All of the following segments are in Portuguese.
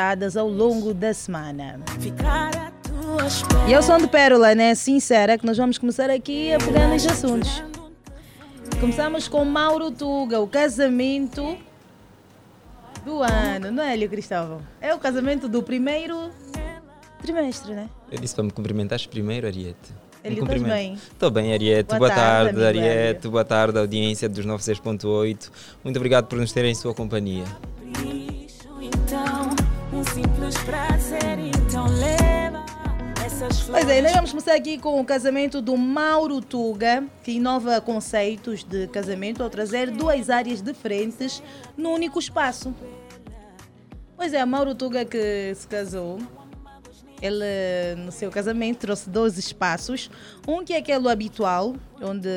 ao longo da semana. E é o som de Pérola, né? Sincera, que nós vamos começar aqui a pegar nos assuntos. Começamos com Mauro Tuga, o casamento do ano, não é, Lio Cristóvão? É o casamento do primeiro trimestre, né? Eu disse para me cumprimentares primeiro, Ariete. Ele estás bem? Estou bem, Ariete. Boa Boa, tarde, tarde, Ariete. Boa tarde, audiência dos 96.8. Muito obrigado por nos terem em sua companhia. Prazer, então leva essas flores. Pois é, nós vamos começar aqui com o casamento do Mauro Tuga, que inova conceitos de casamento ao trazer duas áreas diferentes no único espaço. Pois é, Mauro Tuga que se casou, ele no seu casamento trouxe dois espaços. Um que é aquele habitual, onde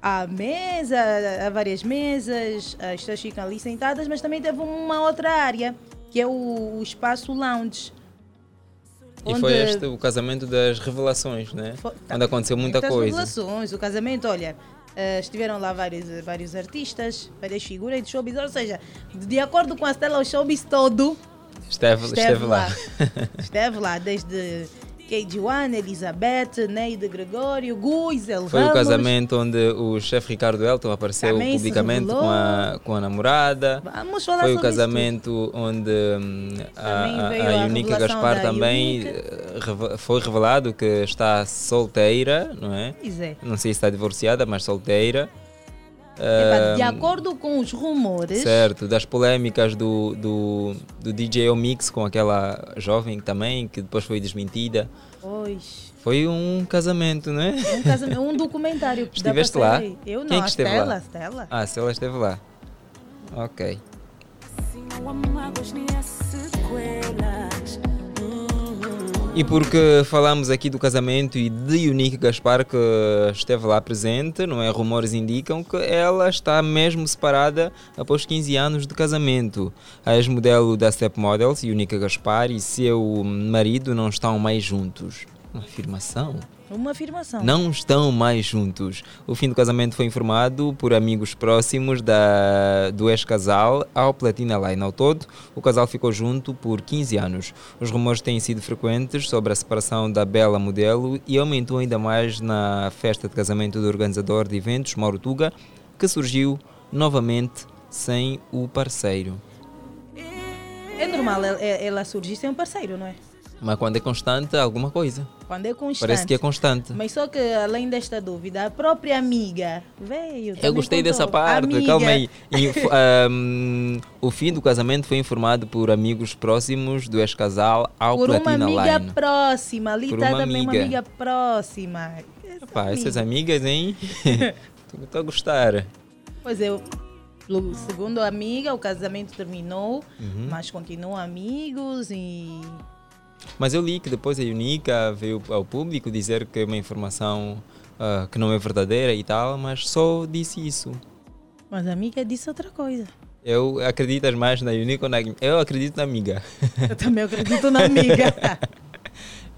há mesa, há várias mesas, as pessoas ficam ali sentadas, mas também teve uma outra área, que é o, o espaço lounge. E foi este o casamento das revelações, né? Foi- Onde aconteceu muita coisa. revelações, o casamento, olha, eh, estiveram lá vários, vários artistas, várias figuras de showbiz, ou seja, de acordo com a Stella, o showbiz todo Esteve, esteve lá. esteve lá, desde KG1, Elizabeth, Neide Gregório, Guizel, Foi o casamento onde o chefe Ricardo Elton apareceu Também publicamente com a, com a namorada. Vamos falar Foi o casamento onde hum, a, a, a Unica Gaspar também Unica. eh, foi revelado que está solteira, não é? é. Não sei se está divorciada, mas solteira. Epá, de acordo com os rumores, Certo, das polêmicas do, do, do DJ Omix com aquela jovem também, que depois foi desmentida. pois, Foi um casamento, não é? um, casamento, um documentário. Estiveste lá? Eu não, Quem a que esteve Stella, lá? a Stella. Ah, se ela esteve lá. Ok. Se não há mágoas nem há sequelas. E porque falamos aqui do casamento e de Unique Gaspar que esteve lá presente, não é? Rumores indicam que ela está mesmo separada após 15 anos de casamento. A ex-modelo da Step Models, Unique Gaspar, e seu marido não estão mais juntos. Uma afirmação. Uma afirmação. Não estão mais juntos. O fim do casamento foi informado por amigos próximos da, do ex-casal ao Platina Line. Ao todo, o casal ficou junto por 15 anos. Os rumores têm sido frequentes sobre a separação da bela modelo e aumentou ainda mais na festa de casamento do organizador de eventos, Mauro Tuga, que surgiu novamente sem o parceiro. É normal ela, surgir sem um parceiro, não é? Mas quando é constante, alguma coisa. Quando é constante. Parece que é constante. Mas só que além desta dúvida, a própria amiga veio. Eu gostei contou. dessa parte, Amiga, calma aí. Inf- ahm, o fim do casamento foi informado por amigos próximos do ex-casal ao Por uma Platina amiga Line. próxima, ali Por está uma também uma amiga. amiga próxima. Essa essas amiga. amigas, hein? Estou a gostar. Pois é, segundo a amiga, o casamento terminou, Uhum. mas continuam amigos e. Mas eu li que depois a Unica veio ao público dizer que é uma informação ah, que não é verdadeira e tal, mas só disse isso. Mas a amiga disse outra coisa. Eu acreditas mais na Unica ou na... Eu acredito na amiga. Eu também acredito na amiga.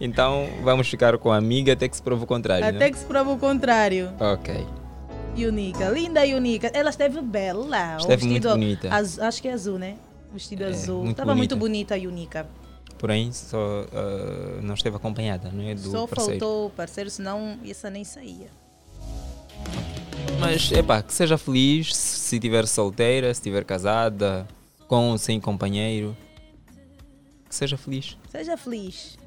Então vamos ficar com a amiga até que se prove o contrário, Até né? que se prova o contrário. Ok. Unica, linda Unica. Ela esteve bela. o Esteve muito bonita. azu- acho que é azul, né? Vestido É, azul. Estava muito bonita. bonita a Unica. Porém, só ah, não esteve acompanhada, não é? Do Só parceiro. faltou o parceiro, senão essa nem saía. Mas, epá, que seja feliz se estiver solteira, se estiver casada, com ou sem companheiro. Que seja feliz. Seja feliz.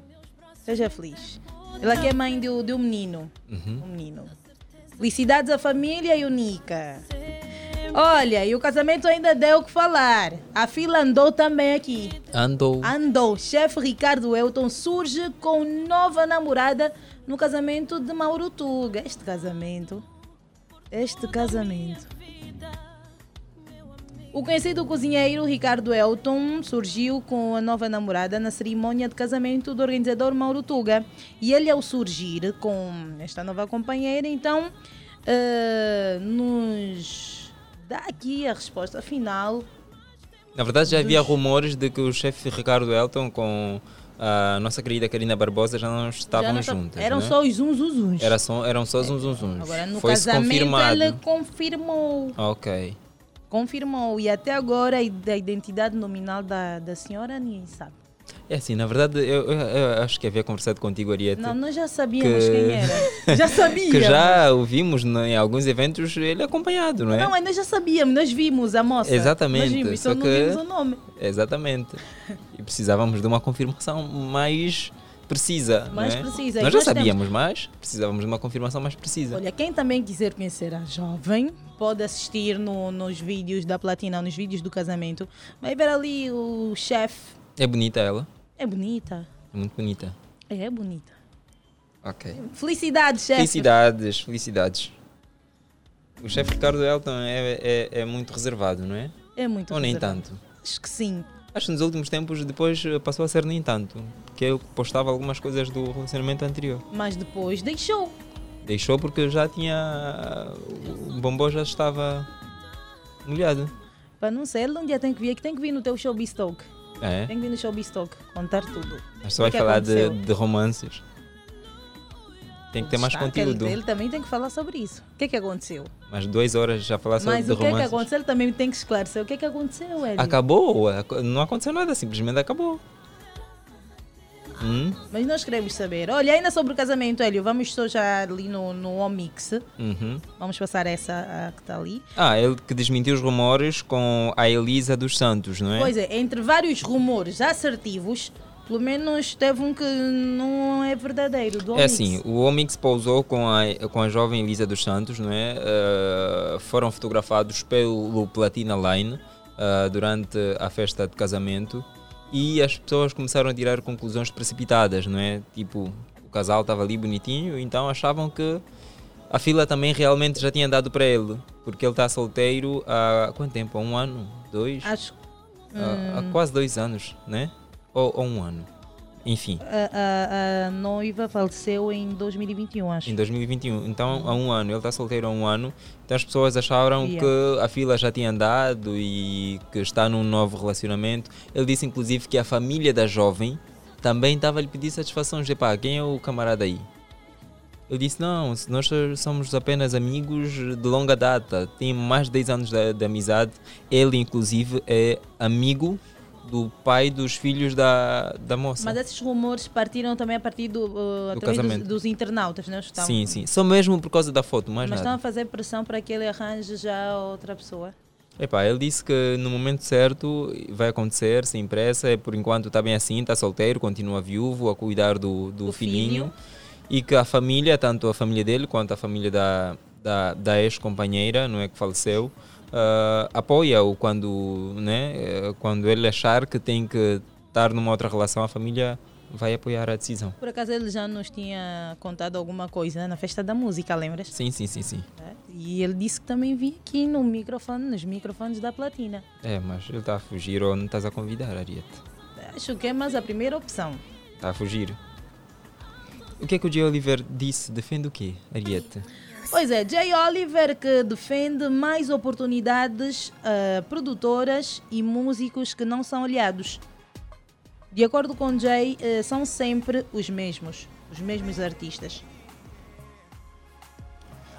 Seja feliz. Ela que é mãe de, de um menino. Uhum. Um menino. Felicidades à família Unica. Olha, e o casamento ainda deu o que falar. A fila andou também aqui. Andou. Andou. Chefe Ricardo Elton surge com nova namorada no casamento de Mauro Tuga. Este casamento. Este casamento. O conhecido cozinheiro Ricardo Elton surgiu com a nova namorada na cerimônia de casamento do organizador Mauro Tuga. E ele, ao surgir com esta nova companheira, então eh, nos dá aqui a resposta final Na verdade, já havia rumores de que o chefe Ricardo Elton com a nossa querida Karina Barbosa já não estavam Já não tá- juntas. Eram né? só os uns, uns, uns. Era só, eram só uns uns uns. Agora no Foi-se casamento confirmado. ele confirmou. Ok. confirmou. E até agora a id- a identidade nominal da, da senhora ninguém sabe. É assim, na verdade, eu, eu- eu acho que havia conversado contigo, Ariete. Não, nós já sabíamos Que- quem era. Já sabíamos. que já ouvimos né, em alguns eventos ele acompanhado, não é? Não, nós já sabíamos, nós vimos a moça. Exatamente, Nós vimos, só só não que- vimos o nome. Exatamente. E precisávamos de uma confirmação mais precisa. não Mais é? precisa. Nós já nós temos- sabíamos, mas precisávamos de uma confirmação mais precisa. Olha, quem também quiser conhecer a jovem, pode assistir no- nos vídeos da Platina, nos vídeos do casamento. Vai ver ali o chefe. É bonita ela? É bonita. É muito bonita. É, é bonita. Ok. Felicidades, chefe. Felicidades, felicidades. O chefe Ricardo Elton é, é, é muito reservado, não é? É muito Ou nem reservado. tanto? Acho que sim. Acho que nos últimos tempos depois passou a ser nem tanto. Porque eu postava algumas coisas do relacionamento anterior. Mas depois deixou. Deixou porque já tinha. O bombom já estava molhado. Para não ser, ele um dia tem que vir aqui, tem que vir no teu show Talk. É. Tem que vir no show Talk, contar tudo. Mas só vai falar de, de romances. Tem que ter mais ele- conteúdo. Ele, também tem que falar sobre isso. O que é que aconteceu? Mas duas horas já falar sobre Mas o que é que aconteceu? Ele também tem que esclarecer. O que é que aconteceu, Hélio? Acabou. ac- Não aconteceu nada, simplesmente acabou. Hum? Mas nós queremos saber. Olha, ainda sobre o casamento, Hélio, vamos só já ali no, no Omix. Uhum. Vamos passar essa que está ali. Ah, ele que desmentiu os rumores com a Elisa dos Santos, não é? Pois é, entre vários rumores assertivos, pelo menos teve um que não é verdadeiro. Do É assim, o Omix pousou com a, com a jovem Elisa dos Santos, não é? Eh, foram fotografados pelo Platina Line eh, durante a festa de casamento e as pessoas começaram a tirar conclusões precipitadas, não é? Tipo, o casal estava ali bonitinho, então achavam que a fila também realmente já tinha dado para ele, porque ele está solteiro há quanto tempo? Há um ano? Dois? Acho Há- há quase dois anos, né? Ou, ou um ano. Enfim. a, a- a noiva faleceu em 2021, acho. Em 2021. Então, há um ano. Ele está solteiro há um ano. Então, as pessoas acharam Yeah. que a fila já tinha andado e que está num novo relacionamento. Ele disse, inclusive, que a família da jovem também estava a lhe pedir satisfações. Epá, quem é o camarada aí? Ele disse, não, nós somos apenas amigos de longa data. Tem mais de 10 anos de, de amizade. Ele, inclusive, é amigo do pai dos filhos da, da moça. Mas esses rumores partiram também a partir do, uh, através dos, dos internautas, né? Estavam- Sim, sim. Só mesmo por causa da foto, mais Mas nada. estão a fazer pressão para que ele arranje já outra pessoa. Epá, ele disse que no momento certo vai acontecer, sem pressa, é por enquanto está bem assim, está solteiro, continua viúvo, a cuidar do, do, Do filhinho. filho. E que a família, tanto a família dele quanto a família da, da, da ex-companheira, não é que faleceu, ah, apoia-o quando, né, eh, quando ele achar que tem que estar numa outra relação, a família vai apoiar a decisão. Por acaso ele já nos tinha contado alguma coisa na festa da música, lembras? Sim, sim, sim, sim. É. E ele disse que também vinha aqui no microfone, nos microfones da Platina. É, mas ele está a fugir ou não estás a convidar, Ariete? Acho que é mais a primeira opção. Está a fugir. O que é que o J. Oliver disse? Defende o quê, Ariete? Pois é, Jay Oliver que defende mais oportunidades a produtoras e músicos que não são aliados. De acordo com Jay, eh, são sempre os mesmos, os mesmos artistas.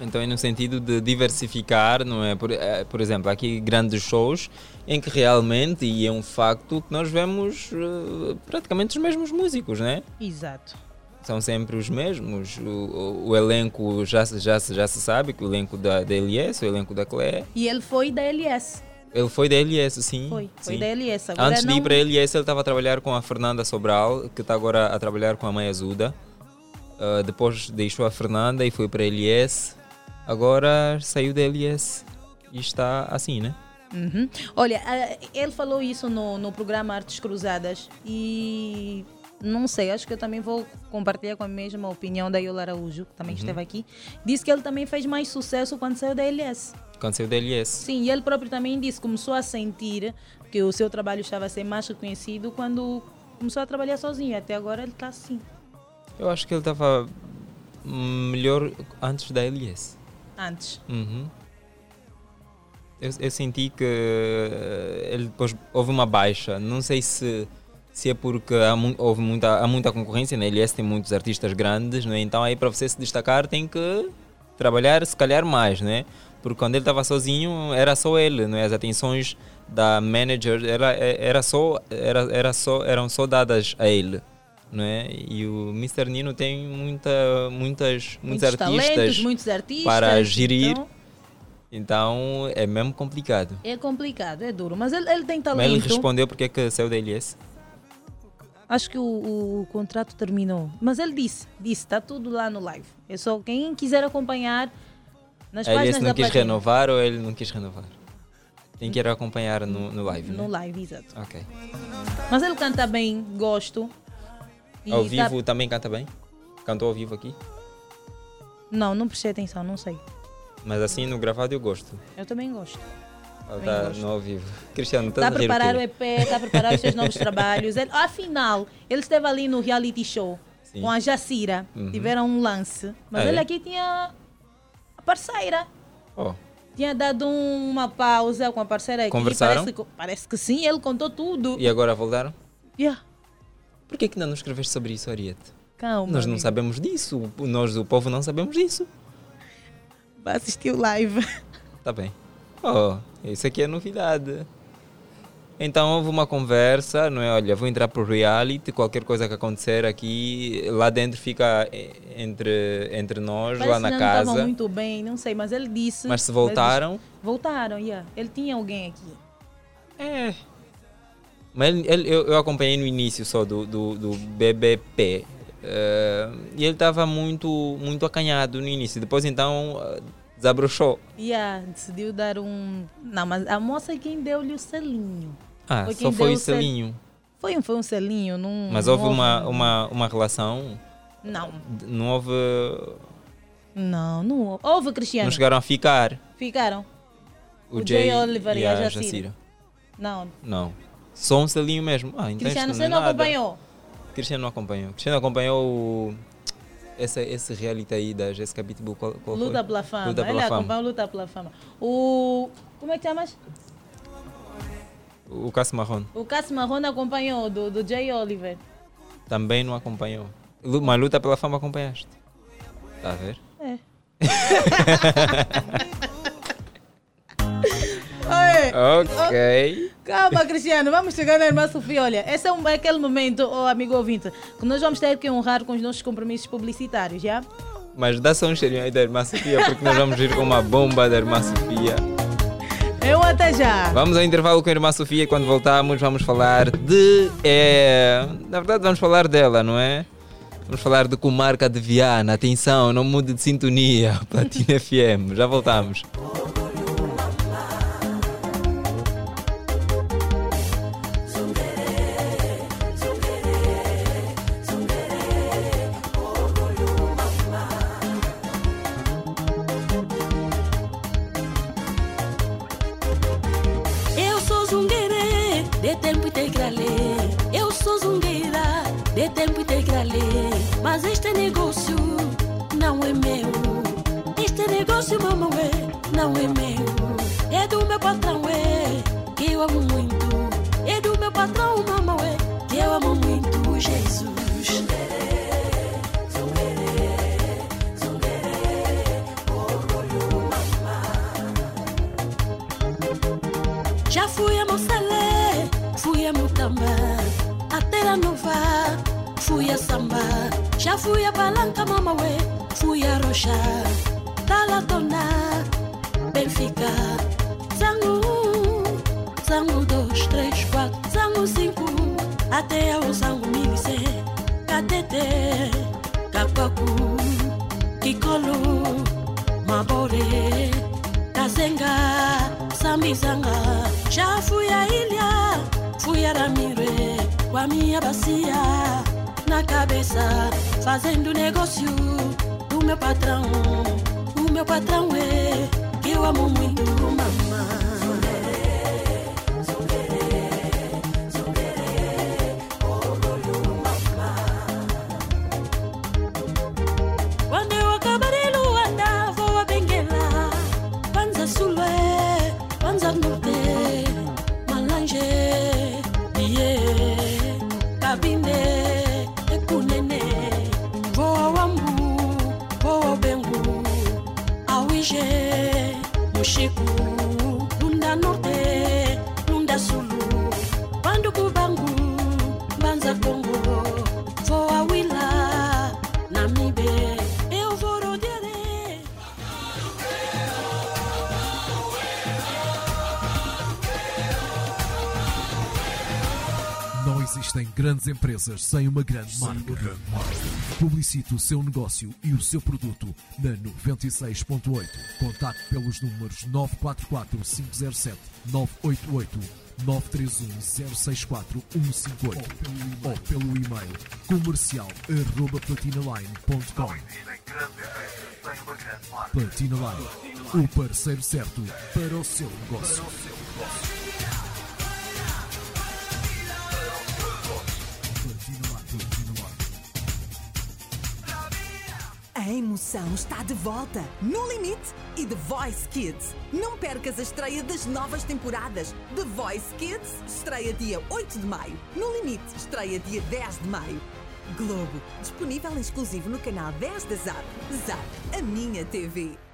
Então é no sentido de diversificar, não é? Por, eh, por exemplo, há aqui grandes shows em que realmente, e é um facto, que nós vemos eh, praticamente os mesmos músicos, né? Exato. São sempre os mesmos. O, o- o elenco já, se- já, já se sabe que o elenco da, da LS, o elenco da Clé, E ele foi da LS. ele foi da LS, sim. Foi, foi sim. da LS. Agora Antes de não... ir para a LS, ele estava a trabalhar com a Fernanda Sobral, que está agora a trabalhar com a Maia Azuda. Ah, depois deixou a Fernanda e foi para a LS. Agora saiu da LS e está assim, né? Uhum. Olha, ah, ele falou isso no, no programa Artes Cruzadas e não sei, acho que eu também vou compartilhar com a mesma opinião da Yola Araújo, que também esteve aqui. Disse que ele também fez mais sucesso quando saiu da LS. Quando saiu da LS. Sim, e ele próprio também disse, começou a sentir que o seu trabalho estava a ser mais reconhecido quando começou a trabalhar sozinho. Até agora ele está assim. Eu acho que ele estava melhor antes da LS. Antes. Uhum. Eu, eu senti que eh, ele depois houve uma baixa. Não sei se, se é porque há, mu- houve muita, há muita concorrência. Na LS tem muitos artistas grandes, né? então aí para você se destacar tem que trabalhar se calhar mais, né? Porque quando ele estava sozinho era só ele, não é? As atenções da manager era, era só, era, era só, eram só dadas a ele. Não é? E o Mr. Nino tem muita, muitas, muitos, Muitos artistas talentos, muitos artistas. para gerir. então Então é mesmo complicado. é complicado, é duro. Mas ele, ele tem Mas ele talento. respondeu porque é que saiu da LS. Acho que o, o contrato terminou. Mas ele disse, disse, está tudo lá no live. É só quem quiser acompanhar nas LS páginas não da quis Platina. renovar ou ele não quis renovar? Tem que ir acompanhar no, no live, No né? live, exato. Ok. Mas ele canta bem, gosto. E Ao tá- vivo também canta bem? Cantou ao vivo aqui? Não, não prestei atenção, não sei. Mas assim no gravado eu gosto. Eu também gosto. Tá gosto. no ao vivo. Cristiano, Está a preparar o? EP, está a preparar os seus novos trabalhos. Ele, afinal, ele esteve ali no reality show Sim. com a Jacira. Uhum. Tiveram um lance. Mas Ah, ele é? aqui tinha a parceira. Oh, Tinha dado um- uma pausa com a parceira aqui. Conversaram? Parece, que- parece que sim, ele contou tudo. e agora voltaram? Yeah. Por que, que ainda não escreveste sobre isso, Ariete? Calma. Nós não sabemos disso. Nós, o povo, não sabemos disso. Vai assistir o live. Tá bem. Oh, isso aqui é novidade. Então houve uma conversa, não é? Olha, vou entrar pro reality, qualquer coisa que acontecer aqui, lá dentro fica eh, entre, entre nós, Parece lá na não estavam casa. muito bem, não sei, mas ele disse. Mas se ele disse- voltaram, voltaram, yeah. Ele tinha alguém aqui. é. Mas ele, ele- eu, eu acompanhei no início só do, do, do BBP. eh, e ele estava muito, muito acanhado no início. Depois então eh, desabrochou. Yeah, decidiu dar um. Não, mas a moça é quem deu-lhe o selinho. Ah, Foi só foi o o sel- selinho. Foi um, foi um selinho, não. Mas não houve uma, uma, uma relação, Não, não houve. não, não houve. Houve, Cristiano. Não chegaram a ficar. Ficaram. O, O Jay, Jay Oliver e a Jacira. Jacira. Não. Não. Só um selinho mesmo. Ah, então Cristiano, você não nada. acompanhou? Cristiano não acompanhou. Cristiano acompanhou o, esse, esse reality aí da Jessica Pitbull. Qual, qual Luta foi? pela fama. Luta pela Ele fama. acompanhou Luta pela fama. O. Como é que chamas? O Cássio Marron O Cássio Marrone acompanhou, do, do Jay Oliver. também não acompanhou. Mas Luta pela Fama acompanhaste. Está a ver? É. Ok. Calma, Cristiano, vamos chegar na irmã Sofia. Olha, esse é, um, é aquele momento, oh, amigo ouvinte, que nós vamos ter que honrar com os nossos compromissos publicitários, já? Mas dá só um cheirinho aí da Irmã Sofia, porque nós vamos ir com uma bomba da Irmã Sofia. Eu até já. Vamos ao intervalo com a Irmã Sofia e quando voltarmos vamos falar de. é, na verdade, vamos falar dela, não é? Vamos falar de comarca de Viana. Atenção, não mude de sintonia. Platina FM. Já voltamos. Até ao Zangu Milice, Catete, Capacu, Kikolo, Mabore, Kazenga, Sambizanga. Já fui a ilha, fui a Ramire, com a minha bacia na cabeça, fazendo negócio do meu patrão. O meu patrão é que eu amo muito, mamãe. Empresas sem uma grande marca. Publicite o seu negócio e o seu produto na 96.8. Contacte pelos números 944 507 988 931 064 158 ou pelo e-mail comercial arroba platinaline.com Platina Line, o parceiro certo para o seu negócio. A emoção está de volta no Limite e The Voice Kids. Não percas a estreia das novas temporadas. The Voice Kids estreia dia 8 de maio. No Limite estreia dia 10 de maio. Globo, disponível exclusivo no canal 10 da ZAP. ZAP, a minha TV.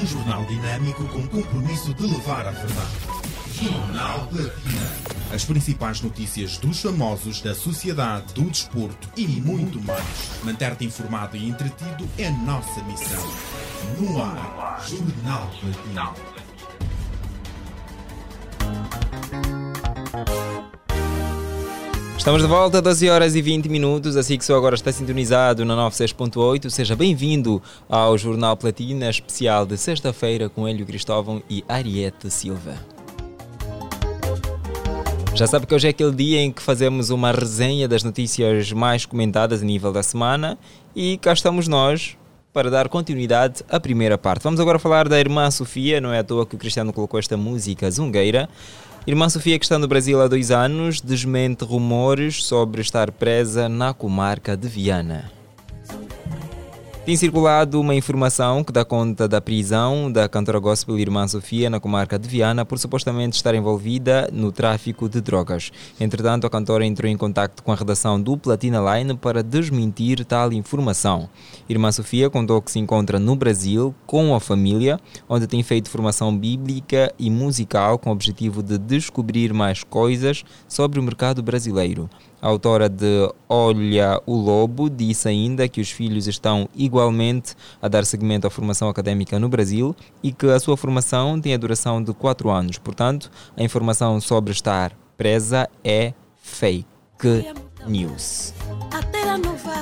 Um jornal dinâmico com compromisso de levar a verdade. Jornal Platina. As principais notícias dos famosos, da sociedade, do desporto e muito mais. Manter-te informado e entretido é nossa missão. No ar, Jornal Platina. Estamos de volta, 12 horas e 20 minutos, assim que só agora está sintonizado na 96.8. Seja bem-vindo ao Jornal Platina, especial de sexta-feira com Hélio Cristóvão e Ariete Silva. Já sabe que hoje é aquele dia em que fazemos uma resenha das notícias mais comentadas a nível da semana e cá estamos nós para dar continuidade à primeira parte. Vamos agora falar da irmã Sofia, não é à toa que o Cristiano colocou esta música zungueira. Irmã Sofia, que está no Brasil há dois anos, desmente rumores sobre estar presa na comarca de Viana. Tem circulado uma informação que dá conta da prisão da cantora gospel Irmã Sofia na comarca de Viana por supostamente estar envolvida no tráfico de drogas. Entretanto, a cantora entrou em contato com a redação do Platina Line para desmentir tal informação. Irmã Sofia contou que se encontra no Brasil com a família, onde tem feito formação bíblica e musical com o objetivo de descobrir mais coisas sobre o mercado brasileiro. A autora de Olha o Lobo disse ainda que os filhos estão igualmente a dar seguimento à formação académica no Brasil e que a sua formação tem a duração de 4 anos. Portanto, a informação sobre estar presa é fake news. Até a nova.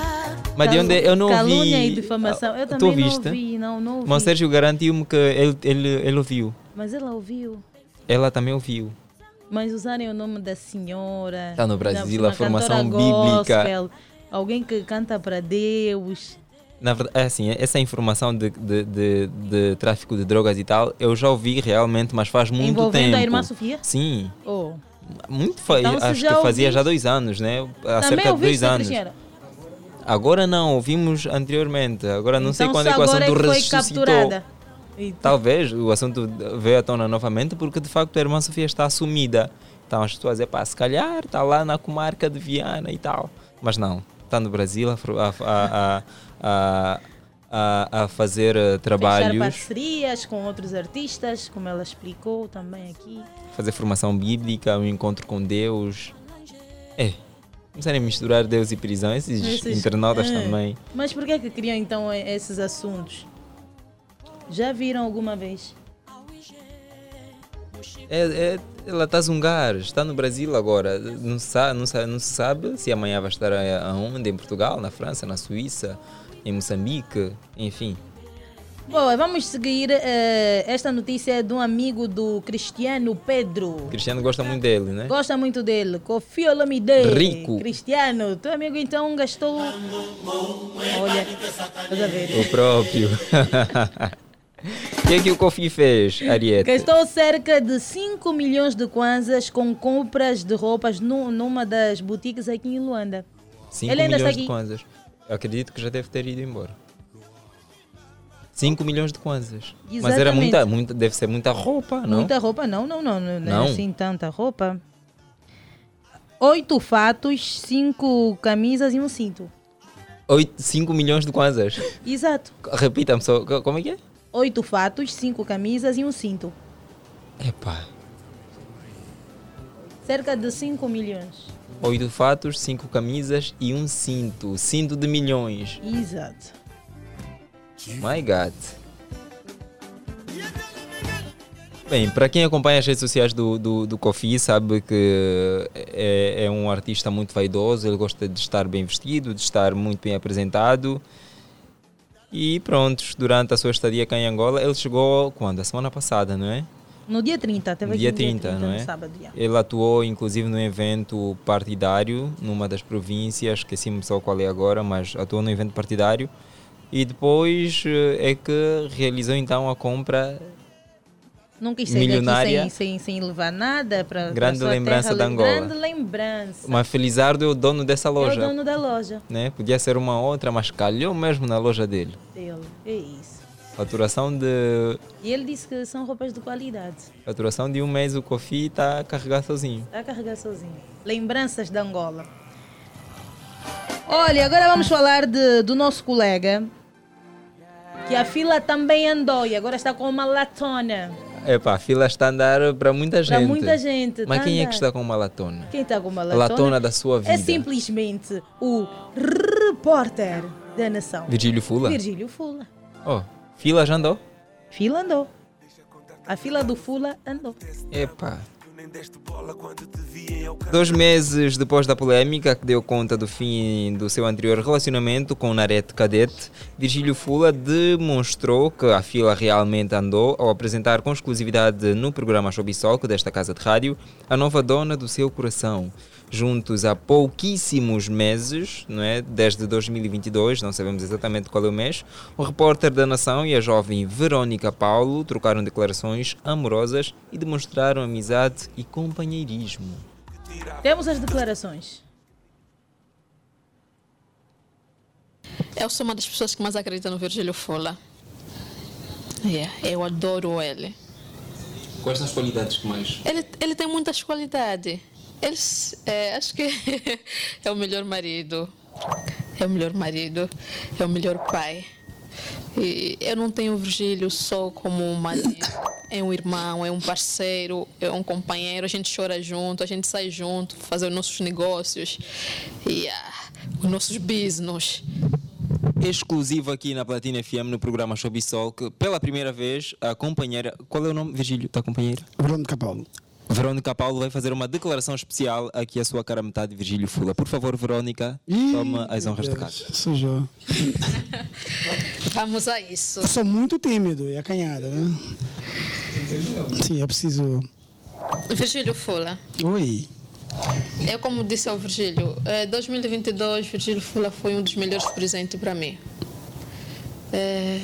Mas de onde eu não Calúnia ouvi. e difamação. Eu Tu também não ouvi, não, não ouvi. Mas Sérgio garantiu-me que ele, ele, ele ouviu. Mas ela ouviu. Ela também ouviu. Mas usarem o nome da senhora. Tá no Brasil, da- a formação bíblica. gospel, alguém que canta para Deus. Na verdade, é assim, essa informação de, de, de, de tráfico de drogas e tal, eu já ouvi realmente, mas faz muito Envolvendo tempo. a irmã Sofia? Sim, Oh. muito fa- Então, acho que fazia já dois anos, né? Há Também cerca de dois ouviste, anos. Cristiana? Agora não, ouvimos anteriormente. Agora não sei Então, quando é só que o agora assunto é que foi ressuscitou. capturada. E Talvez o assunto veio à tona novamente porque de facto a irmã Sofia está assumida. Então as pessoas dizem, pá, se calhar está lá na comarca de Viana e tal. Mas não, está no Brasil a, a, a, a, a, fazer eh, Fechar trabalhos, parcerias com outros artistas, como ela explicou também aqui. fazer formação bíblica, um encontro com Deus. É, começarem a misturar Deus e prisão, esses, Esses- internautas é. também. Mas por que é que criam então esses assuntos? Já viram alguma vez? É, é, ela está a zungar, está no Brasil agora. Não se, sabe, não, sabe, não se sabe se amanhã vai estar aonde? Em Portugal, na França, na Suíça, em Moçambique, enfim. Boa, vamos seguir. Uh, esta notícia é de um amigo do Cristiano Pedro. Cristiano gosta muito dele, né? Gosta muito dele. Kofi Olomide. Rico. Cristiano, teu amigo então gastou. Olha, a ver? O próprio. O que é que o Kofi fez, Ariete? Gastou cerca de 5 milhões de kwanzas com compras de roupas numa das boutiques aqui em Luanda. 5 milhões de kwanzas. Eu acredito que já deve ter ido embora. 5 milhões de kwanzas. Exatamente. Mas era muita, muita, deve ser muita roupa, não? Muita roupa, não, não, não, não, não. é assim tanta roupa. Oito fatos, cinco camisas e um cinto. 5 milhões de kwanzas? Exato. Repita-me só, como é que é? Oito fatos, cinco camisas e um cinto. Epá. Cerca de 5 milhões. Oito fatos, cinco camisas e um cinto. Cinto de milhões. Exato. My God. Bem, para quem acompanha as redes sociais do, do, do Kofi, sabe que é, é, um artista muito vaidoso, ele gosta de estar bem vestido, de estar muito bem apresentado. E pronto, durante a sua estadia cá em Angola, ele chegou quando? A semana passada, não é? No dia 30, teve no dia 30, dia 30, não é? Sábado, Ele atuou inclusive num evento partidário numa das províncias, esqueci-me só qual é agora, mas atuou num evento partidário e depois eh, é que realizou então a compra não quis sair milionária, daqui sem, sem, sem levar nada para Grande lembrança terra, da Angola. Grande lembrança. Mas Felizardo é o dono dessa loja. É o dono da loja. Né? Podia ser uma outra, mas calhou mesmo na loja dele. Dele, é isso. Faturação de. E ele disse que são roupas de qualidade. Faturação de um mês o Kofi está a carregar sozinho. Está a carregar sozinho. Lembranças da Angola. Olha, agora vamos falar de, do nosso colega que a fila também andou e agora está com uma latona. Epá, a fila está a andar para muita gente. Para muita gente. Mas tá quem é que está com uma latona? Quem está com uma latona? A latona da sua vida. É simplesmente o repórter da nação. Virgílio Fula? Virgílio Fula. Oh, fila já andou? Fila andou. A fila do Fula andou. Epá. Dois meses depois da polêmica que deu conta do fim do seu anterior relacionamento com Narete Cadete, Virgílio Fula demonstrou que a fila realmente andou ao apresentar com exclusividade no programa Showbizoc desta casa de rádio a nova dona do seu coração juntos há pouquíssimos meses, não é? desde 2022, não sabemos exatamente qual é o mês, o repórter da Nação e a jovem Verónica Paulo trocaram declarações amorosas e demonstraram amizade e companheirismo. Temos as declarações. Eu sou uma das pessoas que mais acredita no Virgílio Fola. Yeah, eu adoro ele. Quais são as qualidades que mais? Ele, ele tem muitas qualidades. Eles, é, acho que é o melhor marido, é o melhor marido, é o melhor pai. E eu não tenho o Virgílio só como um marido, é um irmão, é um parceiro, é um companheiro. A gente chora junto, a gente sai junto, fazer os nossos negócios e ah, os nossos business. Exclusivo aqui na Platina FM no programa Showbiz que pela primeira vez a companheira. Qual é o nome, Virgílio, da companheira? Verônica Paulo. Verónica Paulo vai fazer uma declaração especial aqui à sua cara metade, Virgílio Fula. Por favor, Verónica, toma as honras do caso. Sujou. Vamos a isso. Eu sou muito tímido e acanhada, né? Sim, eu preciso. Virgílio Fula. Oi. Eu, como disse ao Virgílio, 2022, Virgílio Fula foi um dos melhores presentes para mim. É,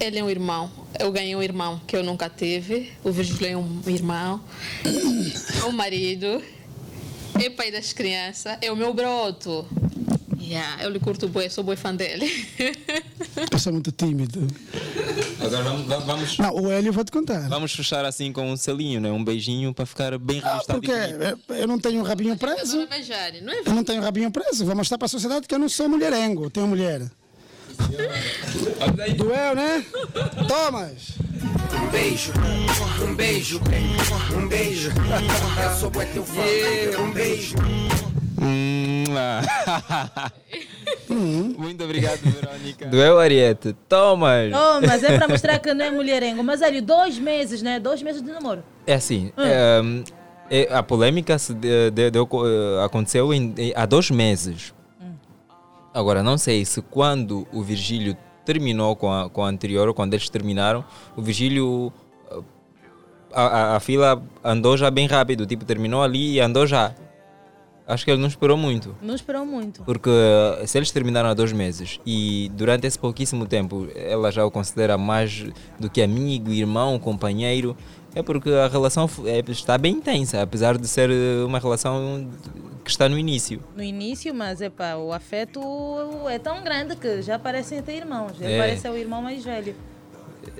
ele é um irmão, eu ganhei um irmão que eu nunca tive. O Virgílio é um irmão. Um marido. É pai das crianças. É o meu broto. Yeah, eu lhe curto bem, sou boi fã dele. Eu sou muito tímido. Agora vamos, vamos. Não, o Hélio eu vou te contar. Vamos fechar assim com um selinho, né? Um beijinho para ficar bem registrado. porque eu não tenho rabinho preso. Não beijar, não é? Eu não tenho rabinho preso. Vou mostrar para a sociedade que eu não sou mulherengo, tenho mulher. Doeu, né? Thomas! Um beijo, um beijo, um beijo. Eu sou teu fã. Um beijo. Hum, ah. Muito obrigado, Verônica. Doeu, Ariete? Thomas! Oh, mas é para mostrar que não é mulherengo. Mas olha, dois meses, né? Dois meses de namoro. É assim, Hum. é, é, a polêmica se de- de- deu- eh, aconteceu em- em- há dois meses. Agora, não sei se quando o Virgílio terminou com a, com a anterior, ou quando eles terminaram, o Virgílio. eh, A, a- a fila andou já bem rápido, tipo, terminou ali e andou já. Acho que ele não esperou muito. Não esperou muito. Porque eh, se eles terminaram há dois meses e durante esse pouquíssimo tempo ela já o considera mais do que amigo, irmão, companheiro, é porque a relação é- está bem intensa, apesar de ser eh, uma relação que está no início. No início, mas epá, o afeto é tão grande que já parecem ter irmãos. Ele É. parece o irmão mais velho.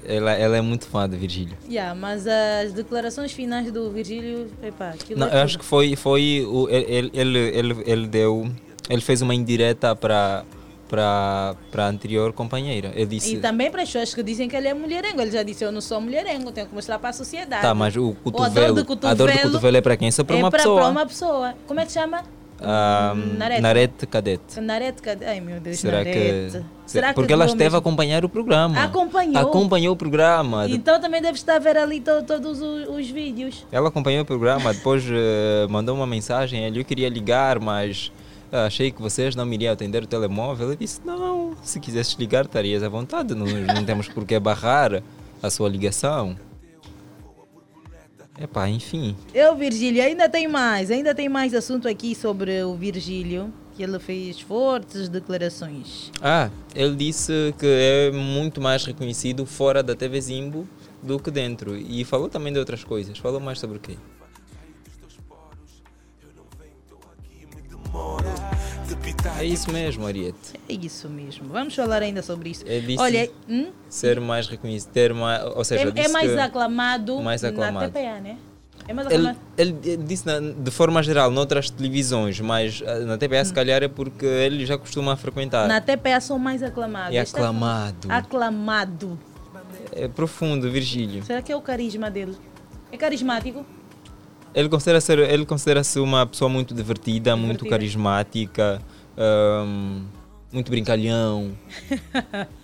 Ela, ela é muito fã do Virgílio. Yeah, mas as declarações finais do Virgílio, aquilo Não, é eu acho que foi, foi o, ele, ele, ele, ele deu, ele fez uma indireta para para a anterior companheira. Ele disse E também para as pessoas que dizem que ele é mulherengo. Ele já disse, eu não sou mulherengo, tenho que mostrar para a sociedade. Tá, mas o a cotovelo, dor a dor do cotovelo é para quem? Só para uma é pra- pessoa. para uma pessoa. Como é que chama? Ah, Narete. Narete Cadete. Narete, cadê? Ai meu Deus, Será Narete. que. Será que Porque ela esteve a mesmo? acompanhar o programa. Acompanhou? Acompanhou o programa. Então também deve estar a ver ali to- todos os, os vídeos. Ela acompanhou o programa, depois eh, mandou uma mensagem. Ele eu queria ligar, mas ah, achei que vocês não me iriam atender o telemóvel. Eu disse: Não, se quisesses ligar, estarias à vontade. Não, não temos por que barrar a sua ligação. Epá, enfim. Eu, Virgílio, ainda tem mais, ainda tem mais assunto aqui sobre o Virgílio, que ele fez fortes declarações. Ah, ele disse que é muito mais reconhecido fora da TV Zimbo do que dentro. E falou também de outras coisas. Falou mais sobre o quê? É isso mesmo, Ariete. É isso mesmo. Vamos falar ainda sobre isso. Disse Olha, hum? ser mais reconhecido, ter mais, ou seja, é, é mais aclamado, mais na aclamado. TPA, né? É mais Ele, aclamado. ele- ele disse na- de forma geral, noutras televisões, mas ah, na TPA se calhar é porque ele já costuma frequentar. Hum. Na TPA são mais aclamados. É Este aclamado. Aclamado. É profundo, Virgílio. Será que é o carisma dele? É carismático? Ele considera ser, ele considera-se uma pessoa muito divertida, muito Divertida. carismática, ahm, muito brincalhão.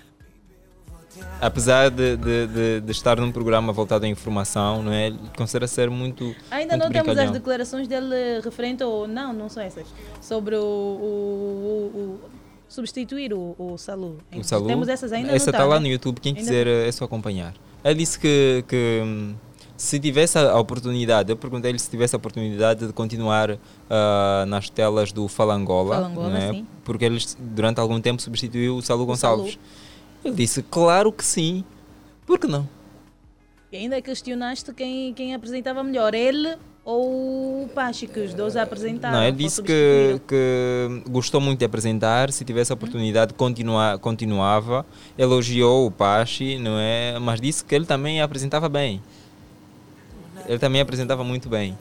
Apesar de, de, de, de estar num programa voltado à informação, não é? Considera ser muito Ainda muito não temos as declarações dele referente ao. Não, não são essas. Sobre o. o- o- o- substituir o, o Salu. O Salu, Temos essas ainda Essa não está tá, lá né? no YouTube, quem Ainda quiser é só acompanhar. Ele disse que, que hum, se tivesse a oportunidade, eu perguntei-lhe se tivesse a oportunidade de continuar ah, nas telas do Falangola, Falangola, é? sim. porque ele durante algum tempo substituiu o Salu Gonçalves. Salu. Ele disse, claro que sim, por que não? E ainda questionaste quem, quem apresentava melhor, ele ou o Pachi, que os dois apresentaram. não, ele disse que, que gostou muito de apresentar, se tivesse a oportunidade continuar, continuava, elogiou o Pachi, não é? mas disse que ele também apresentava bem. Ele também apresentava muito bem.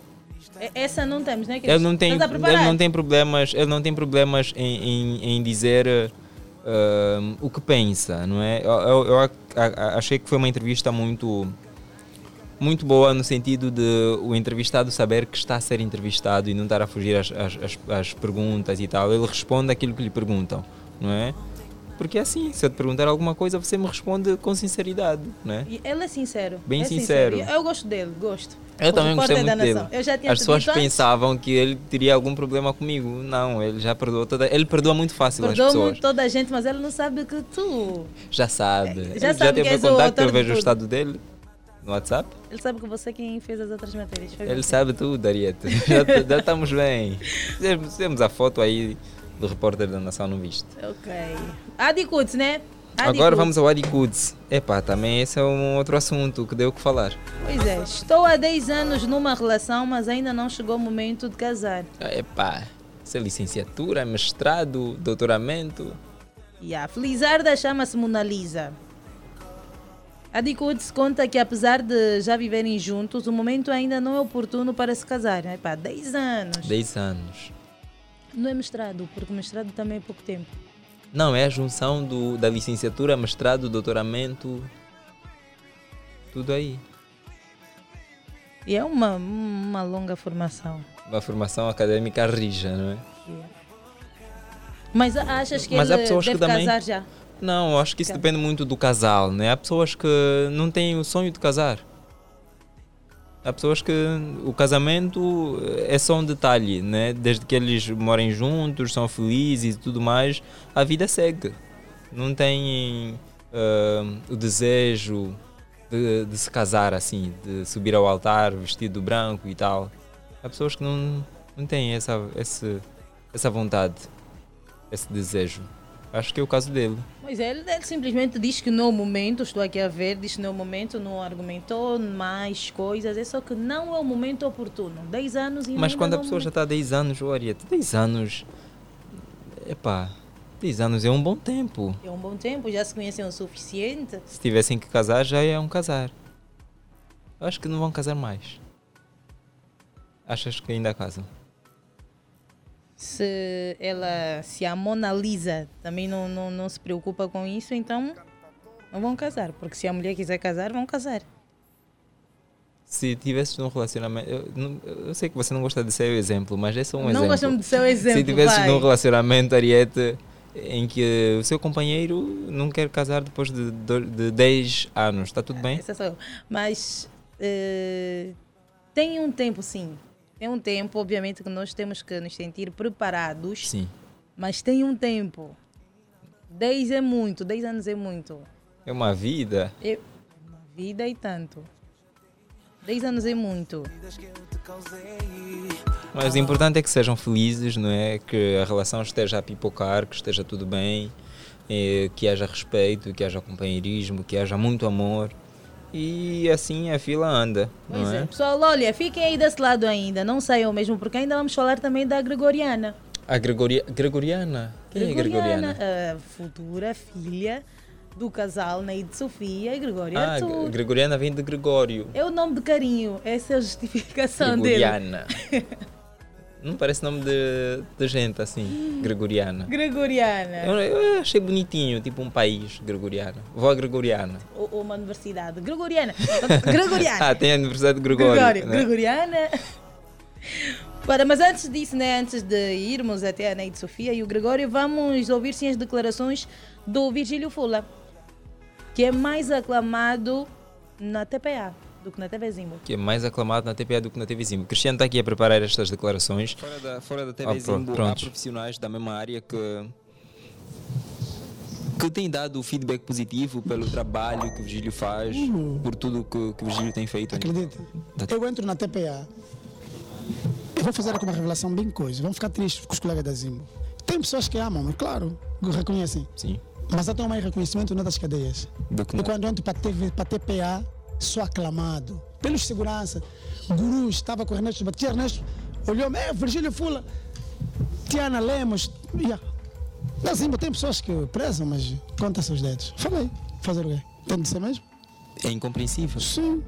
Essa não temos, né? Ele não tem, ele não tem problemas, ele não tem problemas em, em, em dizer um, o que pensa, não é? Eu, eu- eu achei que foi uma entrevista muito muito boa no sentido de o entrevistado saber que está a ser entrevistado e não estar a fugir às, às- às perguntas e tal. Ele responde aquilo que lhe perguntam, não é? Porque é assim, se eu te perguntar alguma coisa, você me responde com sinceridade, não é? E Ele é sincero. Bem é sincero. Eu, eu gosto dele, gosto. Eu O também gostei muito dele. nação. Eu já tinha As pessoas antes. pensavam que ele teria algum problema comigo. Não, ele já perdoou toda. Ele perdoa muito fácil Perdoa as pessoas. muito toda a gente, mas ele não sabe que tu. Já sabe. Já ele sabe já que teve meu contato, eu vejo o estado dele no WhatsApp. Ele sabe que você é quem fez as outras matérias. Foi Ele sabe tudo, Ariete. Já, já estamos bem. Temos a foto aí do repórter da Nação, não viste? Ok. Adicuts, né? Agora Adicuts. vamos ao Adicuds. Epá, também esse é um outro assunto que deu o que falar. Pois é, estou há 10 anos numa relação, mas ainda não chegou o momento de casar. Epá, isso é licenciatura, mestrado, doutoramento. E a Felizarda chama-se Mona Lisa. A Dicudes conta que apesar de já viverem juntos, o momento ainda não é oportuno para se casar. Epá, 10 anos. 10 anos. Não é mestrado, porque mestrado também é pouco tempo. Não, é a junção do, da licenciatura, mestrado, doutoramento. Tudo aí. E é uma, uma longa formação. Uma formação acadêmica rija, não é? Mas achas que Mas há ele pessoas que deve também- casar já? Não, acho que isso depende muito do casal, né? Há pessoas que não têm o sonho de casar. Há pessoas que o casamento é só um detalhe, né? Desde que eles morem juntos, são felizes e tudo mais, a vida segue. Não têm ah, o desejo de, de se casar assim, de subir ao altar vestido branco e tal. Há pessoas que não, não têm essa, esse, essa vontade, esse desejo. Acho que é o caso dele. Pois é, ele, ele simplesmente diz que no momento, estou aqui a ver, diz que no momento não argumentou mais coisas, é só que não é o momento oportuno. 10 anos e Mas quando a o pessoa já momento. está há 10 anos, ô Ariete, 10 anos. Epá, 10 anos é um bom tempo. É um bom tempo, já se conhecem o suficiente. Se tivessem que casar, já é um casar. Eu acho que não vão casar mais. Achas que ainda casam? Se ela, se a Mona Lisa também não, não, não se preocupa com isso, então não vão casar. Porque se a mulher quiser casar, vão casar. Se tivesses num relacionamento. Eu, não- eu sei que você não gosta de ser o exemplo, mas é só um Não exemplo. gostamos de ser o exemplo, Se tivesses vai. num relacionamento, Ariete, em que o seu companheiro não quer casar depois de, de 10 anos, está tudo bem? Essa sou eu. Mas eh, tem um tempo, sim. Tem um tempo, obviamente, que nós temos que nos sentir preparados. Sim. Mas tem um tempo. 10 é muito, 10 anos é muito. É uma vida. É uma vida e tanto. 10 anos é muito. Mas o importante é que sejam felizes, não é? Que a relação esteja a pipocar, que esteja tudo bem, eh, que haja respeito, que haja companheirismo, que haja muito amor. E assim a fila anda, Pois não é. é? Pessoal, olha, fiquem aí desse lado ainda. Não saiam mesmo, porque ainda vamos falar também da Gregoriana. A Gregoria... Gregoriana? Quem é Gregoriana? a futura filha do casal Neide Sofia e Gregório Ah, Arthur. Gre- Gregoriana vem de Gregório. É o nome de carinho, essa é a justificação dele. Gregoriana. Não parece nome de, de gente assim, Gregoriana. Gregoriana. Eu, eu achei bonitinho, tipo um país, Gregoriana. Vó Gregoriana. Ou, uma universidade. Gregoriana. Gregoriana. Ah, tem a Universidade de Gregório. Gregório. né? Gregoriana. Para, mas antes disso, né, antes de irmos até a Neide Sofia e o Gregório, vamos ouvir sim as declarações do Virgílio Fula, que é mais aclamado na TPA do que na TV Zimbo. que é mais aclamado na TPA do que na TV Zimbo. Cristiano está aqui a preparar estas declarações. Fora da, fora da TV Zimbo, há profissionais da mesma área que que têm dado feedback positivo pelo trabalho que o Virgílio faz, Uhum. por tudo que, que o Virgílio tem feito. Acredita? Eu entro na TPA. Eu vou fazer aqui uma revelação bem coisa. Vão ficar tristes com os colegas da Zimbo. Tem pessoas que amam, claro, que reconhecem. Sim. Mas até mais reconhecimento noutras cadeias. Do que E não. quando eu entro para TV, para TPA, sou aclamado pelos segurança. Gurus, estava com o Ernesto, batia Ernesto, olhou, é Virgílio Fula, Tiana Lemos. Yeah. Zimbo tem pessoas que prezam, mas conta seus dedos. Falei, fazer o quê? Tem de ser mesmo? É incompreensível. Sim.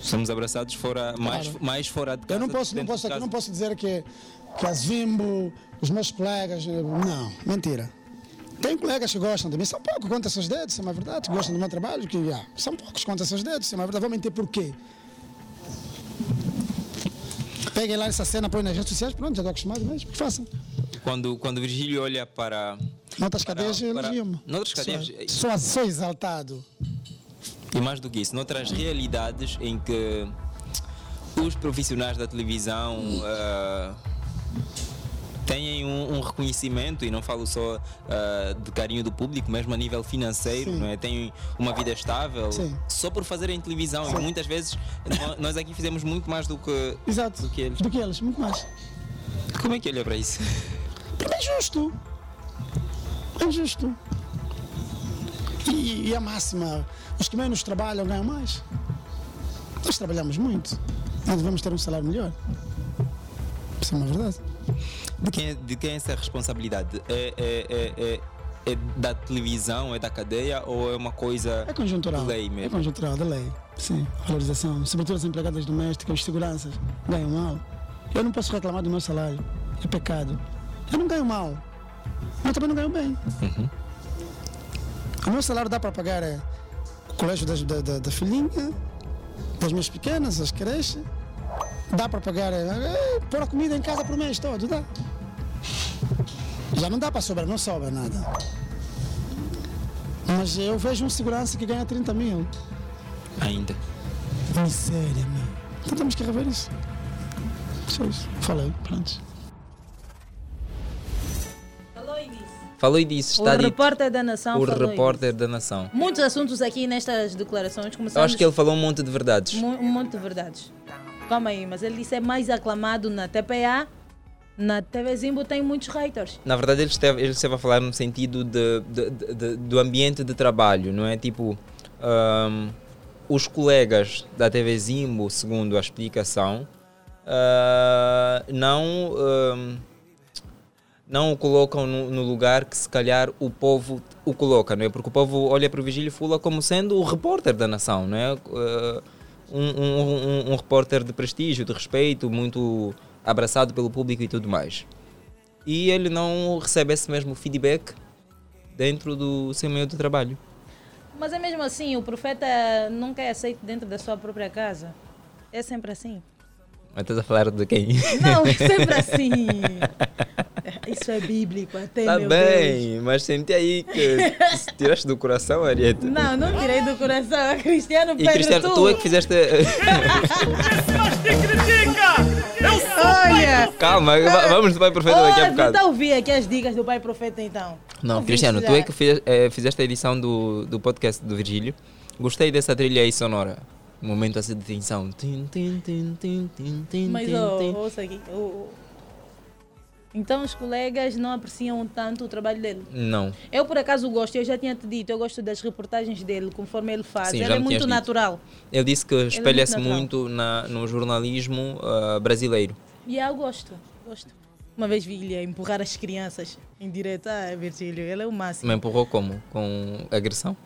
Somos abraçados fora, mais, Claro. mais fora de casa. Eu não posso, não posso, não posso dizer que, que a Zimbo, os meus colegas, não, mentira. Tem colegas que gostam de mim, são poucos, conta seus dedos, isso é uma verdade, gostam do meu trabalho, que ah, são poucos, conta seus dedos, isso é uma verdade. Vou mentir por quê? Peguem lá essa cena, põe nas redes sociais, pronto, já estou acostumado mesmo, que façam. Quando, quando Virgílio olha para. Noutras para- cadeias, elogiam-me. Noutras cadeias. Sou, sou, sou exaltado. E mais do que isso, noutras realidades em que os profissionais da televisão ah, têm um, um reconhecimento, e não falo só ah, de carinho do público, mesmo a nível financeiro, não é? têm uma vida estável Sim. só por fazerem televisão. Sim. E muitas vezes nó- nós aqui fizemos muito mais do que, Exato. do que eles. Do que eles, muito mais. Como é que olha para isso? Mim é justo. É justo. E, e a máxima, os que menos trabalham ganham mais. Nós trabalhamos muito. Nós devemos ter um salário melhor. Isso é uma verdade. De quem, é- de quem é essa responsabilidade? É, é, é, é, é da televisão, é da cadeia ou é uma coisa É conjuntural. de lei É mesmo? conjuntural, da lei. Sim, valorização. Sobretudo as empregadas domésticas, os seguranças, ganham mal. Eu não posso reclamar do meu salário. É pecado. Eu não ganho mal. Mas também não ganho bem. O meu salário dá para pagar eh, o colégio da, da, da filhinha, das minhas pequenas, as creches. Dá para pagar, eh, eh, pôr a comida em casa por mês todo, dá. Já não dá para sobrar, não sobra nada. Mas eu vejo um segurança que ganha 30 mil. Ainda. Miséria, meu. Então temos que rever isso. Só isso. Falei, pronto. Falou e disse, O está dito. repórter da Nação O falou repórter da nação. isso. Muitos assuntos aqui nestas declarações Eu começamos acho que ele falou um monte de verdades. Mu- um monte de verdades. Calma aí, mas ele disse é mais aclamado na TPA. Na TV Zimbo tem muitos haters. Na verdade, ele esteve, ele esteve a falar no sentido de, de- de- do ambiente de trabalho, não é? Tipo, ahm, os colegas da TV Zimbo, segundo a explicação, ah, não, ahm, não o colocam no, no lugar que se calhar o povo o coloca, não é? Porque o povo olha para o Vigílio Fula como sendo o repórter da nação, não é? Ah, um, um, um- repórter de prestígio, de respeito, muito abraçado pelo público e tudo mais e ele não recebe esse mesmo feedback dentro do seu meio de trabalho. Mas é mesmo assim, o profeta nunca é aceito dentro da sua própria casa. É sempre assim. Mas estás a falar de quem? Não, é sempre assim. Isso é bíblico até, Tá meu bem, mas senti aí que se tiraste do coração, Arieta. Deus. Não, não tirei do coração. Cristiano E Pedro, Cristiano, tu. tu é que fizeste. Olha! Calma, va- vamos do Pai Profeta daqui a bocado. Então ouvir aqui as dicas do pai profeta então. Não, Ouvi Cristiano, já. tu é que fiz- eh, fizeste a edição do, do podcast do Virgílio. Gostei dessa trilha aí sonora. Um momento assim de tensão. Mas oh, ouça aqui. oh, oh. Então os colegas não apreciam tanto o trabalho dele. Não. Eu por acaso gosto, eu já tinha te dito, eu gosto das reportagens dele, conforme ele faz. Sim, ele já é muito dito. natural. Ele disse que espelha-se natural. muito na, no jornalismo ah, brasileiro. E eu gosto, gosto. Uma vez vi ele a empurrar as crianças em direto. Ah, Virgílio, ele é o máximo. Me empurrou como? Com agressão?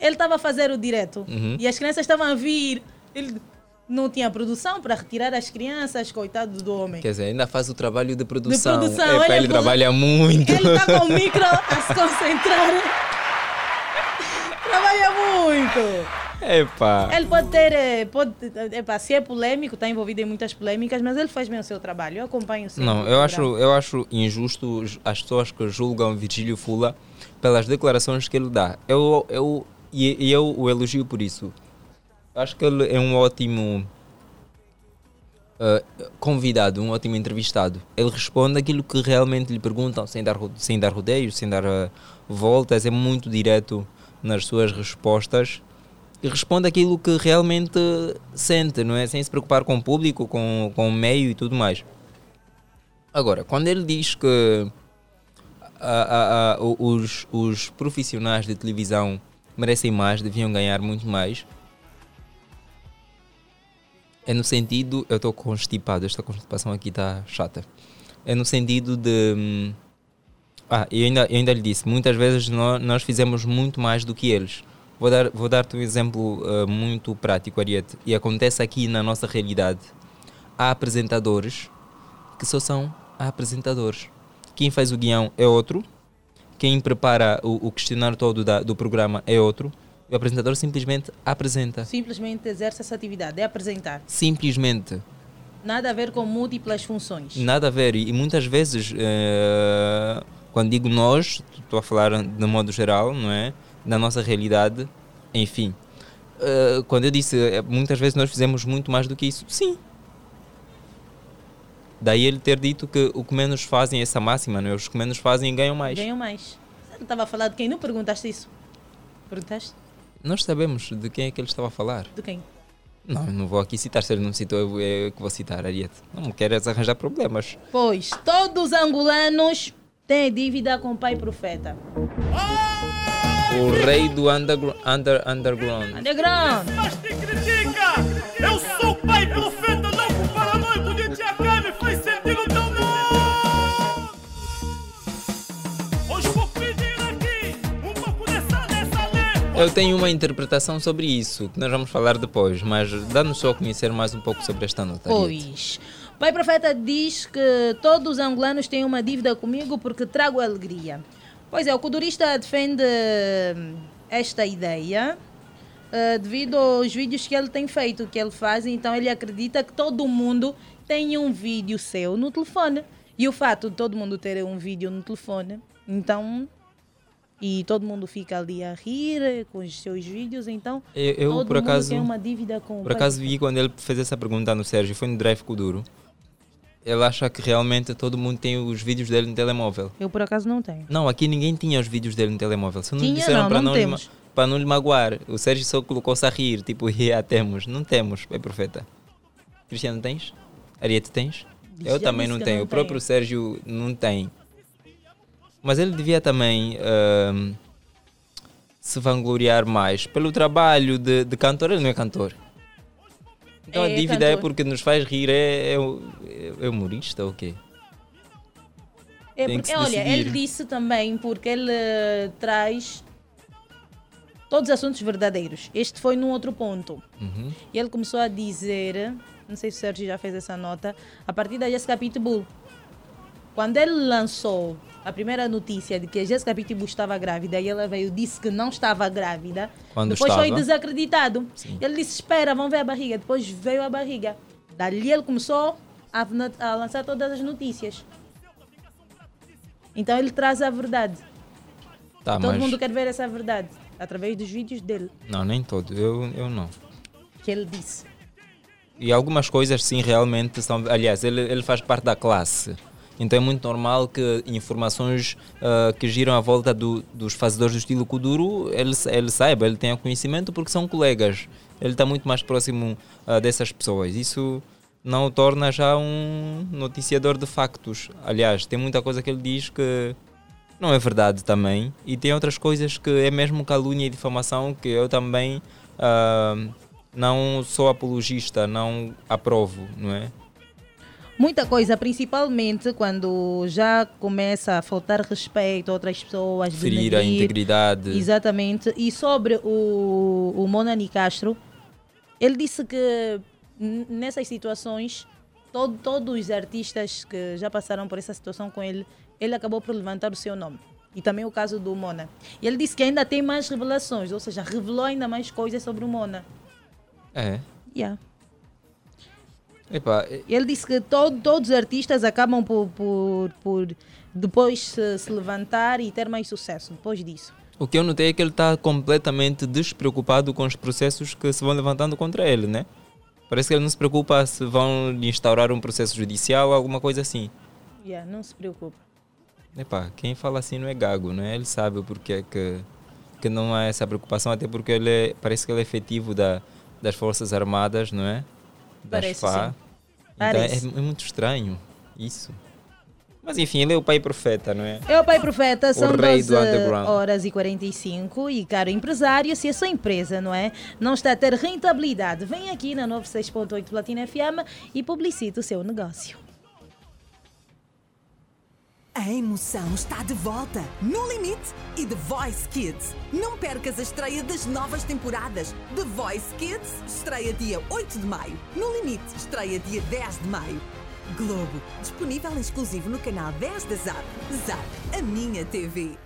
Ele estava a fazer o direto Uhum. e as crianças estavam a vir. Ele não tinha produção para retirar as crianças, coitado do homem. Quer dizer, ainda faz o trabalho de produção. produção, Epá, olha, ele pô- trabalha muito. Ele está com o micro a se concentrar. Trabalha muito. Epá. Ele pode ter, eh, pode, epá, se é polêmico, está envolvido em muitas polêmicas, mas ele faz bem o seu trabalho. Eu acompanho sempre. Não, o eu acho, eu acho injusto as pessoas que julgam Virgílio Fula pelas declarações que ele dá. Eu, eu, e e eu o elogio por isso. Acho que ele é um ótimo ah, convidado, um ótimo entrevistado. Ele responde aquilo que realmente lhe perguntam, sem dar, sem dar rodeios, sem dar ah, voltas, é muito direto nas suas respostas e responde aquilo que realmente sente, não é? Sem se preocupar com o público, com, com o meio e tudo mais. Agora, quando ele diz que os, os profissionais de televisão merecem mais, deviam ganhar muito mais, é no sentido. Eu estou constipado, esta constipação aqui está chata. É no sentido de. hum, Ah, eu ainda, eu ainda lhe disse, muitas vezes nós, nós fizemos muito mais do que eles. Vou dar- vou dar-te um exemplo ah, muito prático, Ariete, e acontece aqui na nossa realidade. Há apresentadores que só são apresentadores. Quem faz o guião é outro, quem prepara o, o questionário todo da- do programa é outro, e o apresentador simplesmente apresenta. Simplesmente exerce essa atividade, é apresentar. Simplesmente. Nada a ver com múltiplas funções. Nada a ver. E, e muitas vezes, eh, quando digo nós, estou a falar de modo geral, não é? Da nossa realidade, enfim. Eh, quando eu disse, eh, muitas vezes nós fizemos muito mais do que isso, sim. Daí ele ter dito que o que menos fazem, essa máxima, não é? Os que menos fazem ganham mais. Ganham mais. Você não estava a falar de quem? Não perguntaste isso? Perguntaste? Nós sabemos de quem é que ele estava a falar. De quem? Não, eu não vou aqui citar, se ele não citou, eu, eu que vou citar, Ariete. Não queres arranjar problemas. Pois, todos os angolanos têm dívida com o pai profeta. O rei do undergr under, underground. Underground. Eu sou o pai profeta, Eu tenho uma interpretação sobre isso, que nós vamos falar depois, mas dá-nos só a conhecer mais um pouco sobre esta nota. Pois. Pai profeta diz que todos os angolanos têm uma dívida comigo porque trago alegria. Pois é, o culturista defende hum, esta ideia eh, devido aos vídeos que ele tem feito, que ele faz, então ele acredita que todo mundo tem um vídeo seu no telefone. E o fato de todo mundo ter um vídeo no telefone, então. E todo mundo fica ali a rir com os seus vídeos, então. Eu, eu, todo por mundo acaso, tem uma dívida com por acaso vi quando ele fez essa pergunta no Sérgio, foi no Drive Kuduro. Ele acha que realmente todo mundo tem os vídeos dele no telemóvel. Eu por acaso não tenho. Não, aqui ninguém tinha os vídeos dele no telemóvel. Só não Tinha, disseram para não não, para não lhe magoar. O Sérgio só colocou-se a rir, tipo, yeah, temos. Não temos, é profeta. Cristiano, tens? Ariete, tens? Já Eu também não tenho. não O próprio. Sérgio não tem. Mas ele devia também ahm, se vangloriar mais pelo trabalho de, de cantor. Ele não é cantor. Então a É dívida é cantor. porque nos faz rir. É, é, é humorista ou quê? É porque, olha, ele disse também porque ele eh, traz todos os assuntos verdadeiros. Este foi num outro ponto. Uhum. E ele começou a dizer, não sei se o Sérgio já fez essa nota, a partir da Jessica Pitbull. Quando ele lançou a primeira notícia de que a Jessica Pitbull estava grávida e ela veio disse que não estava grávida, Quando depois foi estava? desacreditado. Ele disse: Espera, vamos ver a barriga. Depois veio a barriga. Dali ele começou a, a lançar todas as notícias. Então ele traz a verdade. Tá, Todo mas... mundo quer ver essa verdade através dos vídeos dele, Não, nem todo. Eu, eu não. que ele disse. E algumas coisas, sim, realmente são. Aliás, ele, ele faz parte da classe. Então é muito normal que informações ah, que giram à volta do- dos fazedores do estilo Kuduro ele, ele saiba, ele tenha conhecimento porque são colegas. Ele está muito mais próximo ah, dessas pessoas. Isso não o torna já um noticiador de factos. Aliás, tem muita coisa que ele diz que não é verdade também. E tem outras coisas que é mesmo calúnia e difamação que eu também ah, não sou apologista, não aprovo, não é? Muita coisa, principalmente quando já começa a faltar respeito a outras pessoas. Ferir a integridade. Exatamente. E sobre o, o Monani Castro, ele disse que nessas situações, todo, todos os artistas que já passaram por essa situação com ele, ele acabou por levantar o seu nome. E também o caso do Mona. E ele disse que ainda tem mais revelações, ou seja, revelou ainda mais coisas sobre o Mona. É. Yeah. Epá, E ele disse que todo, todos os artistas acabam por, por, por depois se, se levantar e ter mais sucesso depois disso. o que eu notei é que ele está completamente despreocupado com os processos que se vão levantando contra ele, né? Parece que ele não se preocupa se vão lhe instaurar um processo judicial ou alguma coisa assim. Yeah, não se preocupe. Epá, quem fala assim não é gago, não é? Ele sabe o porquê que, que não há essa preocupação, até porque ele é, parece que ele é efetivo da, das Forças Armadas, não é? Parece. Então é, Parece. é muito estranho isso. Mas enfim, ele é o pai profeta, não é? É o Pai Profeta, são O rei 12 do underground. horas e 45 e caro empresário, se a sua empresa, não é, não está a ter rentabilidade, vem aqui na 96.8 Platina FM e publicite o seu negócio. A emoção está de volta no Limite e The Voice Kids. Não percas a estreia das novas temporadas. The Voice Kids estreia dia 8 de maio. No Limite estreia dia 10 de maio. Globo, disponível exclusivo no canal 10 da ZAP. ZAP, a minha TV.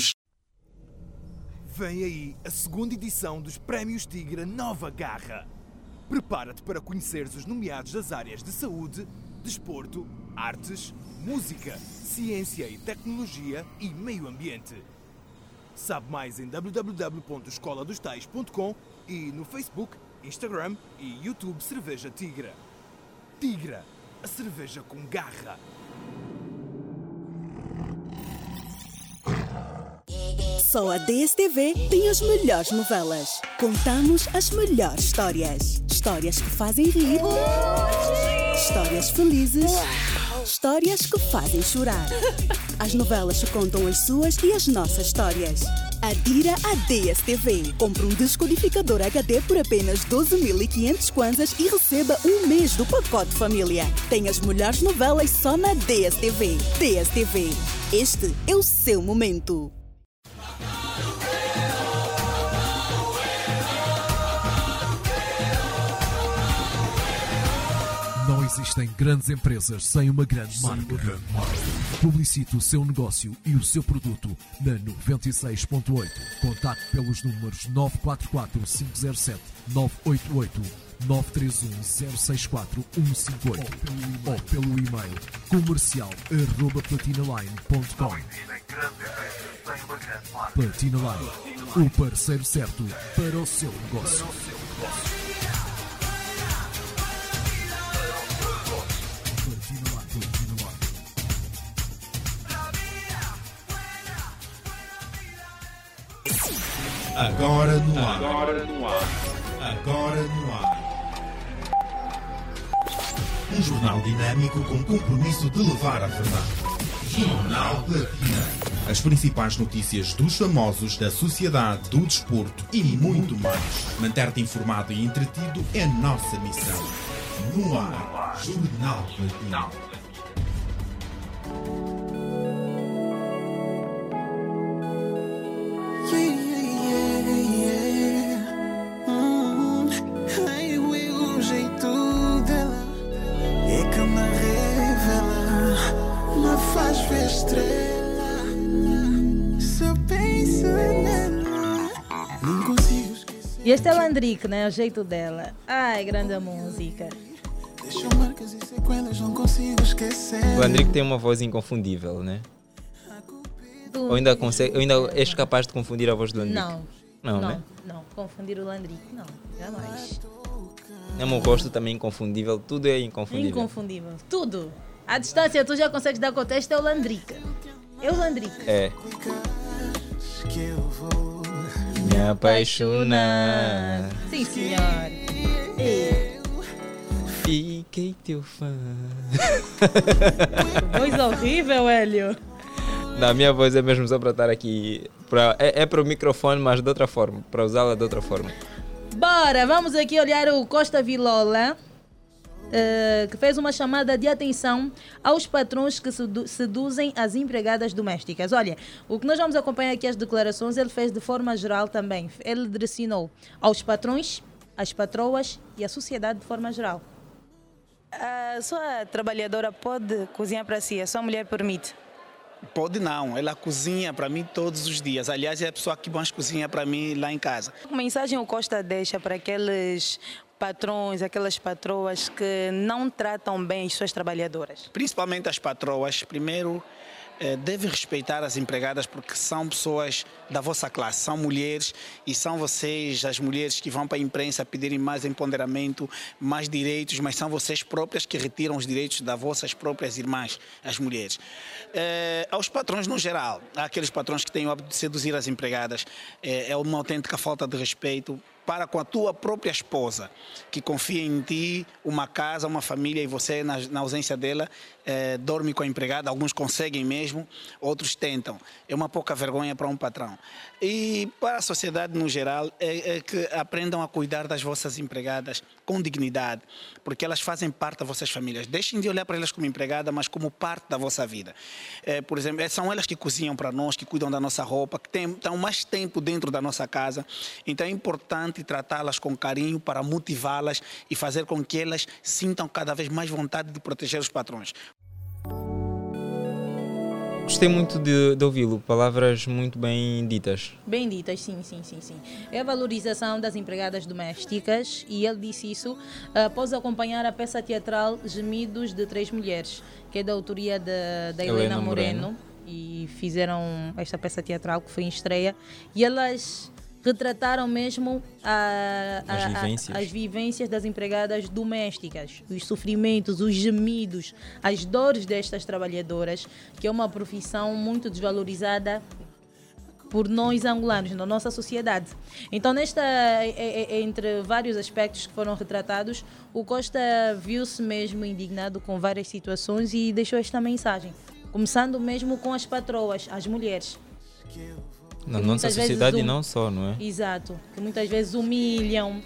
Vem aí a segunda edição dos Prémios Tigre Nova Garra. Prepara-te para conheceres os nomeados das áreas de saúde, desporto, artes, música, ciência e tecnologia e meio ambiente. Sabe mais em www.escoladostais.com e no Facebook, Instagram e YouTube Cerveja Tigra. Tigra, a cerveja com garra. Só a DSTV tem as melhores novelas. Contamos as melhores histórias. Histórias que fazem rir. Histórias felizes. Histórias que fazem chorar. As novelas que contam as suas e as nossas histórias. Adira a DSTV. Compre um descodificador HD por apenas 12.500 kwanzas e receba um mês do pacote família. Tem as melhores novelas só na DSTV. DSTV. Este é o seu momento. Existem grandes empresas sem uma grande marca. Publicite o seu negócio e o seu produto na 96.8. Contacte pelos números 944 507 988 931 064 158 ou pelo e-mail comercial arroba platinaline.com. Platina Line, o parceiro certo para o seu negócio. Agora no ar. Agora no ar. Agora no ar. Um jornal dinâmico com compromisso de levar a verdade. Jornal Platina. As principais notícias dos famosos, da sociedade, do desporto e muito mais. Manter-te informado e entretido é nossa missão. No ar. Jornal Platina. Hum, me faz ver estrela. Se eu penso nela, nem consigo esquecer. E este é o Andrique, né? O jeito dela. Ai, grande música. Deixou marcas e sequelas, não consigo esquecer. O Andrique tem uma voz inconfundível, né? Ou ainda, consegue, ou ainda és capaz de confundir a voz do Andrique? Não. Não, não, né? não. Confundir o Landrique, não. Jamais. Mesmo o rosto também inconfundível, tudo é É inconfundível. inconfundível. Tudo. À distância, tu já consegues dar contexto, é o Landrique. É o Landrique. É. Eu Me apaixonar. Sim, senhor. É. Fiquei teu fã. Voz horrível, Hélio. Na minha voz é mesmo só para estar aqui. Pra, é, é para o microfone, mas de outra forma. Para usá-la de outra forma. Bora, vamos aqui olhar o Costa Vilola, eh, que fez uma chamada de atenção aos patrões que sedu- seduzem as empregadas domésticas. Olha, o que nós vamos acompanhar aqui as declarações, ele fez de forma geral também. Ele direcionou aos patrões, às patroas e à sociedade de forma geral. A sua trabalhadora pode cozinhar para si, a sua mulher permite. Pode não, ela cozinha para mim todos os dias. Aliás, é a pessoa que mais cozinha para mim lá em casa. Que mensagem o Costa deixa para aqueles patrões, aquelas patroas que não tratam bem as suas trabalhadoras? Principalmente as patroas, primeiro eh, deve respeitar as empregadas porque são pessoas da vossa classe, são mulheres e são vocês, as mulheres que vão para a imprensa pedirem mais empoderamento, mais direitos, mas são vocês próprias que retiram os direitos das vossas próprias irmãs, as mulheres. Eh, aos patrões no geral, há aqueles patrões que têm o hábito de seduzir as empregadas, eh, é uma autêntica falta de respeito para com a tua própria esposa, que confia em ti, uma casa, uma família, e você, na, na ausência dela, eh, dorme com a empregada. Alguns conseguem mesmo, outros tentam. É uma pouca vergonha para um patrão. E para a sociedade no geral, é, é que aprendam a cuidar das vossas empregadas com dignidade, porque elas fazem parte das vossas famílias. Deixem de olhar para elas como empregada, mas como parte da vossa vida. Eh, por exemplo, são elas que cozinham para nós, que cuidam da nossa roupa, que têm, estão mais tempo dentro da nossa casa. Então é importante tratá-las com carinho para motivá-las e fazer com que elas sintam cada vez mais vontade de proteger os patrões. Gostei muito de, de ouvi-lo. Palavras muito bem ditas. Bem ditas, sim, sim, sim, sim. É a valorização das empregadas domésticas e ele disse isso ah, após acompanhar a peça teatral Gemidos de Três Mulheres, que é da autoria da, da Helena, Helena Moreno. Moreno. E fizeram esta peça teatral que foi em estreia. E elas retrataram mesmo a- a- As a- vivências. as vivências das empregadas domésticas, os sofrimentos, os gemidos, as dores destas trabalhadoras, que é uma profissão muito desvalorizada por nós angolanos, na nossa sociedade. Então, nesta, é- é- é entre vários aspectos que foram retratados, o Costa viu-se mesmo indignado com várias situações e deixou esta mensagem. Começando mesmo com as patroas, as mulheres. Na que nossa vezes sociedade hum- não só, não é? Exato. Que muitas vezes humilham,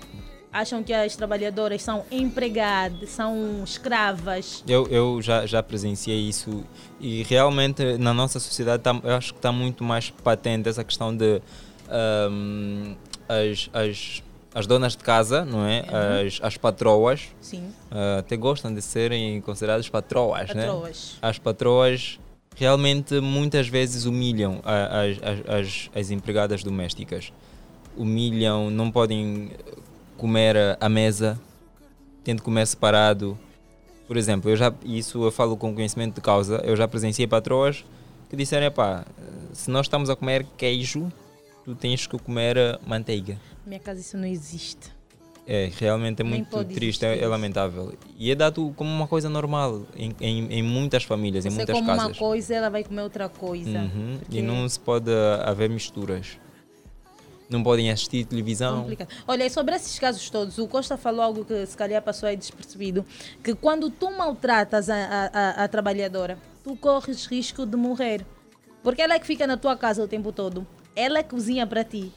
acham que as trabalhadoras são empregadas, são escravas. Eu, eu já, já presenciei isso e realmente na nossa sociedade tá, eu acho que está muito mais patente essa questão de ahm, as, as, as donas de casa, não é? Uhum. As, as patroas. Sim. ah, até gostam de serem consideradas patroas, né? Patroas. As patroas realmente muitas vezes humilham as, as, as, as empregadas domésticas. Humilham, não podem comer à mesa, têm de comer separado. Por exemplo, eu já, isso eu falo com conhecimento de causa, eu já presenciei patroas que disseram, pá, se nós estamos a comer queijo, tu tens que comer manteiga. Minha casa isso não existe. É, realmente é muito triste, é, é lamentável. E é dado como uma coisa normal em, em, em muitas famílias, em Você muitas come uma casas. coisa, ela vai comer outra coisa. Uhum, Porque E não se pode haver misturas. Não podem assistir televisão. complicado. Olha, sobre esses casos todos, o Costa falou algo que se calhar passou aí despercebido, que quando tu maltratas a, a, a- a trabalhadora, tu corres risco de morrer. Porque ela é que fica na tua casa o tempo todo. Ela é cozinha para ti.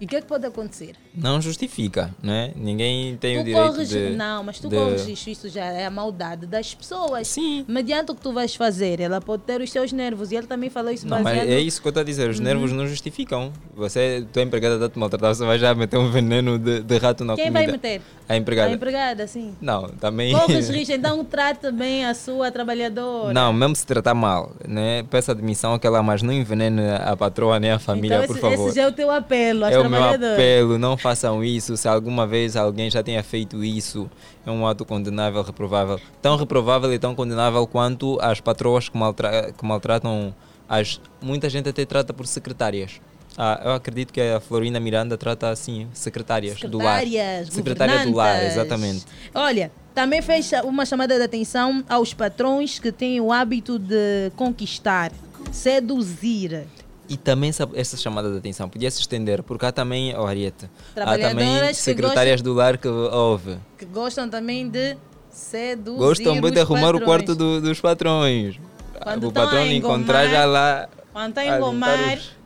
E o que é que pode acontecer? Não justifica, né? Ninguém tem o tu direito corres, de... não, mas tu de- corres isso já é a maldade das pessoas. Sim. Mediante o que tu vais fazer, ela pode ter os seus nervos. E ele também falou isso Não, mas baseado... é isso que eu estou a dizer. Os Uhum. nervos não justificam. Você, tua empregada está te maltratar, você vai já meter um veneno de, de rato na Quem comida. vai meter? A empregada. A empregada, sim. Não, também. Corres risco, então trata bem a sua trabalhadora. Não, mesmo se tratar mal, né? Peça admissão àquela, mas não envenene a patroa nem a família, então, por esse, favor. esse já é o teu apelo às É o meu apelo, não façam isso. Se alguma vez alguém já tenha feito isso, é um ato condenável, reprovável. Tão reprovável e tão condenável quanto as patroas que, maltra que maltratam as. Muita gente até trata por secretárias. Ah, eu acredito que a Florina Miranda trata assim, secretárias, do lar. Secretárias, Secretária do lar, exatamente. Olha, também fez uma chamada de atenção aos patrões que têm o hábito de conquistar, seduzir. E também essa, essa chamada de atenção podia se estender, porque há também, oh, Arieta, há também secretárias do lar que houve. que gostam também de seduzir Gostam muito de arrumar o patrões. quarto do- dos patrões. Quando o estão patrão encontrar já lá. Quando está a engomar, os-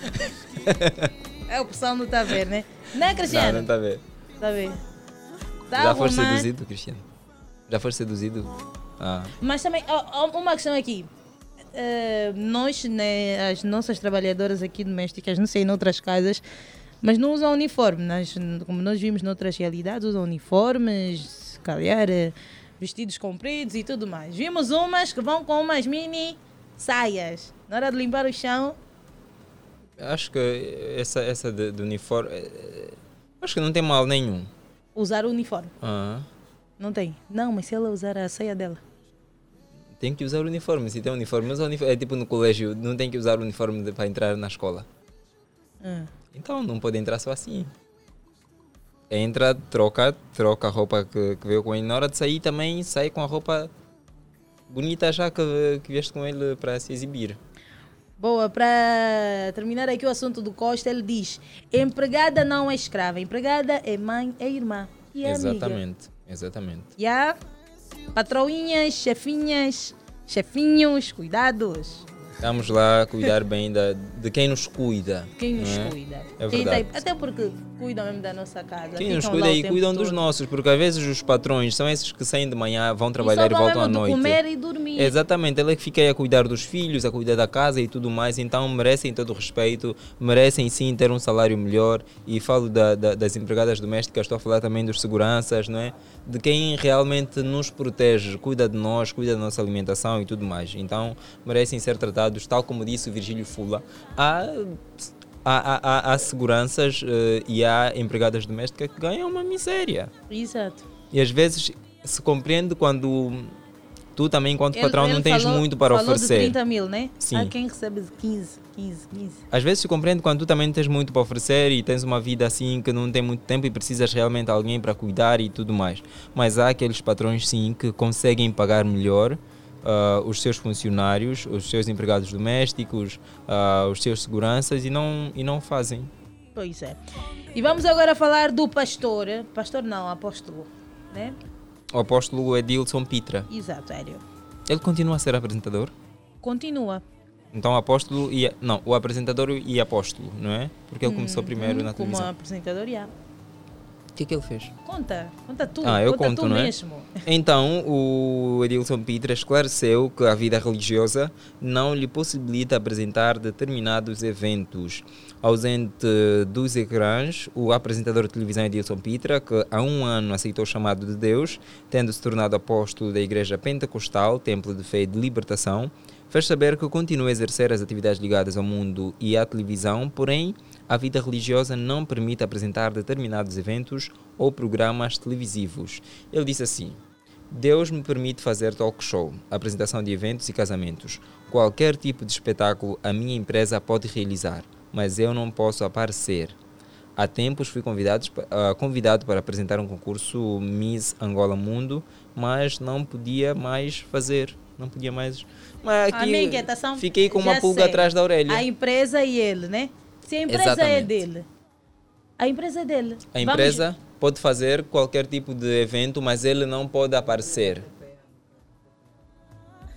é o pessoal não está a ver, né? Não, Cristiano? não está a ver. Está a ver? Tá a Já foste seduzido, Cristiano? Já foste seduzido? Ah. Mas também, ó, ó, uma questão aqui. Eh, nós, né, as nossas trabalhadoras aqui domésticas, não sei, em outras casas, mas não usam uniforme. Nós, como nós vimos noutras realidades, usam uniformes, se calhar eh, vestidos compridos e tudo mais. Vimos umas que vão com umas mini saias. Na hora de limpar o chão, Acho que essa, essa de, de uniforme. eh, Acho que não tem mal nenhum. usar o uniforme. Ah. Não tem. Não, mas se ela usar a saia dela. Tem que usar o uniforme. Se tem uniforme, usa o uniforme. É tipo no colégio, não tem que usar o uniforme para entrar na escola. Ah. Então não pode entrar só assim. Entra, troca, troca a roupa que, que veio com ele. Na hora de sair também sai com a roupa bonita já que, que vieste com ele para se exibir. Boa, para terminar aqui o assunto do Costa, ele diz: empregada não é escrava, empregada é mãe, é irmã e é amiga. exatamente, exatamente. Há patroinhas, chefinhas, chefinhos, cuidados. Estamos lá a cuidar bem da, de quem nos cuida. Quem nos é? cuida. É verdade. tem- até porque cuidam mesmo da nossa casa. Quem nos cuida e cuidam dos todo. nossos, porque às vezes os patrões são esses que saem de manhã, vão trabalhar e, vão voltam à noite. comer e dormir. Exatamente, ele é que fica aí a cuidar dos filhos, a cuidar da casa e tudo mais, então merecem todo o respeito, merecem sim ter um salário melhor. E falo da- da- das empregadas domésticas, estou a falar também dos seguranças, não é? De quem realmente nos protege, cuida de nós, cuida da nossa alimentação e tudo mais. Então merecem ser tratados, tal como disse o Virgílio Fula. Há, há, há- há- seguranças eh, e há empregadas domésticas que ganham uma miséria. Exato. E às vezes se compreende quando tu também, enquanto Ele- patrão, não ele tens falou- muito para falou oferecer. de 30 mil, né? Sim. Há quem recebe de 15, 15, 15. Às vezes se compreende quando tu também não tens muito para oferecer e tens uma vida assim que não tem muito tempo e precisas realmente de alguém para cuidar e tudo mais. Mas há aqueles patrões sim que conseguem pagar melhor ah, os seus funcionários, os seus empregados domésticos, ah, os seus seguranças e não, e não fazem. Pois é. E vamos agora falar do pastor. Pastor não, apóstolo. Né? O apóstolo Edilson Pitra, Exato, Hélio. ele continua a ser apresentador? Continua. Então, apóstolo e. Não, o apresentador e apóstolo, não é? Porque ele começou Hum, primeiro hum, na Como televisão. apresentador, já. O que é que ele fez? Conta, conta tu. Ah, eu conta conto, tu não é? mesmo. Então, o Edilson Pitra esclareceu que a vida religiosa não lhe possibilita apresentar determinados eventos. Ausente dos ecrãs, o apresentador de televisão Edilson Pitra, que há um ano aceitou o chamado de Deus, tendo se tornado apóstolo da Igreja Pentecostal, Templo de Fé e de Libertação, fez saber que continua a exercer as atividades ligadas ao mundo e à televisão, porém, a vida religiosa não permite apresentar determinados eventos ou programas televisivos. Ele disse assim: Deus me permite fazer talk show, apresentação de eventos e casamentos. Qualquer tipo de espetáculo a minha empresa pode realizar, mas eu não posso aparecer. Há tempos fui convidado, ah, convidado para apresentar um concurso Miss Angola Mundo, mas não podia mais fazer. Não podia mais. Mas aqui minha inquietação. fiquei com uma pulga sei. atrás da orelha. A empresa e ele, né? Se a empresa é Exatamente. dele. A empresa é dele. A Vamos- empresa pode fazer qualquer tipo de evento, mas ele não pode aparecer.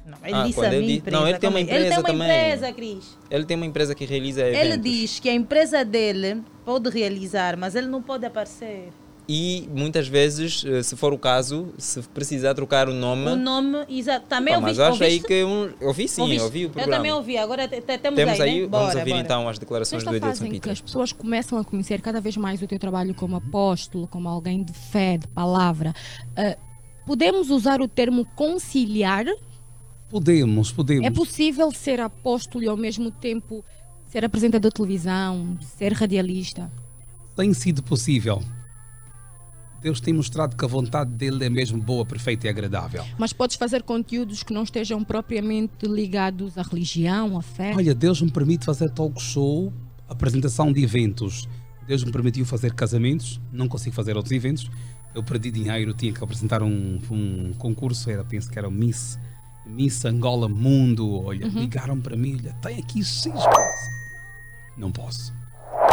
Não, ele Ah, disse a ele minha di- empresa. não, ele tem uma calma aí. Ele tem empresa uma também. empresa, Cris. Ele tem uma empresa que realiza Ele eventos. diz que a empresa dele pode realizar, mas ele não pode aparecer. E muitas vezes, eh, se for o caso, se precisar trocar o nome. O nome, exato. Também Pá, ouvi, mas eu acho aí ouviste? que um, eu ouvi sim, Ouviste? eu ouvi o Eu programa. também ouvi, agora te- te- temos, Temos aí, aí, né? vamos Bora, ouvir bora. então as declarações Nesta do Edilson Peter. as pessoas começam a conhecer cada vez mais o teu trabalho como apóstolo, como alguém de fé, de palavra, eh, podemos usar o termo conciliar? Podemos, podemos. É possível ser apóstolo e ao mesmo tempo ser apresentador de televisão, ser radialista? Tem sido possível. Deus tem mostrado que a vontade dele é mesmo boa, perfeita e agradável. Mas podes fazer conteúdos que não estejam propriamente ligados à religião, à fé? Olha, Deus me permite fazer talk show, apresentação de eventos. Deus me permitiu fazer casamentos, não consigo fazer outros eventos. Eu perdi dinheiro, tinha que apresentar um, um concurso, era, penso que era o Miss, Miss Angola Mundo. Olha, Uhum. ligaram para mim, olha, tem aqui seis meses. Não posso.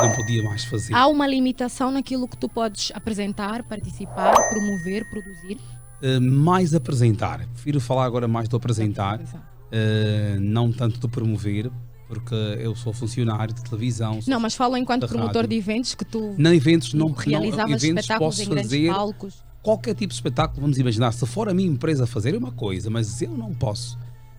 Não podia mais fazer. Há uma limitação naquilo que tu podes apresentar, participar, promover, produzir? Uh, mais apresentar. Prefiro falar agora mais do apresentar, uh, não tanto do promover, porque eu sou funcionário de televisão. Não, mas falo enquanto promotor rádio. de eventos que tu Não, eventos não, não realizavas eventos espetáculos posso em fazer palcos. qualquer tipo de espetáculo, vamos imaginar, se for a minha empresa fazer é uma coisa, mas eu não posso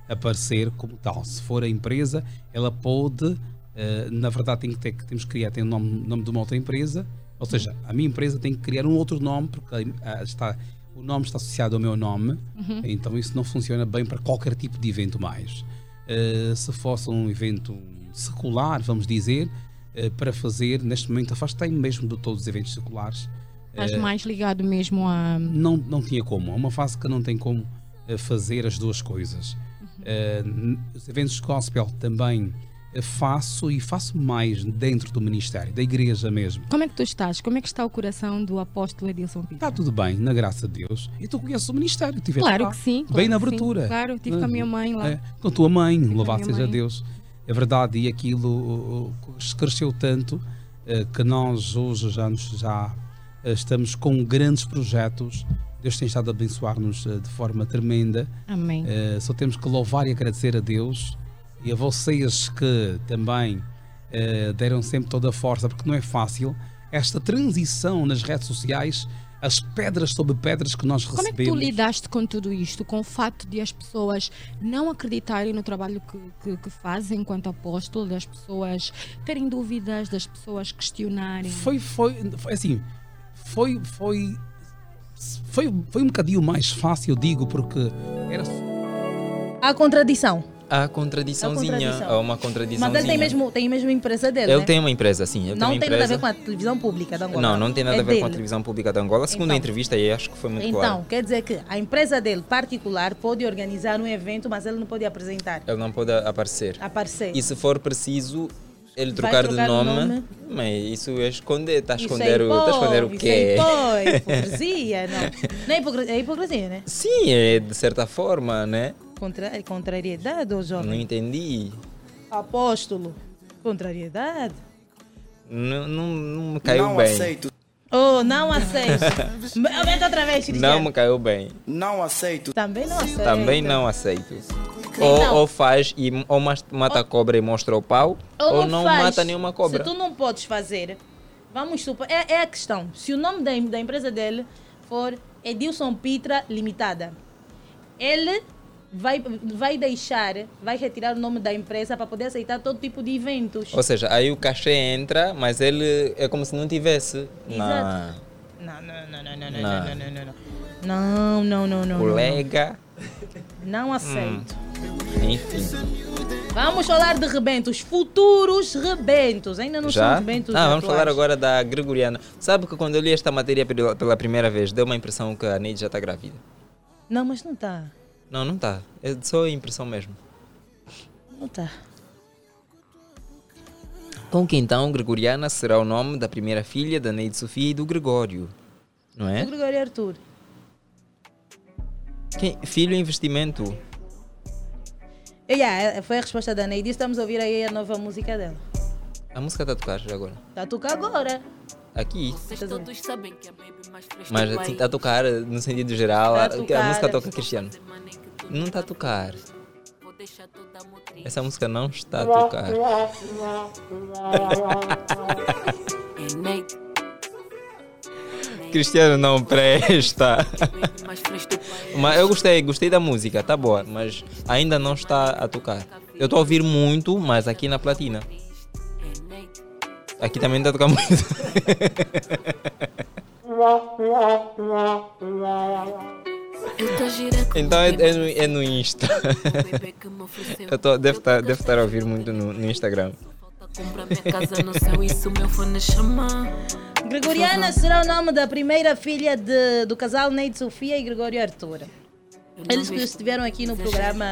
aparecer como tal. Se for a empresa, ela pode, eh, na verdade tem que ter, temos que criar, tem o nome, nome de uma outra empresa, ou seja, a minha empresa tem que criar um outro nome, porque ah, está, o nome está associado ao meu nome, Uhum. então isso não funciona bem para qualquer tipo de evento mais. Eh, se fosse um evento secular, vamos dizer, eh, para fazer, neste momento afastei-me mesmo de todos os eventos seculares. Estás mais ligado mesmo a. não, não tinha como. É uma fase que não tem como fazer as duas coisas. N- os eventos gospel também faço e faço mais dentro do ministério, da igreja mesmo. Como é que tu estás? Como é que está o coração do apóstolo Edilson Pinto? Está tudo bem, na graça de Deus. E tu conheces o ministério, tiveste Claro lá, que sim. claro Bem na que sim. abertura. Claro, tive com a minha mãe lá. É, com a tua mãe, louvado seja mãe. Deus. É verdade, e aquilo cresceu tanto uh, que nós hoje já, nos- já uh, estamos com grandes projetos. Deus tem estado a abençoar-nos de forma tremenda. Amém. Uh, só temos que louvar e agradecer a Deus e a vocês que também uh, deram sempre toda a força, porque não é fácil esta transição nas redes sociais, as pedras sobre pedras que nós Como é que recebemos. tu lidaste com tudo isto? Com o facto de as pessoas não acreditarem no trabalho que, que, que fazem enquanto apóstolo, das pessoas terem dúvidas, das pessoas questionarem? Foi, foi, foi assim, foi, foi, foi, foi um bocadinho mais fácil, digo, porque era Há contradição. Há contradiçãozinha, contradição. há uma contradiçãozinha. Mas ele tem mesmo, tem mesmo a empresa dele. Ele né? tem uma empresa, sim. Ele não tem, uma nada a empresa. ver com a televisão pública da Angola. Não, não tem nada É a ver com a dele. televisão pública de Angola. Segundo a Então. entrevista, aí acho que foi muito Então, claro. quer dizer que a empresa dele particular pode organizar um evento, mas ele não pode apresentar, Ele não pode aparecer. aparecer. E se for preciso ele trocar, trocar de nome, nome. mas isso é esconder, está a Isso esconder, é o, tá a esconder o quê? Isso é hipo- hipocrisia, não. Não é hipocrisia, é hipocrisia, né? Sim, é de certa forma, né? Contra... Contrariedade, ô jovem? Não entendi. Apóstolo. Contrariedade. Não, não, não me caiu Não bem. aceito. Oh, não aceito. Aumenta outra vez, Cristiano. Não me caiu bem. Não aceito. Também não aceito. Também não aceito. Então. Ou, ou faz e ou mata a cobra e mostra o pau, ou, não, faz. mata nenhuma cobra. Se tu não podes fazer, vamos supor, é, é a questão. Se o nome da, da empresa dele for Edilson Pitra Limitada, ele vai, vai deixar, vai retirar o nome da empresa para poder aceitar todo tipo de eventos. Ou seja, aí o cachê entra, mas ele é como se não tivesse. Exato. Não, não, não, não, não, não, Não. não, não, não, não. Não, não, não, não. colega. Não aceito. Enfim. Vamos falar de rebentos, futuros rebentos. Ainda não são Já? rebentos Ah, vamos atuais. falar agora da Gregoriana. Sabe que quando eu li esta matéria pela primeira vez, deu uma impressão que a Neide já está grávida. Não, mas não está. Não, não está. É só impressão mesmo. Não está. Com que então Gregoriana será o nome da primeira filha da Neide Sofia e do Gregório. Não é? O Gregório Arthur. Quem- filho investimento. E, yeah, foi a resposta da Neide. Estamos a ouvir aí a nova música dela. A música está a tocar já agora. Está a tocar agora. Aqui. Todos sabem que a baby mais Mas do está a tocar no sentido geral. Tá a a, a música toca Cristiano. Não está a tocar. Essa música não está a tocar. É Cristiano não presta. Mas eu gostei, gostei da música, tá boa, mas ainda não está a tocar. Eu estou a ouvir muito, mas aqui na platina. Aqui também está a tocar muito. Então é, é no, é no Insta. Eu tô, deve, estar, deve estar a ouvir muito no, no Instagram. Gregoriana será o nome da primeira filha de- do casal Neide Sofia e Gregório Arthur. Eles que estiveram aqui no programa.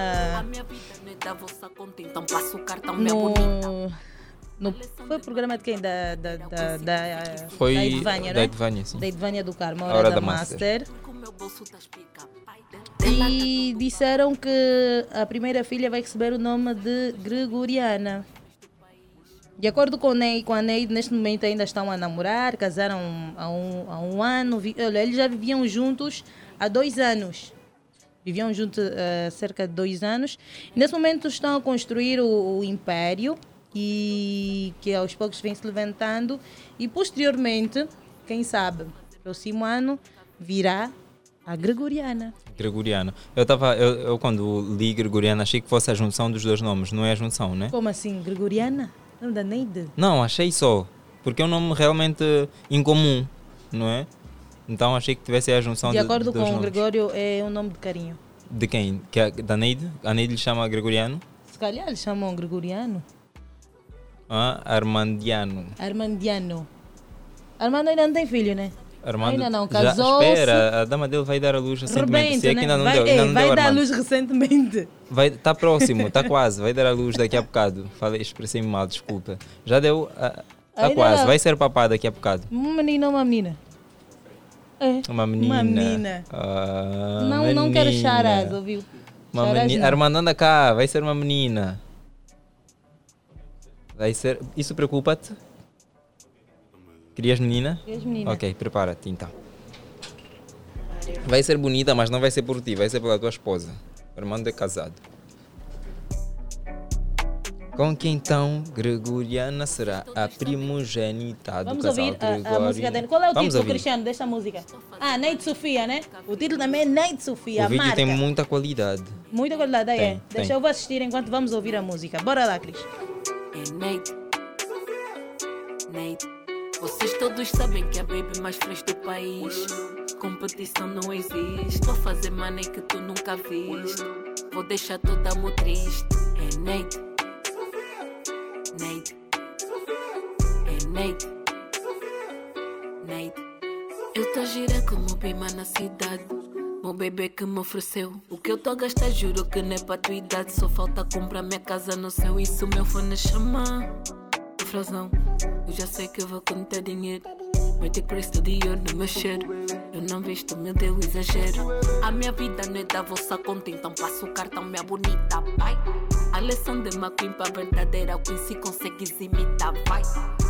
Da conta, então. No, no, foi o programa de quem? Da, da, da, da, Foi da Edvânia, da né? Edvânia, sim. Da Edvânia do Carmo, a A hora, hora da, da Master. Master. E disseram que a primeira filha vai receber o nome de Gregoriana. De acordo com, o Ney, com a Neide, neste momento ainda estão a namorar, casaram há um, há um ano. Olha, eles já viviam juntos há dois anos. Viviam juntos há cerca de dois anos. E nesse momento estão a construir o, o império e que aos poucos vem se levantando. E posteriormente, quem sabe, próximo ano virá a Gregoriana. Gregoriano. Eu, tava, eu, eu quando li Gregoriano achei que fosse a junção dos dois nomes, não é a junção, né? Como assim, Gregoriana? Nome da Neide? Não, achei só. Porque é um nome realmente incomum, não é? Então achei que tivesse a junção De de, acordo dos com o nomes. Gregório, é um nome de carinho. De quem? Que é da Neide? A Neide lhe chama Gregoriano? Se calhar eles chamam Gregoriano. Ah, Armandiano. Armandiano. Armando ainda não tem filho, né? Armando, Ainda não, já casou-se. espera, a dama dele vai dar a luz recentemente. Rebento, Se é que né? ainda não vai deu, ainda ei, não vai deu dar Armando. luz recentemente. Vai, está próximo, está quase, vai dar a luz daqui a bocado. Falei, expressei-me mal, desculpa. Já deu, está Ainda quase, vai ser papá daqui a bocado. Um menino ou uma menina? É. Uma menina. Uma menina. Ah, não, não quero menina. charas, ouviu? Uma menina. Armando, anda cá, vai ser uma menina. Vai ser. Isso preocupa-te? Querias menina? Querias menina. Ok, prepara-te então. Vai ser bonita, mas não vai ser por ti, vai ser pela tua esposa. Armando é casado. Com que então Gregoriana será a primogênita do Vamos casal ouvir a, a música dele. Qual é o Vamos título, ouvir. Cristiano, desta música? Ah, Neide Sofia, né? O título também é Neide Sofia, O vídeo marca. tem muita qualidade. Muita qualidade, Tem, é. tem. Deixa eu vou assistir enquanto vamos ouvir a música. Bora lá, Cris. É Nate. Nate. Vocês todos sabem que é a baby mais fresca do país. Competição não existe. Vou fazer money que tu nunca viste. Vou deixar toda amor triste. É Nate. Nate. É Nate. Nate. Eu tô gira como bima na cidade. Meu bebê que me ofereceu. O que eu tô a gastar, juro que não é pra tua idade. Só falta comprar minha casa no céu. Isso meu fone chama. Frasão, eu já sei que eu vou contar dinheiro. Vai ter preço de ouro no meu cheiro. Eu não visto, meu Deus, exagero. A minha vida não é da vossa conta, então passo o cartão, minha bonita, vai. A lição de uma pra verdadeira queen se consegues imitar, vai.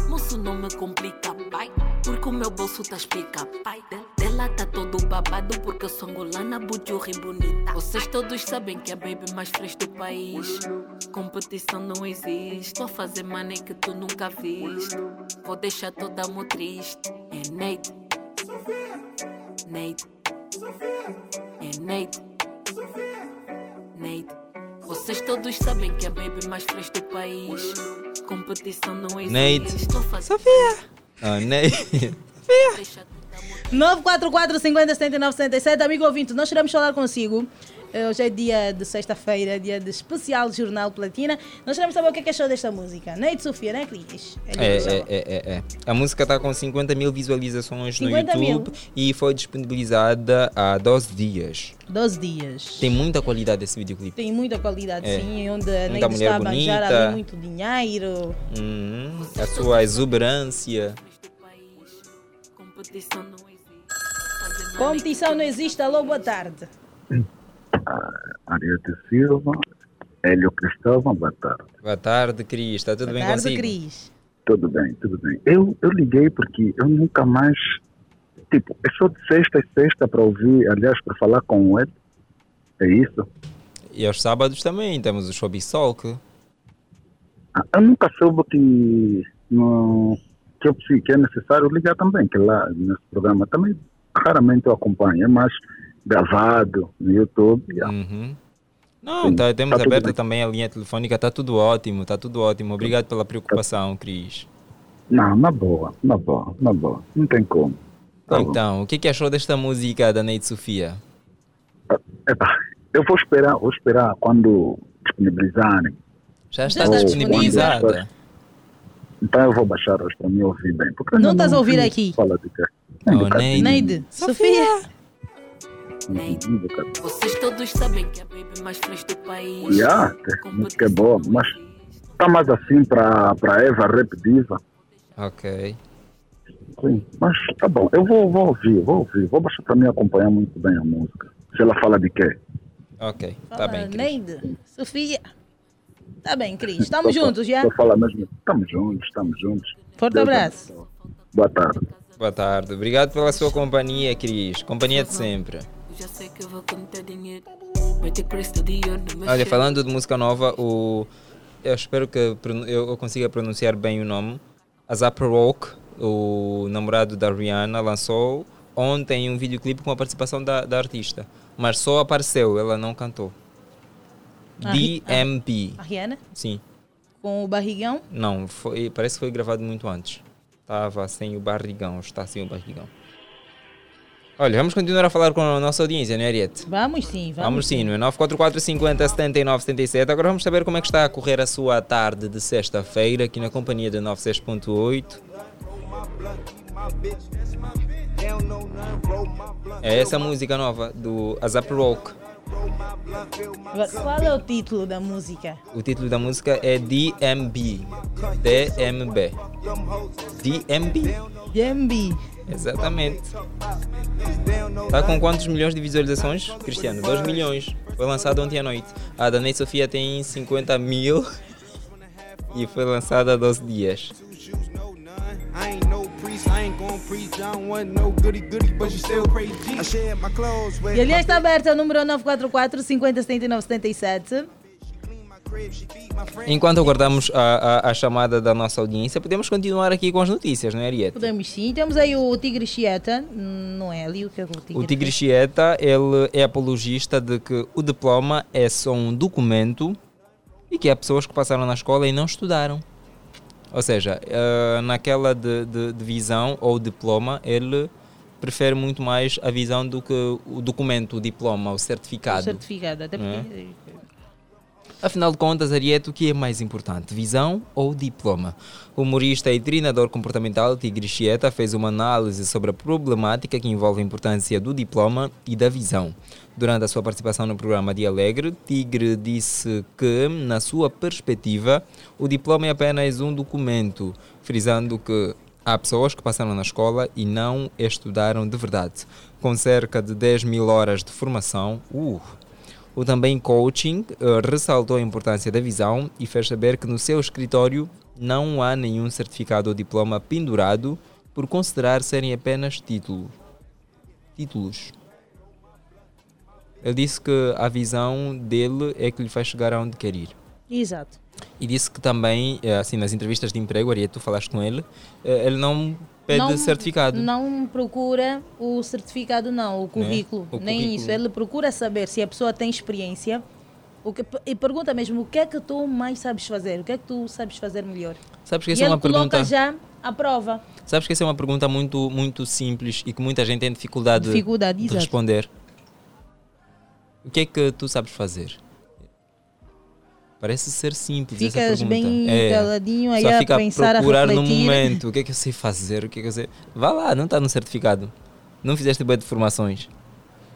Moço, não me complica, vai. Porque o meu bolso tá explica, pai. De- Dela tá todo babado porque eu sou angolana, bujurra e bonita. Vocês todos sabem que é a baby mais fresca do país. Competição não existe. Tô a fazer money que tu nunca viste. Vou deixar toda mu triste. É Nate. Nate. É Nate. Nate. Vocês todos sabem que é a baby mais fresca do país. Competição não existe. Nate. Tô a fazer Sofia! Ah, Ney. 944 50 79 77. Amigo ouvinte, nós queremos falar consigo. Eh, Hoje é dia de sexta-feira, dia de especial Jornal Platina. Nós queremos saber o que é que achou desta música. Neide Sofia, né, Cris? É, é, é, é, é. A música está com 50 mil visualizações 50 no mil? YouTube e foi disponibilizada há 12 dias. 12 dias. Tem muita qualidade esse videoclipe. Tem muita qualidade, É. sim, onde a Neide está a banjar bonita. ali muito dinheiro. Uhum. A sua exuberância. competição não existe. Competição não existe. Alô, boa tarde. Ariete Silva, Hélio Cristóvão, boa tarde. Boa tarde, Cris. Está tudo bem consigo? Cris. Tudo bem, tudo bem. Eu, eu liguei porque eu nunca mais. Tipo, é só de sexta e sexta para ouvir, aliás, para falar com ele. É isso? E aos sábados também temos o Showbiz Solk. Ah, Eu nunca soube que, no, que, eu, preciso- que é necessário ligar também, que lá nesse programa também raramente eu acompanho, é mais gravado no YouTube. yeah. Uhum. Não, Sim, tá- temos tá aberta também a linha telefônica, está tudo ótimo, está tudo ótimo. Obrigado pela preocupação, Cris. Não, na boa, na boa, na boa. Não tem como. Tá bom. então, o que, que achou desta música da Neide Sofia? Epá, eu vou esperar, vou esperar quando disponibilizarem. Já está Ou disponibilizada. Então eu vou baixar hoje para me ouvir bem. porque Não estás a ouvir vi aqui? Fala de quê? Oh, Um bocadinho. Neide. Sofia. Bocadinho. Vocês todos sabem que é a baby mais fresca do país. Yeah, a música é boa, mas tá mais assim para para Eva Rap Diva. Ok. Sim, mas tá bom. Eu vou, vou ouvir, vou ouvir. Vou baixar para me acompanhar muito bem a música. Se ela fala de quê? Ok, tá Fala, bem. Neide. Sofia. Tá bem, Cris. Estamos juntos já? Só fala mesmo. Estamos juntos, estamos juntos. Forte Deus abraço. Boa tarde. Boa tarde. Obrigado pela sua companhia, Cris. Companhia de sempre. Já sei que eu vou contar dinheiro. Vai ter preço de dia no meu Olha, falando de música nova, o... eu espero que eu consiga pronunciar bem o nome. Azap Rock, o namorado da Rihanna, lançou ontem um videoclipe com a participação da, da artista. Mas só apareceu, ela não cantou. A Ri- DMP. A Rihanna? Sim. Com o barrigão? Não, foi, parece que foi gravado muito antes. Estava sem o barrigão, está sem o barrigão. Olha, vamos continuar a falar com a nossa audiência, não é, Ariete? Vamos sim, vamos, Vamos sim, no é 944 50 79 77. Agora vamos saber como é que está a correr a sua tarde de sexta-feira aqui na companhia da 96.8. É essa música nova do Azap Rock. Qual é o título da música? O título da música é DMB. DMB. DMB. DMB. Exatamente. Está com quantos milhões de visualizações, Cristiano? 2 milhões. Foi lançado ontem à noite. A da Ney Sofia tem 50 mil e foi lançada há 12 dias. E aliás está aberta o número 944 50 79 77. Enquanto aguardamos a, a, a chamada da nossa audiência, podemos continuar aqui com as notícias, não é, Ariete? Podemos sim. Temos aí o Tigre Chieta. Não é ali o que é o Tigre. O Tigre Chieta, ele é apologista de que o diploma é só um documento e que há pessoas que passaram na escola e não estudaram. Ou seja, eh, naquela de, de- de visão ou diploma, ele prefere muito mais a visão do que o documento, o diploma, o certificado. O certificado. Até é? porque. Afinal de contas, Ariete, o que é mais importante, visão ou diploma? O humorista e treinador comportamental Tigre Chieta fez uma análise sobre a problemática que envolve a importância do diploma e da visão. Durante a sua participação no programa Dia Alegre, Tigre disse que, na sua perspectiva, o diploma é apenas um documento, frisando que Há pessoas que passaram na escola e não estudaram de verdade. Com cerca de 10 mil horas de formação, uh, o também coaching uh, ressaltou a importância da visão e fez saber que no seu escritório não há nenhum certificado ou diploma pendurado por considerar serem apenas título, títulos. Ele disse que a visão dele é que lhe faz chegar aonde quer ir. Exato. E disse que também, eh, assim, nas entrevistas de emprego, Ariete, tu falaste com ele, eh, ele não pede não, certificado. Não procura o certificado, não, o currículo. O nem currículo. isso. Ele procura saber se a pessoa tem experiência o que, e pergunta mesmo o que é que tu mais sabes fazer, o que é que tu sabes fazer melhor. Sabes que e essa é ele uma pergunta. já a prova. Sabes que essa é uma pergunta muito, muito simples e que muita gente tem dificuldade, Dificuldade, de exato. responder. O que é que tu sabes fazer? Parece ser simples essa Ficas pergunta. bem É. aí Só a fica pensar, a procurar no refletir. momento o que é que eu sei fazer, o que é que eu sei. Vá lá, não está no certificado. Não fizeste boa de formações.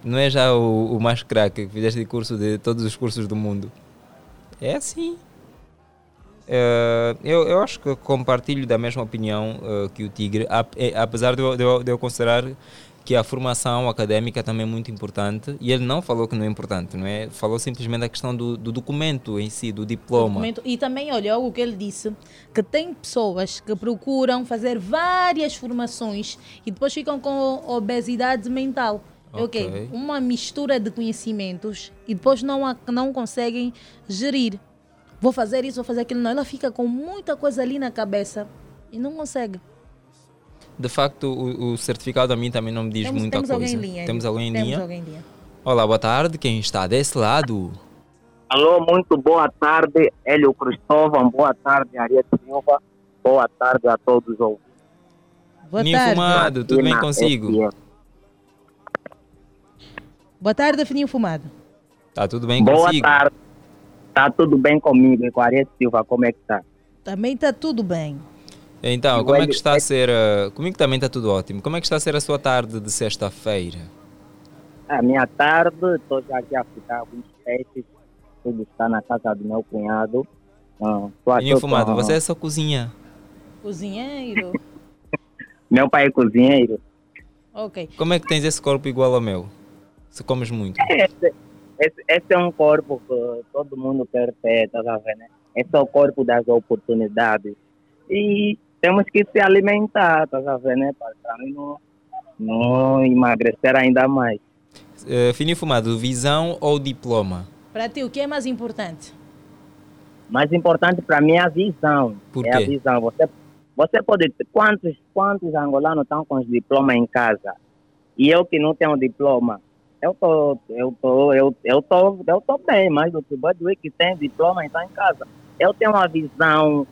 Não é já o, o mais craque que fizeste curso de todos os cursos do mundo. É assim. Eh, eu, eu acho que compartilho da mesma opinião eh, que o Tigre, eh, apesar de eu, de, eu, de eu considerar que a formação académica também é muito importante, e ele não falou que não é importante, não é? Falou simplesmente da questão do, do documento em si, do diploma. documento. E também, olha, o que ele disse, que tem pessoas que procuram fazer várias formações e depois ficam com obesidade mental. É o quê? Ok. Uma mistura de conhecimentos e depois não, a- não conseguem gerir. Vou fazer isso, vou fazer aquilo. Não, ela fica com muita coisa ali na cabeça e não consegue. De facto, o, o certificado a mim também não me diz temos muita temos coisa. alguém em linha. Temos alguém em temos linha? alguém em linha. Olá, boa tarde. Quem está desse lado? Alô, muito boa tarde, Hélio Cristóvão, boa tarde, Ariete Silva, boa tarde a todos os ouvintes. Boa Ninho tarde. Fumado, tudo bem consigo? FM. Boa tarde, Fininho Fumado. Está tudo bem Boa consigo? tarde, tá tudo bem comigo e com Ariete Silva, como é que tá? Também está tudo bem. Então, como é que está a ser... uh, Comigo também está tudo ótimo. Como é que está a ser a sua tarde de sexta-feira? A minha tarde, estou já aqui a ficar alguns testes, tudo está na casa do meu cunhado. Ah, tô aqui Ninho com- Fumado, você é só cozinha. Cozinheiro. Meu pai é cozinheiro. ok. Como é que tens esse corpo igual ao meu? Se comes muito. Esse, esse, esse é um corpo que todo mundo quer ter, tá vendo? né? Esse é o corpo das oportunidades. E temos que se alimentar, tá vendo? né? Para não, não emagrecer ainda mais. Uh, Fininho Fumado, visão ou diploma? Para ti, o que é mais importante? Mais importante para mim é a visão. Por é a quê? visão. Você, você pode ter quantos, quantos angolanos estão com os diplomas em casa? E eu que não tenho diploma, eu tô, eu tô, eu, eu tô, eu tô bem, mas do que Budwig que tem diploma e está em casa. Eu tenho uma visão,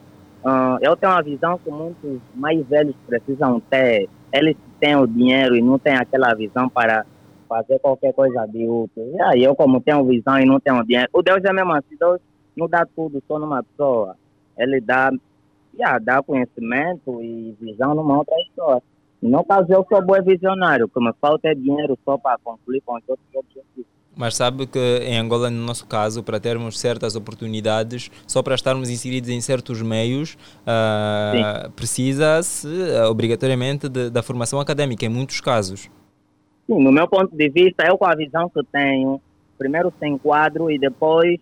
ah, eu tenho uma visão que muitos mais velhos precisam ter. Eles têm o dinheiro e não têm aquela visão para fazer qualquer coisa de útil. E aí eu como tenho visão e não tenho dinheiro, o Deus é mesmo assim, Deus não dá tudo só numa pessoa. Ele dá, yeah, dá conhecimento e visão numa outra história. No caso, eu sou bom visionário, o que me falta é dinheiro só para concluir com os outros objetivos. Mas sabe que em Angola, no nosso caso, para termos certas oportunidades, só para estarmos inseridos em certos meios, ah, precisa-se ah, obrigatoriamente de- da formação académica, em muitos casos. Sim, no meu ponto de vista, eu com a visão que tenho, primeiro se enquadro e depois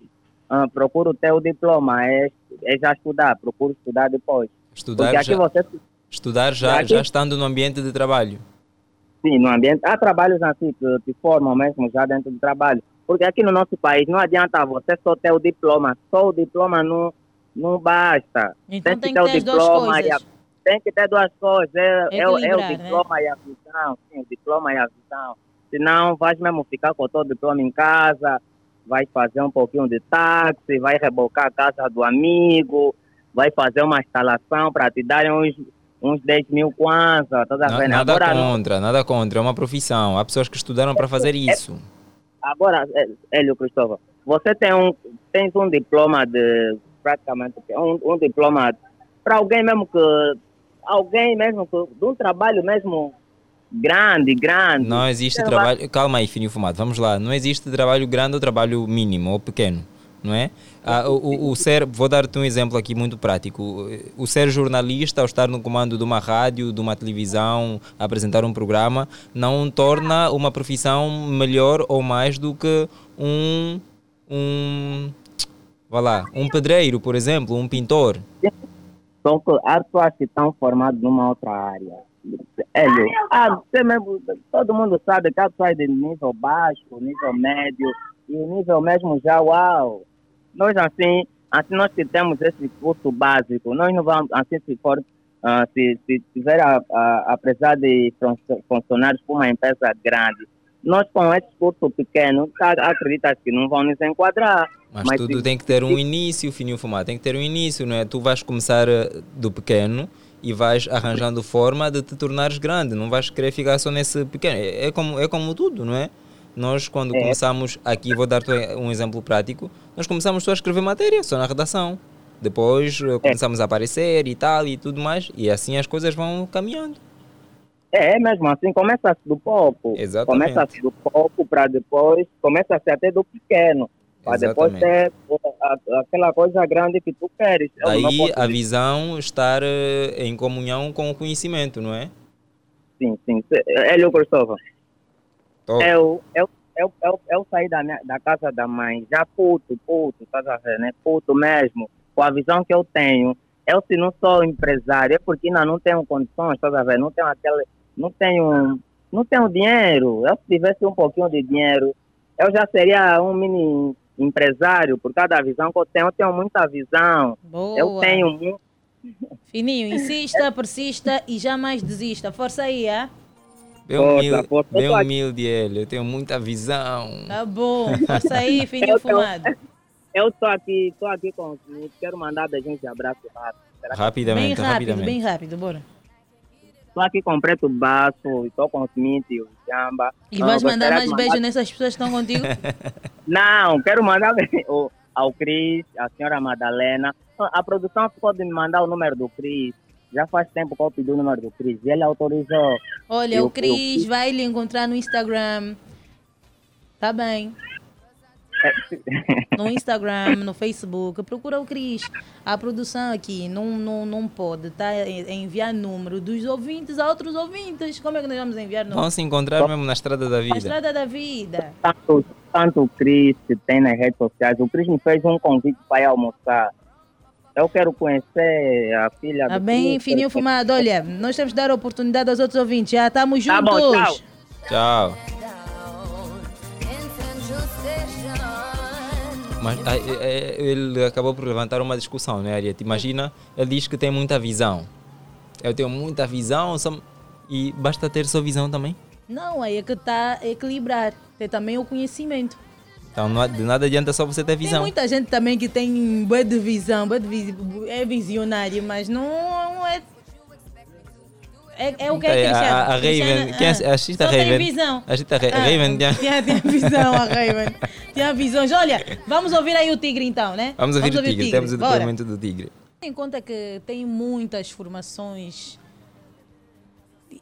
ah, procuro ter o diploma, é, é já estudar, procuro estudar depois. Estudar Porque já, você, estudar já, aqui- já estando no ambiente de trabalho. Sim, no ambiente, há trabalhos assim que te formam mesmo já dentro do trabalho. Porque aqui no nosso país não adianta você só ter o diploma, só o diploma não, não basta. Então tem que o ter duas diploma e a- tem que ter duas coisas, é, é, o- é o né? diploma e a visão, sim, o diploma e a visão. Senão vais mesmo ficar com todo o diploma em casa, vai fazer um pouquinho de táxi, vai rebocar a casa do amigo, vai fazer uma instalação para te darem uns, uns 10 mil kwanza, tá Na- vendo? nada Agora, não- contra, nada contra, é uma profissão. Há pessoas que estudaram para fazer isso. Agora, é, Hélio Cristóvão, você tem um, tens um diploma de, praticamente, um, um diploma para alguém mesmo que, alguém mesmo que, de um trabalho mesmo grande, grande. Não existe Você vai- trabalho. Calma aí, fininho fumado, vamos lá. Não existe trabalho grande ou trabalho mínimo ou pequeno. não é? Ah, o, o- ser, vou dar-te um exemplo aqui muito prático. O ser jornalista, ao estar no comando de uma rádio, de uma televisão, apresentar um programa, não torna uma profissão melhor ou mais do que um, um, vá lá, um pedreiro, por exemplo, um pintor. Só que pessoas que estão formadas numa outra área. Hélio, ah, você mesmo, todo mundo sabe que há pessoas de nível baixo, nível médio e nível mesmo já, uau. Nós assim, assim nós que temos esse curso básico, nós não vamos, assim se for, ah, se, se tiver a, a, a precisar de fun- funcionários para uma empresa grande, nós com esse curso pequeno, tá, acreditas que não vão nos enquadrar. Mas, tudo se- tem que ter um início, fininho fumar, tem que ter um início, não é? Tu vais começar eh, do pequeno e vais arranjando forma de te tornares grande, não vais querer ficar só nesse pequeno. É, é como, é como tudo, não é? Nós, quando É. começamos, aqui vou dar-te um exemplo prático, nós começamos só a escrever matéria, só na redação. Depois eh, começamos a aparecer e tal e tudo mais, e assim as coisas vão caminhando. É, é mesmo assim, começa-se do pouco. Exatamente. Começa-se do pouco para depois, começa-se até do pequeno. Para depois ter aquela coisa grande que tu queres. Eu posso a visão estar eh, em comunhão com o conhecimento, não é? Sim, sim. Hélio Cristóvão. Tô. Eu, eu, eu, eu, eu saí da, minha, da casa da mãe já puto, puto, estás a ver, né? Puto mesmo. Com a visão que eu tenho. Eu, se não sou empresário, é porque ainda não tenho condições, estás a ver? Não tenho aquele. Não tenho. Não tenho dinheiro. Eu, se tivesse um pouquinho de dinheiro, eu já seria um mini empresário, por causa da visão que eu tenho. Eu tenho muita visão. Eu Boa. tenho muito. Fininho, insista, persista e jamais desista. Força aí, ah? Bem humilde, bem tô humilde ele, eu tenho muita visão. Tá bom. Força aí, tenho- fumado. Eu estou aqui, estou aqui com. Quero mandar beijinhos e abraços rápido. Rapidamente, Bem rápido, rapidamente. bem rápido, bora. Estou aqui com o Preto Baço, estou com os Mint e o Jamba. E Ah, vais mandar mais beijos nessas pessoas que estão contigo? Não, quero mandar o- ao Cris, à senhora Madalena. A produção ficou de me mandar o número do Cris. Já faz tempo que eu pedi o número do Cris. E ele autorizou. Olha, Eu- o Cris vai lhe encontrar no Instagram. Tá bem. No Instagram, no Facebook. Procura o Cris. A produção aqui não, não, não pode tá, enviar número dos ouvintes a outros ouvintes. Como é que nós vamos enviar número? Vão se encontrar mesmo na estrada da vida. estrada da vida. Tanto, tanto o Cris que tem nas redes sociais. O Cris me fez um convite para ir almoçar. Eu quero conhecer a filha Tá do bem, fininho fumado. Olha, nós temos que dar oportunidade aos outros ouvintes. Já estamos Tá juntos. bom, tchau. Tchau. Mas é, é, ele acabou por levantar uma discussão, né, Ariete? Imagina, ele diz que tem muita visão. Eu tenho muita visão só- e basta ter só visão também. Não, aí é que está a equilibrar. Tem também o conhecimento. Então não, nada adianta só você ter Tem visão. muita gente também que tem boa de visão, bué de visi- é visionário, mas não é. É, é o que é Então, a, Cristiano. a, a Raven, Cristiano, quem ah, é, assiste a só tem Raven. visão. Assiste a Ra- Ah, Raven. Tinha, tinha visão, a Raven. Tinha visões. Olha, vamos ouvir aí o tigre então, né? Vamos ouvir o tigre, temos o depoimento do tigre. Em conta que tem muitas formações.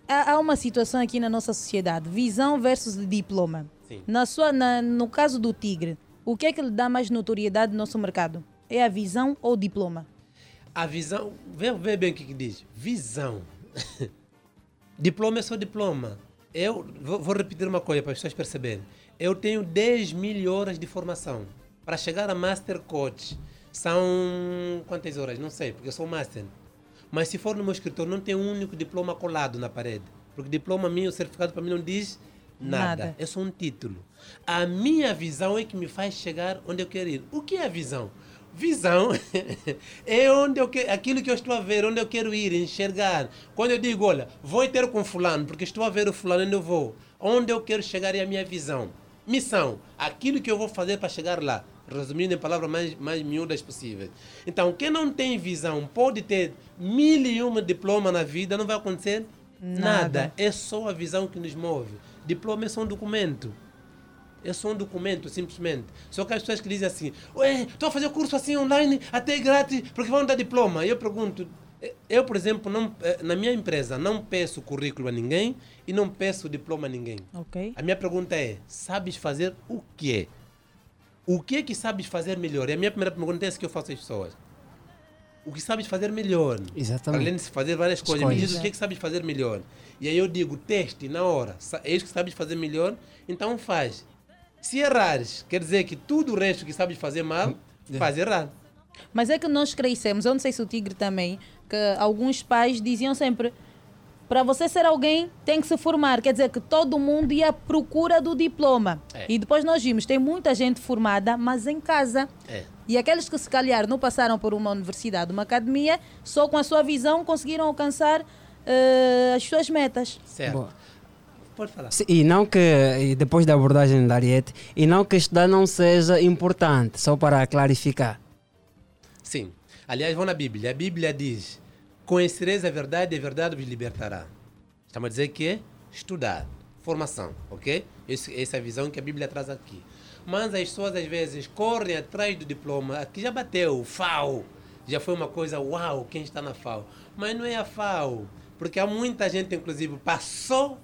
Há, há uma situação aqui na nossa sociedade: visão versus diploma. Sim. Na sua, na- no caso do Tigre, o que é que lhe dá mais notoriedade no nosso mercado? É a visão ou o diploma? A visão, vê, vê bem o que, que diz. Visão. diploma é só diploma. Eu vou, vou repetir uma coisa para as pessoas perceberem. Eu tenho 10 mil horas de formação. Para chegar a Master Coach, são quantas horas? Não sei, porque eu sou Master. Mas se for no meu escritório, não tem um único diploma colado na parede. Porque diploma meu, certificado para mim não diz nada. Nada. É só um título. A minha visão é que me faz chegar onde eu quero ir. O que é a visão? Visão é onde eu que, aquilo que eu estou a ver, onde eu quero ir, enxergar. Quando eu digo, olha, vou ter com fulano, porque estou a ver o fulano onde eu vou. Onde eu quero chegar é a minha visão. Missão, aquilo que eu vou fazer para chegar lá. Resumindo em palavras mais, mais miúdas possíveis. Então, quem não tem visão pode ter mil e uma diploma na vida, não vai acontecer Nada. nada. É só a visão que nos move. Diploma é só um documento. É só um documento, simplesmente. Só que as pessoas que dizem assim, ué, estou a fazer curso assim online, até grátis, porque vão dar diploma. E eu pergunto, eu, por exemplo, não, eh, na minha empresa, não peço currículo a ninguém e não peço diploma a ninguém. Ok. A minha pergunta é, sabes fazer o quê? O que é que sabes fazer melhor? É a minha primeira pergunta é essa que eu faço às pessoas. O que sabes fazer melhor? Exatamente. Além de fazer várias coisas, me Escolhas. diz o que é que sabes fazer melhor. E aí eu digo, teste na hora. É isso que sabes fazer melhor, então faz. Se errares, quer dizer que tudo o resto que sabes fazer mal, faz errar. Mas é que nós crescemos, eu não sei se o Tigre também, que alguns pais diziam sempre: para você ser alguém, tem que se formar. Quer dizer que todo mundo ia à procura do diploma. É. E depois nós vimos: tem muita gente formada, mas em casa. É. E aqueles que se calhar não passaram por uma universidade, uma academia, só com a sua visão conseguiram alcançar eh, as suas metas. Certo. Boa. Pode falar. Sim, E não que, depois da abordagem da Ariete, e não que estudar não seja importante, só para clarificar. Sim. Aliás, vão na Bíblia. A Bíblia diz: Conhecereis a verdade e a verdade vos libertará. Estamos a dizer que é estudar, formação, ok? Esse- essa é a visão que a Bíblia traz aqui. Mas as pessoas às vezes correm atrás do diploma, que já bateu, FAO. Já foi uma coisa, uau, quem está na FAO. Mas não é a FAO. Porque há muita gente, inclusive, passou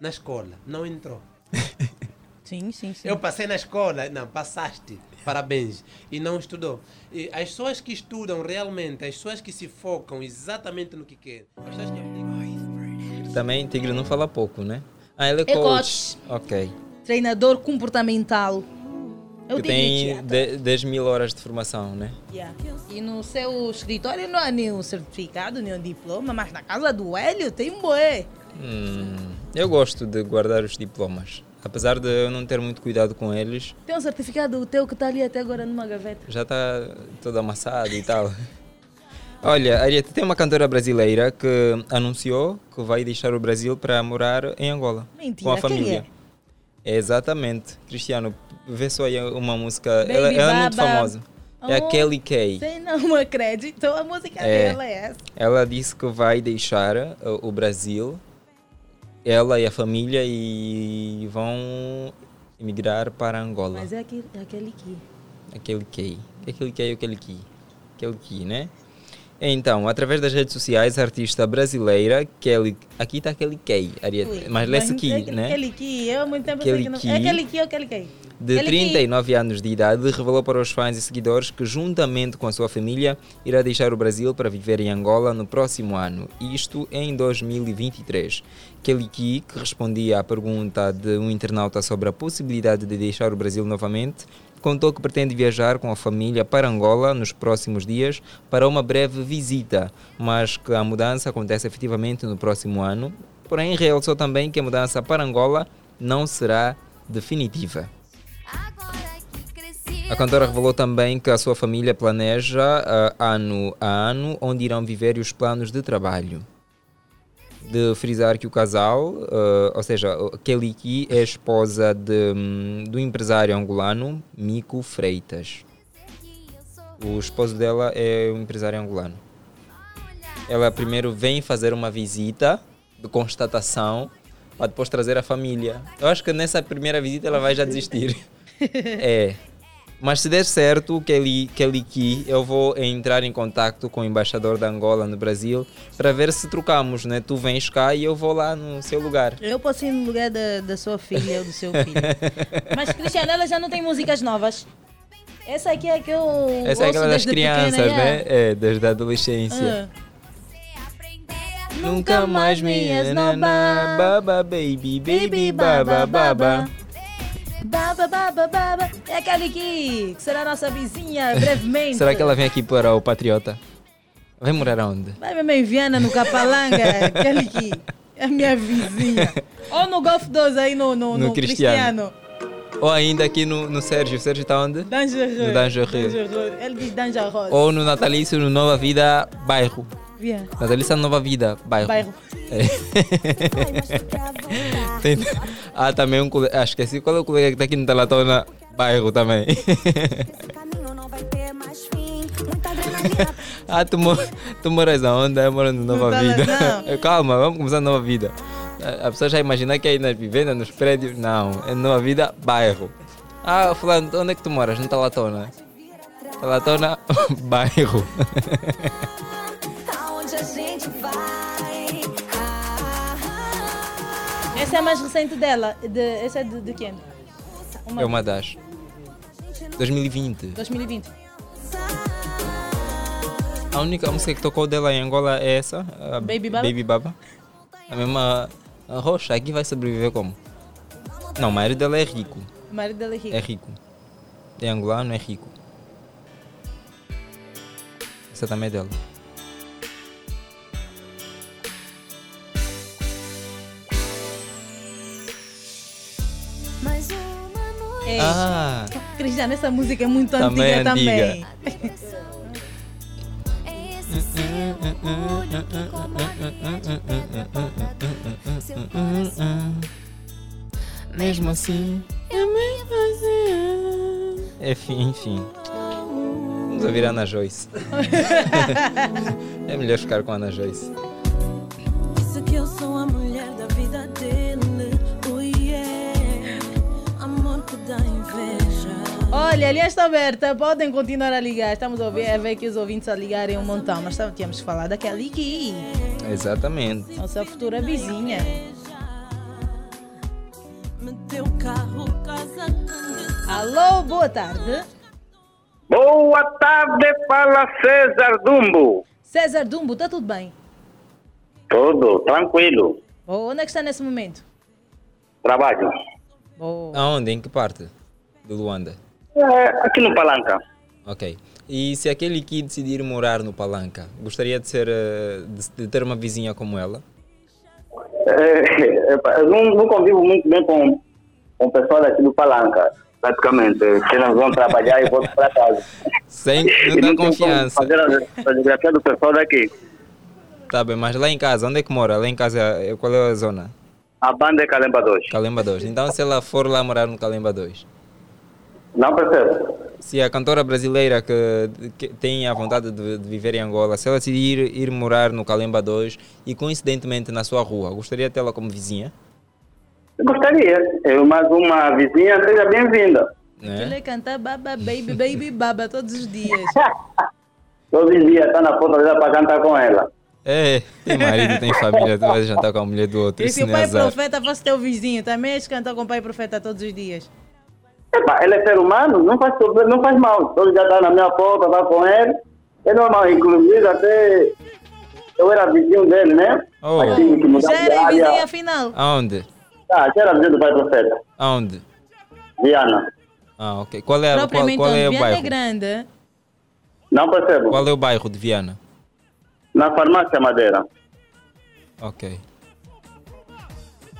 na escola, não entrou. Sim, sim, sim. Eu passei na escola, não, passaste, parabéns. E não estudou. E as pessoas que estudam realmente, as pessoas que se focam exatamente no que querem, as pessoas que Também Tigre não fala pouco, né? Ah, ele é É coach. Ok. Treinador comportamental. Eu que digo tem de- 10 mil horas de formação, né? Yeah. E no seu escritório não há nenhum certificado, nenhum diploma, mas na casa do Hélio tem um boé. Hum, eu gosto de guardar os diplomas. Apesar de eu não ter muito cuidado com eles, Tem um certificado teu que está ali até agora numa gaveta. já está todo amassado e tal. Olha, Ariete, tem uma cantora brasileira que anunciou que vai deixar o Brasil para morar em Angola. Mentira, com a quem família. Exatamente. Cristiano, vê só aí uma música. Ela, ela é muito famosa. É a Oh, Kelly Kay. Sem não acredito. Então a música É. dela é essa. Ela disse que vai deixar uh, o Brasil, ela e a família, e vão emigrar para Angola. Mas é aquele, é aquele que. Aquele Key. Aquele Key ou aquele Key? Aquele Key, né? Então, através das redes sociais, a artista brasileira Kelly. Aqui está Key, Ariete. Ui, mas lê-se é Key, aquele, né? Aquele que. Eu há muito tempo Aquele sei que não. que- É aquele que ou aquele que? de que- 39 anos de idade, revelou para os fãs e seguidores que, juntamente com a sua família, irá deixar o Brasil para viver em Angola no próximo ano, isto em 2023. Kelly Key, que respondia à pergunta de um internauta sobre a possibilidade de deixar o Brasil novamente, contou que pretende viajar com a família para Angola nos próximos dias para uma breve visita, mas que a mudança acontece efetivamente no próximo ano. Porém, realçou também que a mudança para Angola não será definitiva. A cantora revelou também que a sua família planeja ah, ano a ano onde irão viver os planos de trabalho. De frisar que o casal, ah, ou seja, Kelly Key é esposa de, hum, do empresário angolano Mico Freitas. O esposo dela é um empresário angolano. Ela primeiro vem fazer uma visita de constatação para depois trazer a família. Eu acho que nessa primeira visita ela vai já desistir. é. Mas se der certo, Kelly, Kelly Key, eu vou entrar em contato com o embaixador da Angola no Brasil para ver se trocamos, né? Tu vens cá e eu vou lá no seu lugar. Eu posso ir no lugar da, da sua filha ou do seu filho. Mas, Cristiano, ela já não tem músicas novas. Essa aqui é que eu. Essa é aquela das desde crianças, pequena, né? já. É, desde a adolescência. Ah. Nunca mais me esnobar. Baba, baby, baby, baba, baba. Baba, baba, baba. É aquele que, que será nossa vizinha brevemente. Será que ela vem aqui para o Patriota? Vai morar aonde? Vai mesmo em Viana, no Capalanga, aquele que é a minha vizinha. Ou no Golf 2 aí no, no, No no Cristiano. Cristiano. Ou ainda aqui no, no Sérgio. O Sérgio está onde? Dangereux. No. Dangereux. Ele diz Dangereux. Ou no Natalício, no Nova Vida, bairro. Viana. Natalício Nova Vida, bairro. Bairro. É. Tem- ah, também um colega. Ah, esqueci qual é o colega que está aqui no Talatona, bairro também. ah, tu, mo tu moras aonde? Eu moro no Nova No Vida. Talatão. Calma, vamos começar Nova Vida. A a pessoa já imagina que é aí nas vivendas, nos prédios. Não, é Nova Vida, bairro. Ah, fulano, onde é que tu moras? No Talatona. Talatona, bairro. A gente vai? Essa é a mais recente dela. De, essa é de, de quem? É uma das. 2020. 2020. A única música que tocou dela em Angola é essa, Baby Baba? Baby Baba. A mesma a roxa aqui vai sobreviver como? Não, o marido dela é rico. O marido dela é rico. É rico. É angolano, é rico. Essa também é dela. Ei, Ah. Cristiano, essa música é muito Também antiga, antiga. também. Mesmo assim. Enfim, enfim. Vamos ouvir a Ana Joyce. é melhor ficar com a Ana Joyce. Disse que eu sou a mulher Olha, a linha está aberta, podem continuar a ligar. Estamos a ver, a ver que os ouvintes a ligarem um montão, mas tínhamos que falar daquela aqui, Exatamente. nossa futura vizinha. Teu carro, casa, Alô, boa tarde. Boa tarde, fala César Dumbo. César Dumbo, está tudo bem? Tudo tranquilo. Oh, onde é que está nesse momento? Trabalho. Aonde? Em que parte? De Luanda? É, aqui no Palanca. Ok. E se aquele que decidir morar no Palanca, gostaria de ser eh, de, ter uma vizinha como ela? É, eu não, não convivo muito bem com, com o pessoal daqui do Palanca, praticamente. Nós vamos trabalhar e volto para casa. Sem não confiança. Fazer a fotografia do pessoal daqui. Tá bem, mas lá em casa, onde é que mora? Lá em casa, eh, qual é a zona? A banda é Calemba 2. Calemba 2. Então, se ela for lá morar no Calemba 2, Não percebo. se a cantora brasileira que, que tem a vontade de, de viver em Angola, se ela decidir ir morar no Calemba 2 e coincidentemente na sua rua, gostaria de tê-la como vizinha? Gostaria. Eu, mais uma vizinha, seja bem-vinda. Né? Ele canta baba, baby, baby, baba todos os dias. Todo dia está na porta dela para cantar com ela. É, tem marido, tem família, tu vai jantar com a mulher do outro. E se o é pai azar. profeta fosse teu vizinho, também és cantar com o pai profeta todos os dias. Epa, ele é ser humano, não faz, problema, não faz mal. Todo dia está na minha porta, está com ele. É normal, inclusive até eu era vizinho dele, né? Oh. Tive que Já era vizinho afinal. Aonde? Ah, já era vizinho do pai profeta. Aonde? Viana. Ah, ok. Qual é, qual, qual é o Viana é bairro? grande. Não percebo. Qual é o bairro de Viana? Na farmácia Madeira. Ok.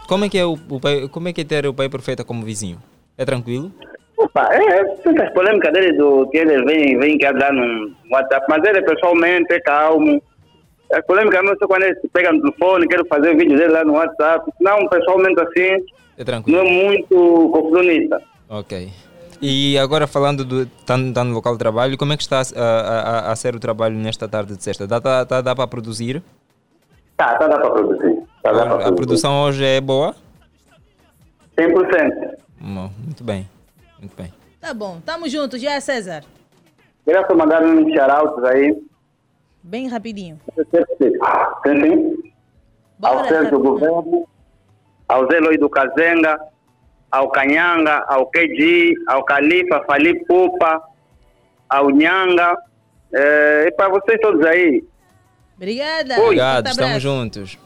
Como é que é o, o pai, como é que é ter o pai profeta como vizinho? É tranquilo? Opa, é, é, tem as polêmicas dele do que ele vem, vem cá dar no WhatsApp, mas ele pessoalmente é calmo. As polêmicas não só quando ele se pega no telefone, quer fazer vídeo dele lá no WhatsApp. Não, pessoalmente assim, É tranquilo. não é muito confronista. Ok. E agora falando do tá, no- tá no local de trabalho, como é que está a, a, a- a ser o trabalho nesta tarde de sexta? Dá, tá, tá- dá para produzir? Tá, tá dá para produzir. Tá, dá pra a produzir. produção hoje é boa? 100%. Muito bem, muito bem. Tá bom, tamo juntos, já César. Queria só mandar uns shoutouts aí. Bem rapidinho. Sim, sim. Ao Sérgio Governo, ao Zé do Kazenga, ao Canhanga, ao KG, ao Califa, Fali Pupa, ao Nhanga. É, e para vocês todos aí. Obrigada. Obrigado, estamos juntos.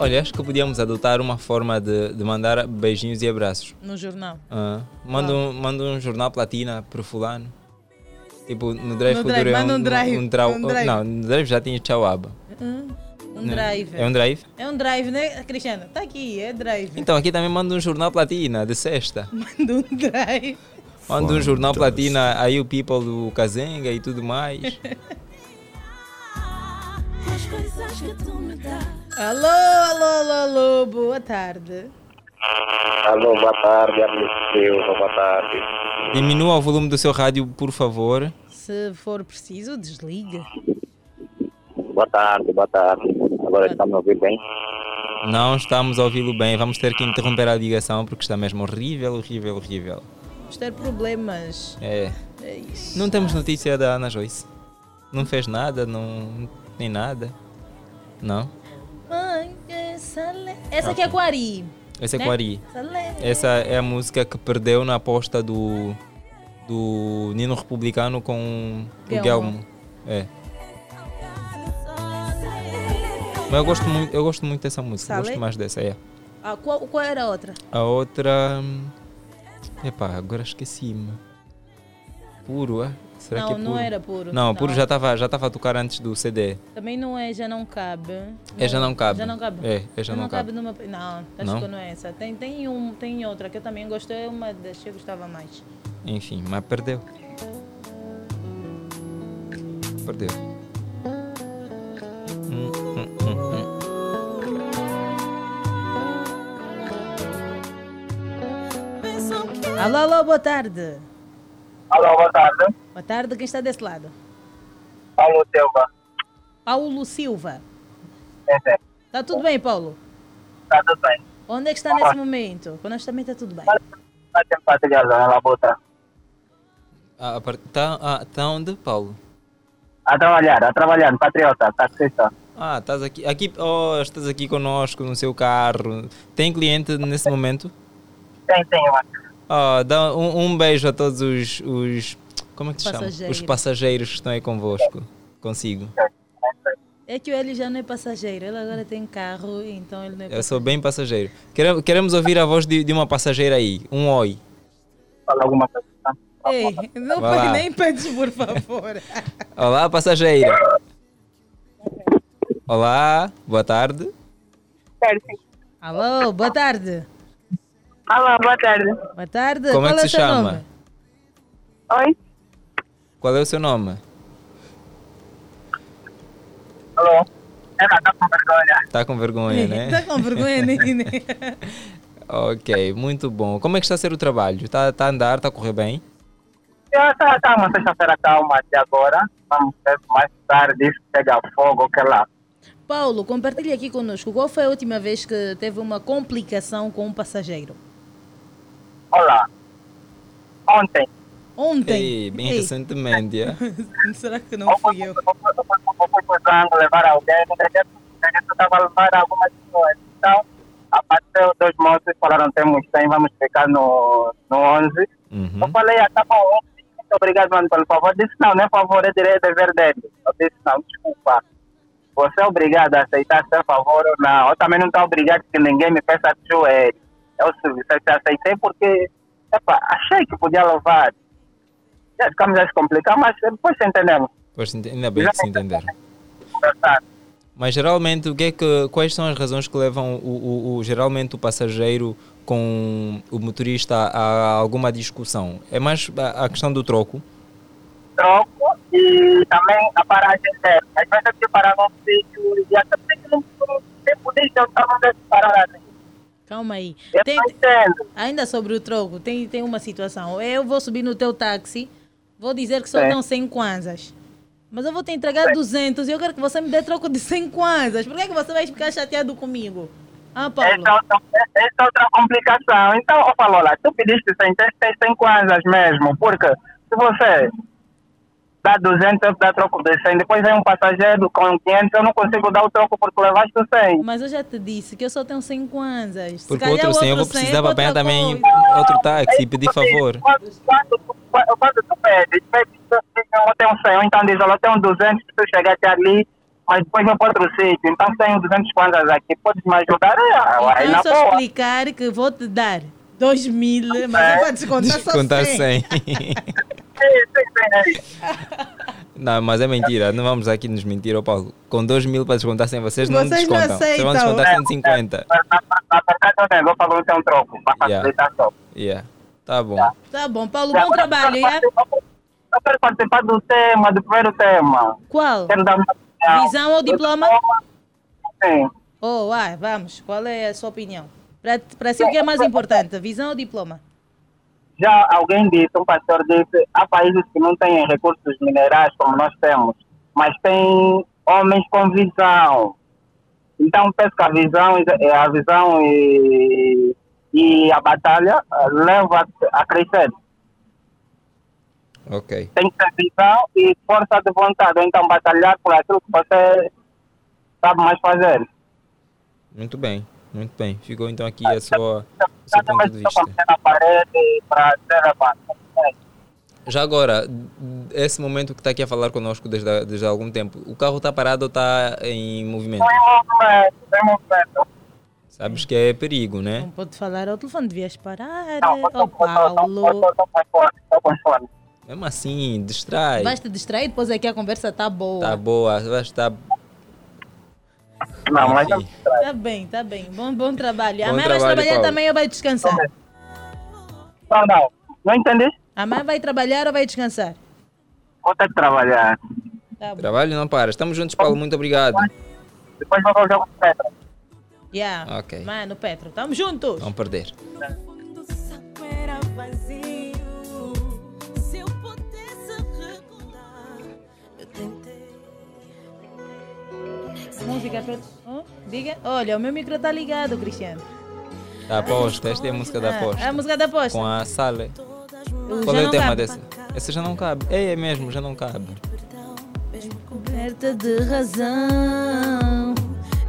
Olha, acho que podíamos adotar uma forma de, de mandar beijinhos e abraços. No jornal. Ah, manda, um, manda um jornal platina pro fulano. Tipo, no Drive No Futuro drive, é manda um, um drive, um trau- um drive. Não, no Drive já tinha tchauaba. Hum, Um Né? drive. É um drive? É um drive, né, Cristiano? Tá aqui, é drive. Então aqui também manda um jornal platina de sexta. Manda um drive. Manda um jornal platina aí o people do Kazenga e tudo mais. As coisas que tu me dás. Alô, alô, alô, alô, boa tarde. Alô, boa tarde, amigo Silva, boa tarde. Diminua o volume do seu rádio, por favor. Se for preciso, desliga. Boa tarde, boa tarde. Agora estamos a ouvir bem? Não estamos a ouvi-lo bem. Vamos ter que interromper a ligação porque está mesmo horrível, horrível, horrível. Vamos ter problemas. É. É isso. Não temos notícia da Ana Joyce. Não fez nada, não nem nada. Não. Mãe, essa, le- essa aqui é Quari. Essa é né? Quari. Essa é a música que perdeu na aposta do do Nino Republicano com o Guelmo. Guelmo. É. Mas eu gosto muito, eu gosto muito dessa música, gosto mais dessa, é. Ah, qual, qual era a outra? A outra. hum, Epá, agora esqueci-me. Puro, é? Será Não, que é não puro? era puro, Não, puro não. já estava já tava a tocar antes do CD. Também não é Já Não Cabe. É Já Não Cabe. Já Não Cabe. É, é Já Não Cabe. numa... Não, acho Não? que não é essa. Tem, tem, um, tem outra que eu também gostei, uma das que eu gostava mais. Enfim, mas perdeu. Perdeu. Hum, hum, hum, hum. Alô, alô, boa tarde. Alô, boa tarde. Boa tarde, quem está desse lado? Paulo Silva. Paulo Silva. É, é. Está tudo bem, Paulo? Está tudo bem. Onde é que está nesse momento? Conosco também está tudo bem. Está sempre partilhando na labuta. Ah, a par- tá, ah, tá onde, Paulo? A trabalhar, a trabalhar, patriota, taxista. Ah, estás aqui, aqui, oh, estás aqui conosco no seu carro. Tem cliente nesse momento? Tem, tem. Oh, dá um, um beijo a todos os, os como é que se chama? Os passageiros que estão aí convosco. Consigo. É que ele já não é passageiro, ele agora tem carro, então ele não é Eu passageiro. sou bem passageiro. Queremos, queremos ouvir a voz de, de uma passageira aí. Um oi. Fala alguma coisa. Ei, não Vai lá. nem pedes, por favor. Olá, passageira. Olá, boa tarde. Alô, boa tarde. Alô, boa tarde. Boa tarde. Como é que o se chama? nome? Oi? Qual é o seu nome? Alô? Ela está com vergonha. Tá com vergonha, né? Tá com vergonha, Nene? ok, muito bom. Como é que está a ser o trabalho? Tá, tá a andar, está a correr bem? Está tá uma sexta-feira calma até agora. Vamos ver se mais tarde isso pega fogo, que lá. Paulo, compartilhe aqui conosco. Qual foi a última vez que teve uma complicação com um passageiro? Olá. Ontem. Ontem? Ei, bem Ei. recentemente. é? Será que não fui eu? Eu fui usando levar alguém, eu estava a levar algumas pessoas. Então, apareceu dois moços, falaram, temos 100, vamos ficar no, no 11. Uhum. Eu falei, ah, tá bom, muito obrigado, mano, pelo favor. Disse, não, não é favor, é direito, é dever dele. Eu disse, não, desculpa. Você é obrigado a aceitar seu favor ou não. Eu também não estou obrigado que ninguém me peça de joelho. Eu se- se aceitei porque, epa, achei que podia levar. Já ficamos a se complicar, mas depois entendemos. Pois, ent- ainda bem que se entenderam. Mas geralmente, o que é que, quais são as razões que levam o, o- o- geralmente o passageiro com o motorista a, a alguma discussão? É mais a, a questão do troco? troco e também a paragem dela. Às vezes eu parar num sítio e até porque não não tem polícia, eu estava onde parar ali. Calma aí. Tem- ainda sobre o troco, tem, tem uma situação. Eu vou subir no teu táxi, vou dizer que só dão 100 kwanzas. Mas eu vou te entregar 200 e eu quero que você me dê troco de 100 kwanzas. Por que, que você vai ficar chateado comigo? Ah, Paulo. Essa é outra- essa é outra complicação. Então, eu falo lá, tu pediste 100, tens tens 100 kwanzas mesmo, porque se você dá 200, eu dá troco de 100, depois vem um passageiro com 500, eu não consigo dar o troco porque levaste o 100. Mas eu já te disse que eu só tenho 100 kwanzas. Se Porque calhar outro o sim, eu vou 100 é precisar apanhar também coisa. outro táxi e pedir favor. Quando, quando, quando, quando tu pedes, pedes, eu tenho 100, ou então diz, eu tenho 200, se tu chegar até ali, mas depois vou para outro sítio, então tenho 200 kwanzas aqui, podes me ajudar? É, aí Então na é só boa. explicar que vou te dar 2 mil, mas eu vou descontar só Descontar 100. 100. Sim, sim, sim. Não, mas é mentira. Não vamos aqui nos mentir, ô Paulo. Com 2 mil para descontar 100, vocês não Vocês não descontam. Vocês vão aceitam. descontar 150. Na verdade, eu tenho, eu falo que é um troco, para Yeah. facilitar só. Yeah. Tá bom. Tá bom, Paulo, bom trabalho, é? Eu quero participar do tema, do primeiro tema. Qual? Quero dar uma opinião. Visão ou diploma? Sim. Oh, vai, vamos. Qual é a sua opinião? Para si, o que é mais importante, visão ou diploma? Já alguém disse, um pastor disse, há países que não têm recursos minerais como nós temos, mas têm homens com visão. Então, penso que a visão, a visão e, e a batalha eh, leva a crescer. Ok. Tem que ter visão e força de vontade, então batalhar por aquilo que você sabe mais fazer. Muito bem. Muito bem. Ficou então aqui a sua, o seu ponto de vista. levado. Já agora, esse momento que está aqui a falar connosco desde, desde há algum tempo, o carro está parado ou está em movimento? Sabes que é perigo, né? Não pode falar ao telefone, devias parar. Ó Paulo. Mesmo assim, distrai. Vais te distrair, depois aqui a conversa tá boa. Tá boa, vai estar. Não, mas Enfim. Tá bem, tá bem. Bom, bom trabalho. Bom Amanhã vais trabalho, trabalhar Paulo. também ou vai descansar? Não, não. Não entendi? Amanhã vai trabalhar ou vai descansar? Vou ter que trabalhar. Tá bom. Trabalho não para. Estamos juntos, Paulo. Muito obrigado. Depois vou fazer o Petra. Yeah. Ok. Mano, Petro, tamo juntos. Vamos perder. era Música pra... Oh, diga. Olha, o meu micro tá ligado, Cristiano. Da aposta. Esta é a música da Ah, aposta. é a música da aposta. Com a Sale. Eu Qual é o tema cabe. dessa? Essa já não cabe. É, é mesmo, já não cabe. Coberta de razão.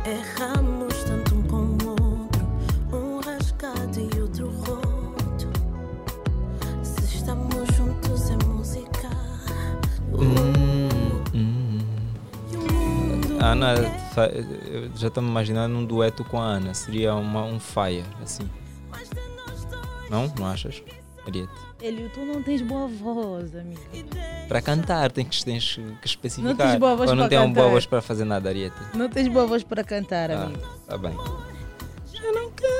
Erramos tanto um com o outro, um rasgado e outro roto. Se estamos juntos é música. A Ana, fa- eu já estou me imaginando um dueto com a Ana. Seria uma, um fire, assim. Não? Não achas? Ariete? Elio, tu não tens boa voz, amigo. Para cantar tem que, tens que especificar. Não tens boa voz Ou não para uma boa voz para fazer nada, Ariete? Não tens boa voz para cantar, Ah, amigo. tá bem. Já não cabe.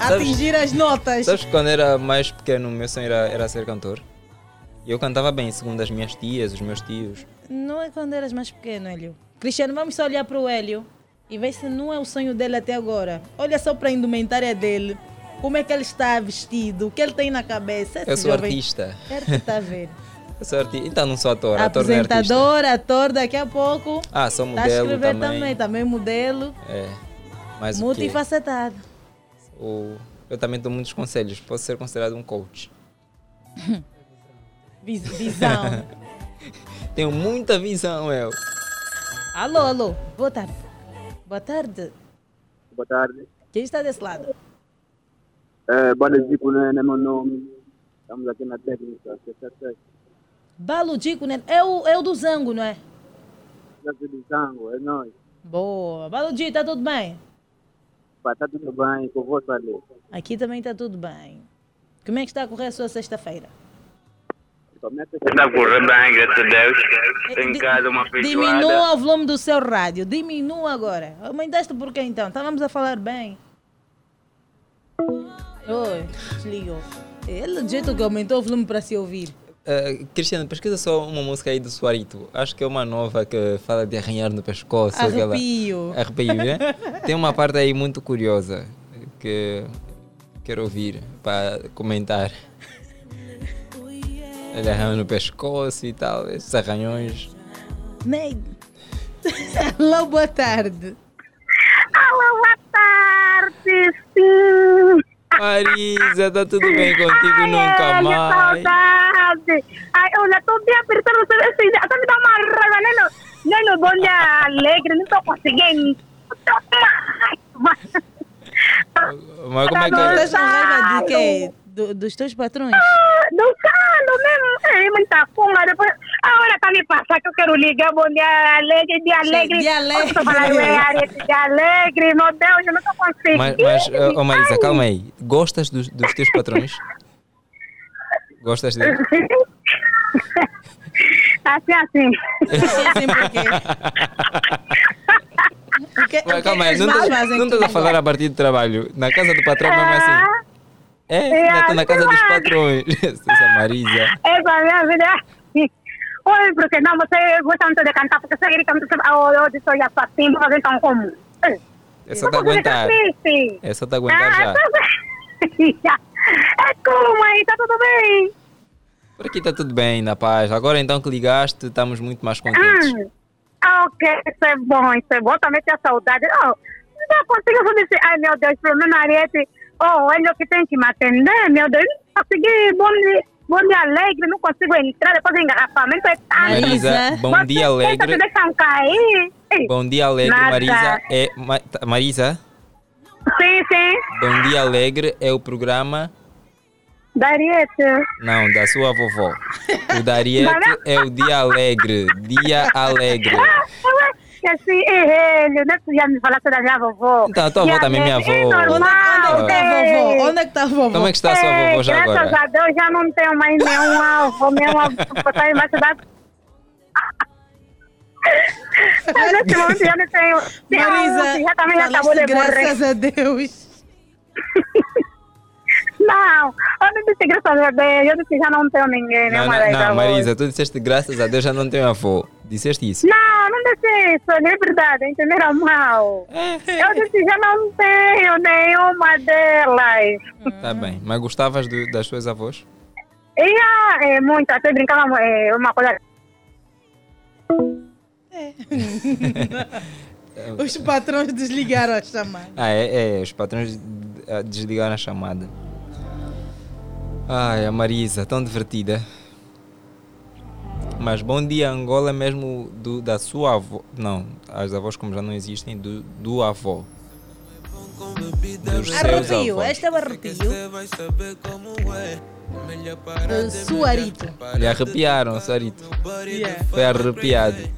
Atingir as notas. Sabes que quando era mais pequeno, o meu sonho era, era ser cantor? Eu cantava bem, segundo as minhas tias, os meus tios. Não é quando eras mais pequeno, Hélio. Cristiano, vamos só olhar para o Hélio e ver se não é o sonho dele até agora. Olha só para a indumentária dele. Como é que ele está vestido, o que ele tem na cabeça. Esse Eu sou jovem- artista. Quero que está a ver. Eu sou artista. Então não sou ator, ator é. Apresentador, ator, daqui a pouco. Ah, sou a modelo escrever também. também, também modelo. É. Mas? Multifacetado. O- Eu também dou muitos conselhos. Posso ser considerado um coach. Vis- Visão. Tenho muita visão, eu. alô, alô. Boa tarde. Boa tarde. Boa tarde. Quem está desse lado? É, Zico, não é meu nome. Estamos aqui na técnica. Sexta-feira. Balo Dico, né? É o, é o do Zango, não é? Casa de Zango, é nós. Boa. Balo Dico, está tudo bem? Pá, tá tudo bem com você ali. Aqui também está tudo bem. Como é que está a correr a sua sexta-feira? Está a correr bem, graças a Deus. Em casa, uma feijoada. Diminua o volume do seu rádio. Diminua agora. Aumentaste por quê então? Estávamos a falar bem. Oi, desligou. Ele, do jeito que aumentou o volume para se ouvir. Uh, Cristiano, pesquisa só uma música aí do Suarito. Acho que é uma nova que fala de arranhar no pescoço. aquela- Arrepio. Arrepio, né? Tem uma parte aí muito curiosa que quero ouvir para comentar. Ele arranha no pescoço e tal, esses arranhões. Ney. Alô, boa tarde. Alô, boa tarde, sim. Marisa, tá tudo bem contigo nunca Ai, mais? saudade. Ai, olha, estou bem apertando você esse dia. Até me dá uma raiva, nem no, nem no bom dia alegre, não estou conseguindo. Com raiva. Mas como é que Estás com raiva de quê? Do- dos teus patrões? Ah, Do salo mesmo. É muita funga. Depois, agora tá me passar que eu quero ligar. Bom dia alegre, dia alegre. Dia alegre. Eu falando, é, dia alegre. Meu Deus, eu tô conseguindo. Mas, mas oh, oh, calma aí. Gostas dos, dos teus patrões? Gostas deles? Assim, assim. Assim por quê? O que, calma aí, não mais estás fazem não estás a falar a partir do trabalho. Na casa do patrão, mesmo assim. É, ainda estou na casa dos patrões. Essa Marisa. Essa é a minha vida. Oi, porque não, você gosta muito de cantar, porque você grita muito. Oh, eu disse, olha só, assim, fazer tão como. É só te aguentar. É só te aguentar já. É como aí, tá tudo bem? Por aqui está tudo bem, na paz. Agora então que ligaste, estamos muito mais contentes. Hum. Ah, ok, isso é bom, isso é bom. Também tenho saudade. Oh, não consigo fazer isso. Ai, meu Deus, pelo menos Ariete. Oh, é o que tem que me atender, meu Deus. Não consegui, bom dia, bom dia alegre, não consigo entrar. Depois engarrafamento é tarde. Marisa, bom Vocês dia alegre. Deixam cair. Bom dia alegre, Nada. Marisa. É, Ma- Marisa, Sim, sim. Bom dia alegre é o programa Dariete. Não, da sua vovó. O da Ariete é o dia alegre. Dia alegre. E assim, é ele, não é que já me falasse da minha vovó. Então, a tua avó também é minha É avó. normal, Onde é que tá a é. vovó? Onde é que está a vovó? Como é que está a sua vovó já Graças agora? a Deus já não tenho mais nenhum avô, nenhum avô para estar embaixo da... Mas nesse momento já não tenho. tenho Marisa, um, já também já acabou de morrer. graças a Deus. Não, eu não disse graças a Deus, eu disse já não tenho ninguém, Não, nenhuma não. Marisa, tu disseste graças a Deus já não tenho avó. Disseste isso? Não, não disse isso, não é verdade, entenderam mal. Eu disse já não tenho nenhuma delas. Tá bem. Mas gostavas do- das tuas avós? E ah, é muito, até brincava, é uma coisa. Os patrões desligaram a chamada. Ah, é, é. Os patrões ah, desligaram a chamada. Ai, a Marisa, tão divertida. Mas bom dia, Angola, mesmo do, da sua avó. Não, as avós, como já não existem, do, do avó. Dos Arrepio, este é o arrepio. De Suarito. Lhe arrepiaram, Sarito. Yeah. Foi arrepiado.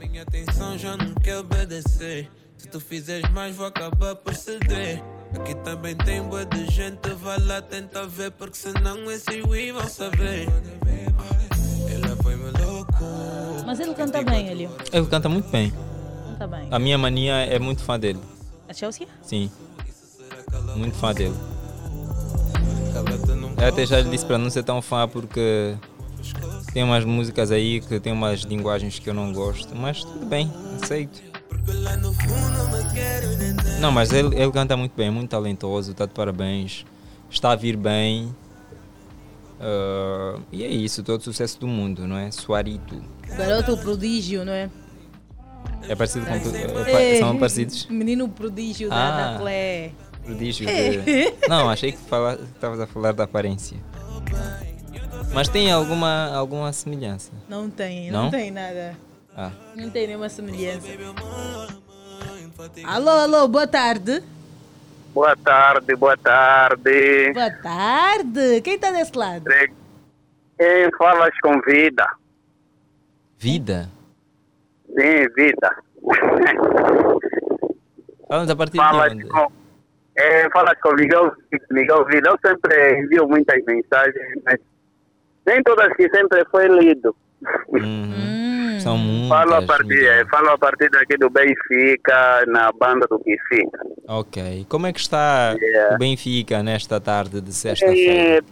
Minha atenção já não quer obedecer. Se tu fizeres mais, vou acabar por ceder. Aqui também tem boa de gente, vai lá tentar ver, porque senão esses Wii vão saber. Mas ele canta bem, Elio. Ele canta muito bem. Canta bem. A minha mania é muito fã dele. A Chelsea? Sim. Muito fã dele. Eu até já lhe disse para não ser tão fã porque tem umas músicas aí que tem umas linguagens que eu não gosto, mas tudo bem, aceito. Não, mas ele, ele canta muito bem, muito talentoso, está de parabéns, está a vir bem. Ah, e é isso, todo sucesso do mundo, não é? Suarito. Garoto prodígio, não é? É parecido com tu, É, são parecidos? Menino prodígio da, Ah. da Clé. Prodígio É. de... Não, achei que estavas a falar da aparência. Mas tem alguma, alguma semelhança? Não tem, não, Não? tem nada. Ah, Não tem nenhuma semelhança. Alô, alô, boa tarde. Boa tarde, boa tarde. Boa tarde. Quem está desse lado? Quem falas com vida? Vida? Sim, vida. Falamos a partir Falas de onde? com, é, falas com Miguel, Miguel Vida. Eu sempre envio muitas mensagens, mas nem todas que sempre foi lido. Uhum. São muitas. Falo a, partir, é, falo a partir daqui do Benfica, na banda do Benfica. Ok. Como é que está Yeah. o Benfica nesta tarde de sexta-feira?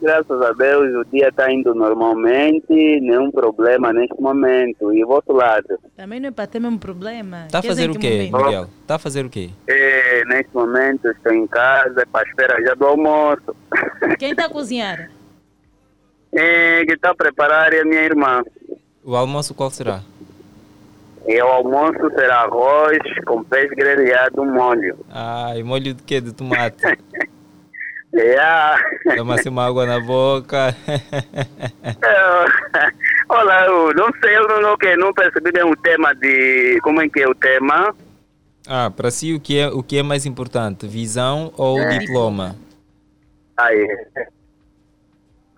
Graças a Deus o dia está indo normalmente, nenhum problema neste momento. E o outro lado? Também não é para ter mesmo problema. Está a fazer o quê? Miguel? Está a fazer o quê? É, neste momento estou em casa para espera já do almoço. Quem está a cozinhar? É, que está a preparar é a minha irmã. O almoço qual será? E o almoço será arroz com peixe grelhado, molho. Ah, e molho de quê? De tomate? Yeah. Toma-se uma água na boca. É, Olha, eu não sei, eu não, que- não percebi bem o tema de... Como é que é o tema? ah, para si o que, é, o que é mais importante? Visão ou É. diploma? Aí.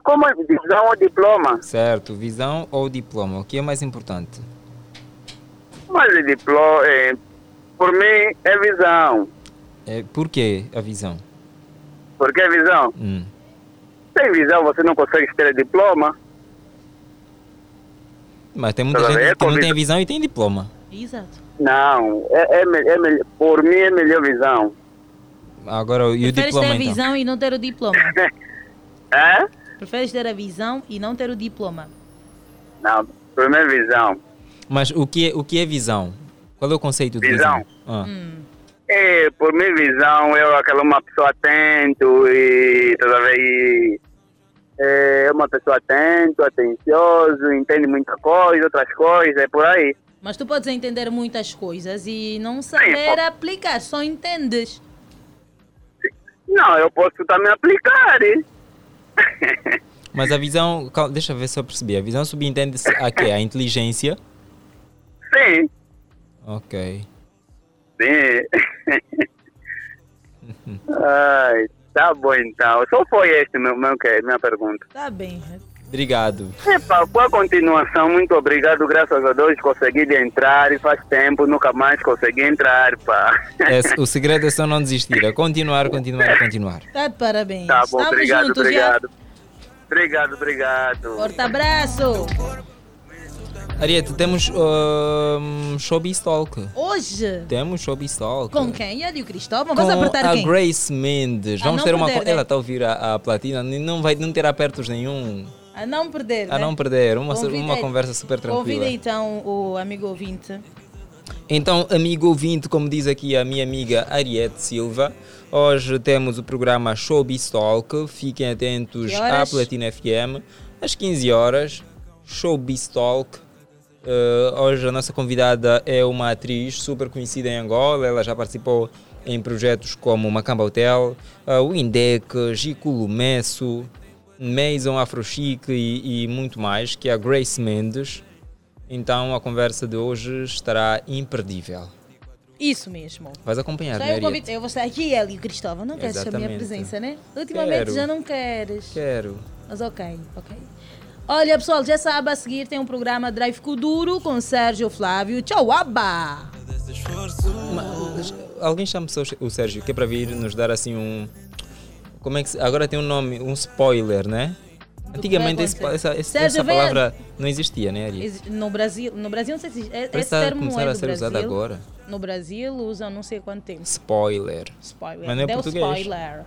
Como é visão ou diploma? Certo, visão ou diploma? O que é mais importante? Mas o diploma, é, por mim, é visão. É, por que a visão? Por que visão? Hum. Sem visão você não consegue ter diploma. Mas tem muita Tá gente é que não tem visão. e tem diploma. Exato. Não, é, é, é melhor- por mim é melhor visão. Agora, e o Preferes ter diploma a então? visão e não ter o diploma? É? Preferes ter a visão e não ter o diploma? Não, por mim é visão. Mas o que, é, o que é visão? Qual é o conceito de Visão. visão? Ah. É, por mim visão, eu aquela uma pessoa atento e toda vez é uma pessoa atento, atencioso, entende muita coisa, outras coisas, é por aí. Mas tu podes entender muitas coisas e não saber aplicar, só entendes. Não, eu posso também aplicar. hein? Mas a visão, cal- deixa eu ver se eu percebi. A visão subentende-se a quê? A inteligência? Sim, Ok. Sim. Ai, Tá bom então. Só foi este meu, meu que minha pergunta. Tá bem. Obrigado. Epa, com a continuação, muito obrigado, graças a Deus consegui de entrar e faz tempo, nunca mais consegui entrar, pá. É, o segredo é só não desistir, é continuar, continuar, continuar. Tá de parabéns. Tá bom, Estamos obrigado, juntos, obrigado. Obrigado, obrigado. Forte abraço. Ariete, temos um, Showbiz Talk. Hoje, Temos Showbiz Talk. com quem? É de Cristóvão? Vamos apertar a quem? Grace Mendes. A Vamos ter uma. perder, né? Ela está a ouvir a, a platina, não vai não ter apertos nenhum. A não perder, A né? não perder. Uma, Convida- uma conversa super tranquila. Convida então o amigo ouvinte. Então, amigo ouvinte, como diz aqui a minha amiga Ariete Silva, hoje temos o programa Showbiz Talk. Fiquem atentos à? Platina FM, às 15 horas. Showbiz Talk. Eh, hoje a nossa convidada é uma atriz super conhecida em Angola. Ela já participou em projetos como Macamba Hotel, uh, o Indec, Gico Messo, Maison Afro Chic e, e muito mais, que é a Grace Mendes. Então a conversa de hoje estará imperdível. Isso mesmo. Vais acompanhar, Já né, eu, eu vou estar aqui, ele e o Cristóvão. Não queres a minha presença, né? Ultimamente Quero. já não queres. Quero. Mas ok, ok. Olha, pessoal, já sabe, a seguir tem um programa Drive Kuduro com Sérgio Flávio. Tchau, aba! Alguém chama o Sérgio, que é para vir nos dar assim um. Como é que Agora tem um nome, um spoiler, né? Antigamente vai esse- essa, essa palavra não existia, né? Exi- No Brasil, no Brasil, não sei se é- esse a termo começar é a ser usado Brasil. agora. No Brasil usam não sei quanto tempo. Spoiler. Spoiler. Mas não é Deu português. spoiler.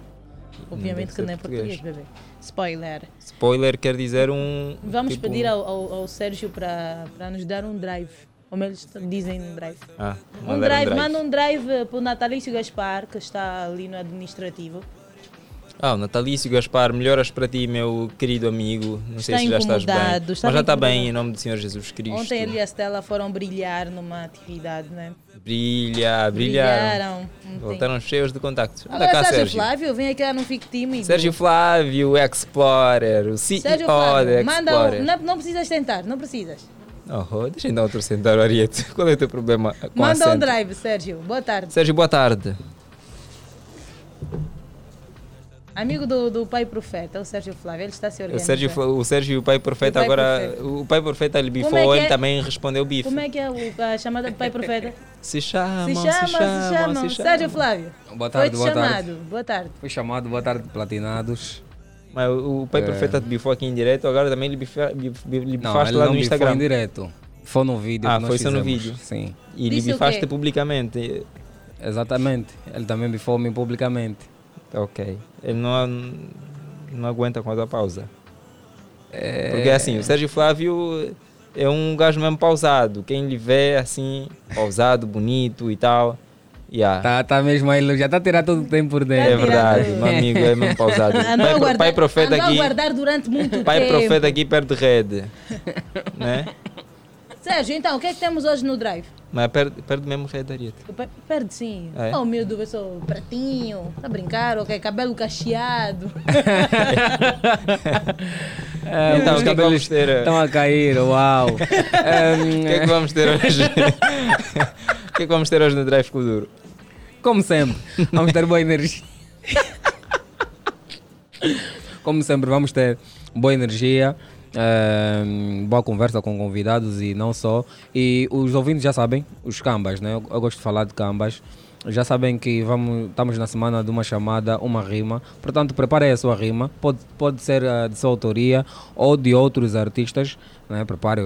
Obviamente que não é português, português. bebê. Spoiler. Spoiler quer dizer um. Vamos tipo- pedir ao, ao, ao Sérgio para nos dar um drive. Como eles dizem um drive. Ah, Um mandar drive, manda um drive para o Natalício Gaspar, que está ali no administrativo. Ah, o Natalício Gaspar, melhoras para ti, meu querido amigo. Não sei Está se já estás bem. incomodado, Mas já está bem, em nome do Senhor Jesus Cristo. Ontem ele e a Stella foram brilhar numa atividade, né? Brilha, brilharam. Voltaram cheios de contactos. Agora, cá, Sérgio, Sérgio. Flávio, vem cá, não fique tímido. Sérgio Flávio, Explorer, o CEO Sérgio Flávio, manda um, não, não precisas tentar, não precisas. Oh, deixa então outro sentar Ariete. Qual é o teu problema com Manda um drive, Sérgio. Boa tarde. Sérgio, boa tarde. Amigo do, do pai profeta, o Sérgio Flávio, ele está se O organizando. Sérgio, o Sérgio, o pai profeta, O pai agora. profeta. O pai profeta lhe bifou, é ele é? também respondeu bife. Como é que é o- a chamada do pai profeta? Se chamam, se chama, se chamam. se chamam. Sérgio Flávio. Boa tarde, boa chamado. tarde. Boa tarde. Fui chamado, boa tarde, platinados. Mas o o pai É. profeta te bifou aqui em direto, agora também lhe, bifa, bif- bif- lhe Não, bifaste ele lá não no bifou Instagram. em direto. Foi no vídeo Ah, foi só no vídeo? Sim. E lhe o bifaste publicamente. Exatamente. Ele também bifou-me publicamente. Ok. Ele não, não aguenta com a tua pausa. É... Porque assim, o Sérgio Flávio é um gajo mesmo pausado. Quem lhe vê assim, pausado, bonito e tal. Yeah. Tá, tá mesmo aí, já tá tirando todo o tempo por dentro. É verdade, meu amigo, é mesmo pausado. Pai, guardar, pai profeta aqui. guardar durante muito Pai tempo. profeta aqui perde rede. né? Sérgio, então, o que é que temos hoje no drive? Mas perde, perde mesmo rede, Ariete. Pe- Perde sim. É? Oh, meu Deus, eu sou pretinho. Tá a brincar? Ok, cabelo cacheado. É, Então, os o cabelos? Estão a cair, uau. O que é que vamos ter hoje? O que é que vamos ter hoje no Drive Kuduro? Como sempre, vamos ter boa energia. Como sempre, vamos ter boa energia, boa conversa com convidados e não só. E os ouvintes já sabem, os cambas, né? Eu, eu gosto de falar de cambas. Já sabem que vamos, estamos na semana de uma chamada, uma rima. Portanto, preparem a sua rima. Pode, pode ser eh, de sua autoria ou de outros artistas. Né? Prepare.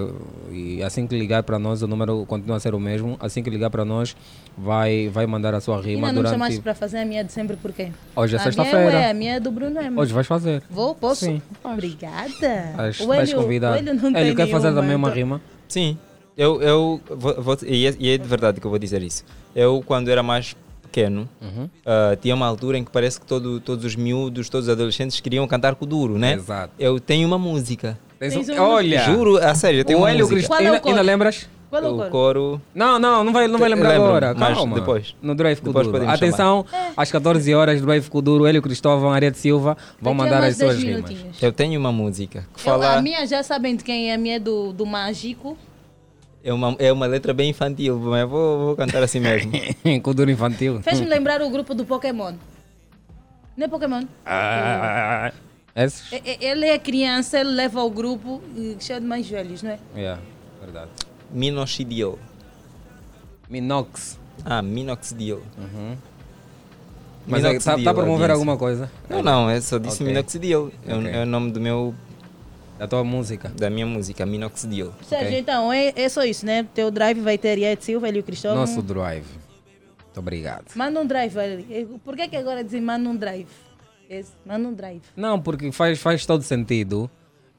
E assim que ligar para nós, o número continua a ser o mesmo. Assim que ligar para nós, vai, vai mandar a sua rima Ainda não me durante. chamaste para fazer a minha de sempre, por quê? Hoje é A minha sexta-feira. é, a minha é do Bruno é. Hoje vais fazer. Vou? Posso? Sim, Obrigada. Estás, O Hélio- convidado. o Hélio não Hélio, quer fazer também uma então- rima? Sim. Eu, eu vou, vou- e, é, e é de verdade que eu vou dizer isso. Eu, quando era mais pequeno, Uhum. ah, tinha uma altura em que parece que todo, todos os miúdos, todos os adolescentes queriam cantar com o duro, né? Exato. Eu tenho uma música. Tens Tens um- Olha! Juro, a sério, eu tenho o uma Hélio música. Qual é o Ainda, coro? ainda lembras? Qual é o O coro? Não, não, não vai, não vai lembrar Lembro, agora. mas Calma. depois. No Drive Depois podemos Atenção, às 14 horas, Drive Kuduro, Hélio Cristóvão, Ariete Silva vão mandar as suas 10 rimas. Eu tenho uma música que Eu- fala. a minha já sabem de quem é, a minha é do, do Mágico. É, uma, é uma letra bem infantil, mas vou, vou cantar assim mesmo. Kuduro infantil. Fez-me lembrar o grupo do Pokémon. Não é Pokémon? Ah, esses? É- é- Ele é criança, ele leva o grupo e cheio de mais velhos, não é? Yeah, verdade. Minoxidil. Minox. Ah, minoxidil. Mas é, tá- tá a promover alguma coisa? Não, não, eu só disse Ok. minoxidil. É, o- Ok. é o nome do meu. Da tua música? Da minha música, minoxidil. Sérgio, então, é, é só isso, né? Teu drive vai ter Ed Silva e o Cristóvão. Nosso drive. Muito obrigado. Manda um drive ali. Por que, que agora dizem manda um drive? Esse, manda um drive. Não, porque faz, faz todo sentido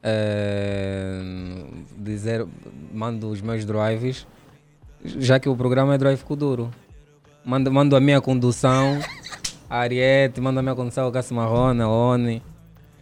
eh, dizer, mando os meus drives, já que o programa é Drive Kuduro. Mando, mando a minha condução, a Ariete, mando a minha condução ao Cássio Marrone, a Oni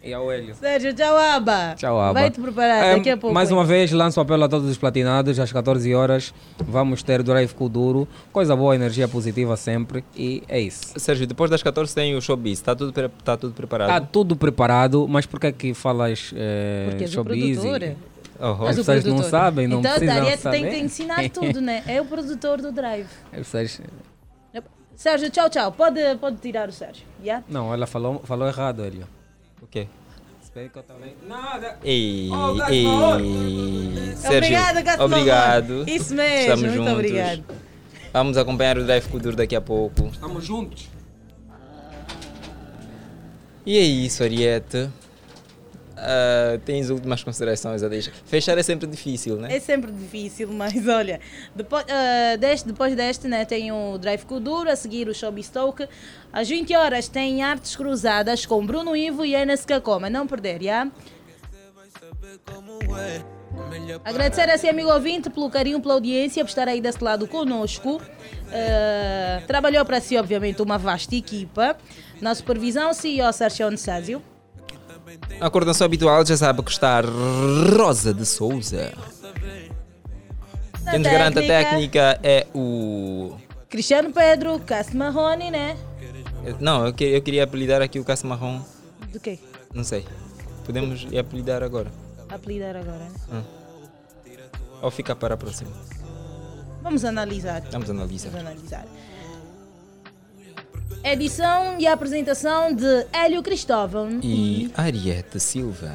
e ao Hélio. Sérgio, tchau, Aba. Tchau, Aba. Vai te preparar, Eh, daqui a pouco. Mais uma vez, lanço o apelo a todos os platinados. Às 14 horas vamos ter Drive Kuduro. Coisa boa, energia positiva sempre. E é isso. Sérgio, depois das 14 tem o showbiz. Está tudo, pre- tá tudo preparado? Está tudo preparado, mas por que é que falas eh, Porque és o showbiz? produtor. Oh, As És o pessoas não sabem, não então, precisam Dariette saber. tem que ensinar tudo, né? É o produtor do drive. As Sérgio, tchau, tchau. Pode, pode tirar o Sérgio. Yeah? Não, ela falou, falou errado, Hélio. O quê? Espera que eu também... Nada! Ei, Oh, Gato ei, Marrone. Sérgio, Obrigada, Gato obrigado. Isso mesmo, Estamos muito juntos. obrigado. Vamos acompanhar o Drive Kuduro daqui a pouco. Estamos juntos. E é isso, Ariete. Ah, tens últimas considerações a deixar? Fechar é sempre difícil, né? É sempre difícil, mas olha, depois, ah, deste, depois deste né, tem o Drive Kuduro, a seguir o Showbiz Talk. Às 20 horas tem Artes Cruzadas com Bruno Ivo e Enes Cacoma. Não perder, já? Agradecer a esse amigo ouvinte pelo carinho, pela audiência, por estar aí desse lado conosco. Ah, trabalhou para si, obviamente, uma vasta equipa. Na supervisão, CEO Sérgio Sázio. A coordenação habitual já sabe que está Rosa de Souza. Quem nos garante a técnica, é o. Cristiano Pedro, Cássio Marrone, né? Não, eu, que- eu queria apelidar aqui o Cássio Marrom. Do quê? Não sei. Podemos apelidar agora. Apelidar agora, né? Ah. Ou fica para a próxima. Vamos analisar. Vamos analisar. Vamos analisar. Edição e apresentação de Hélio Cristóvão. E Ariete Silva.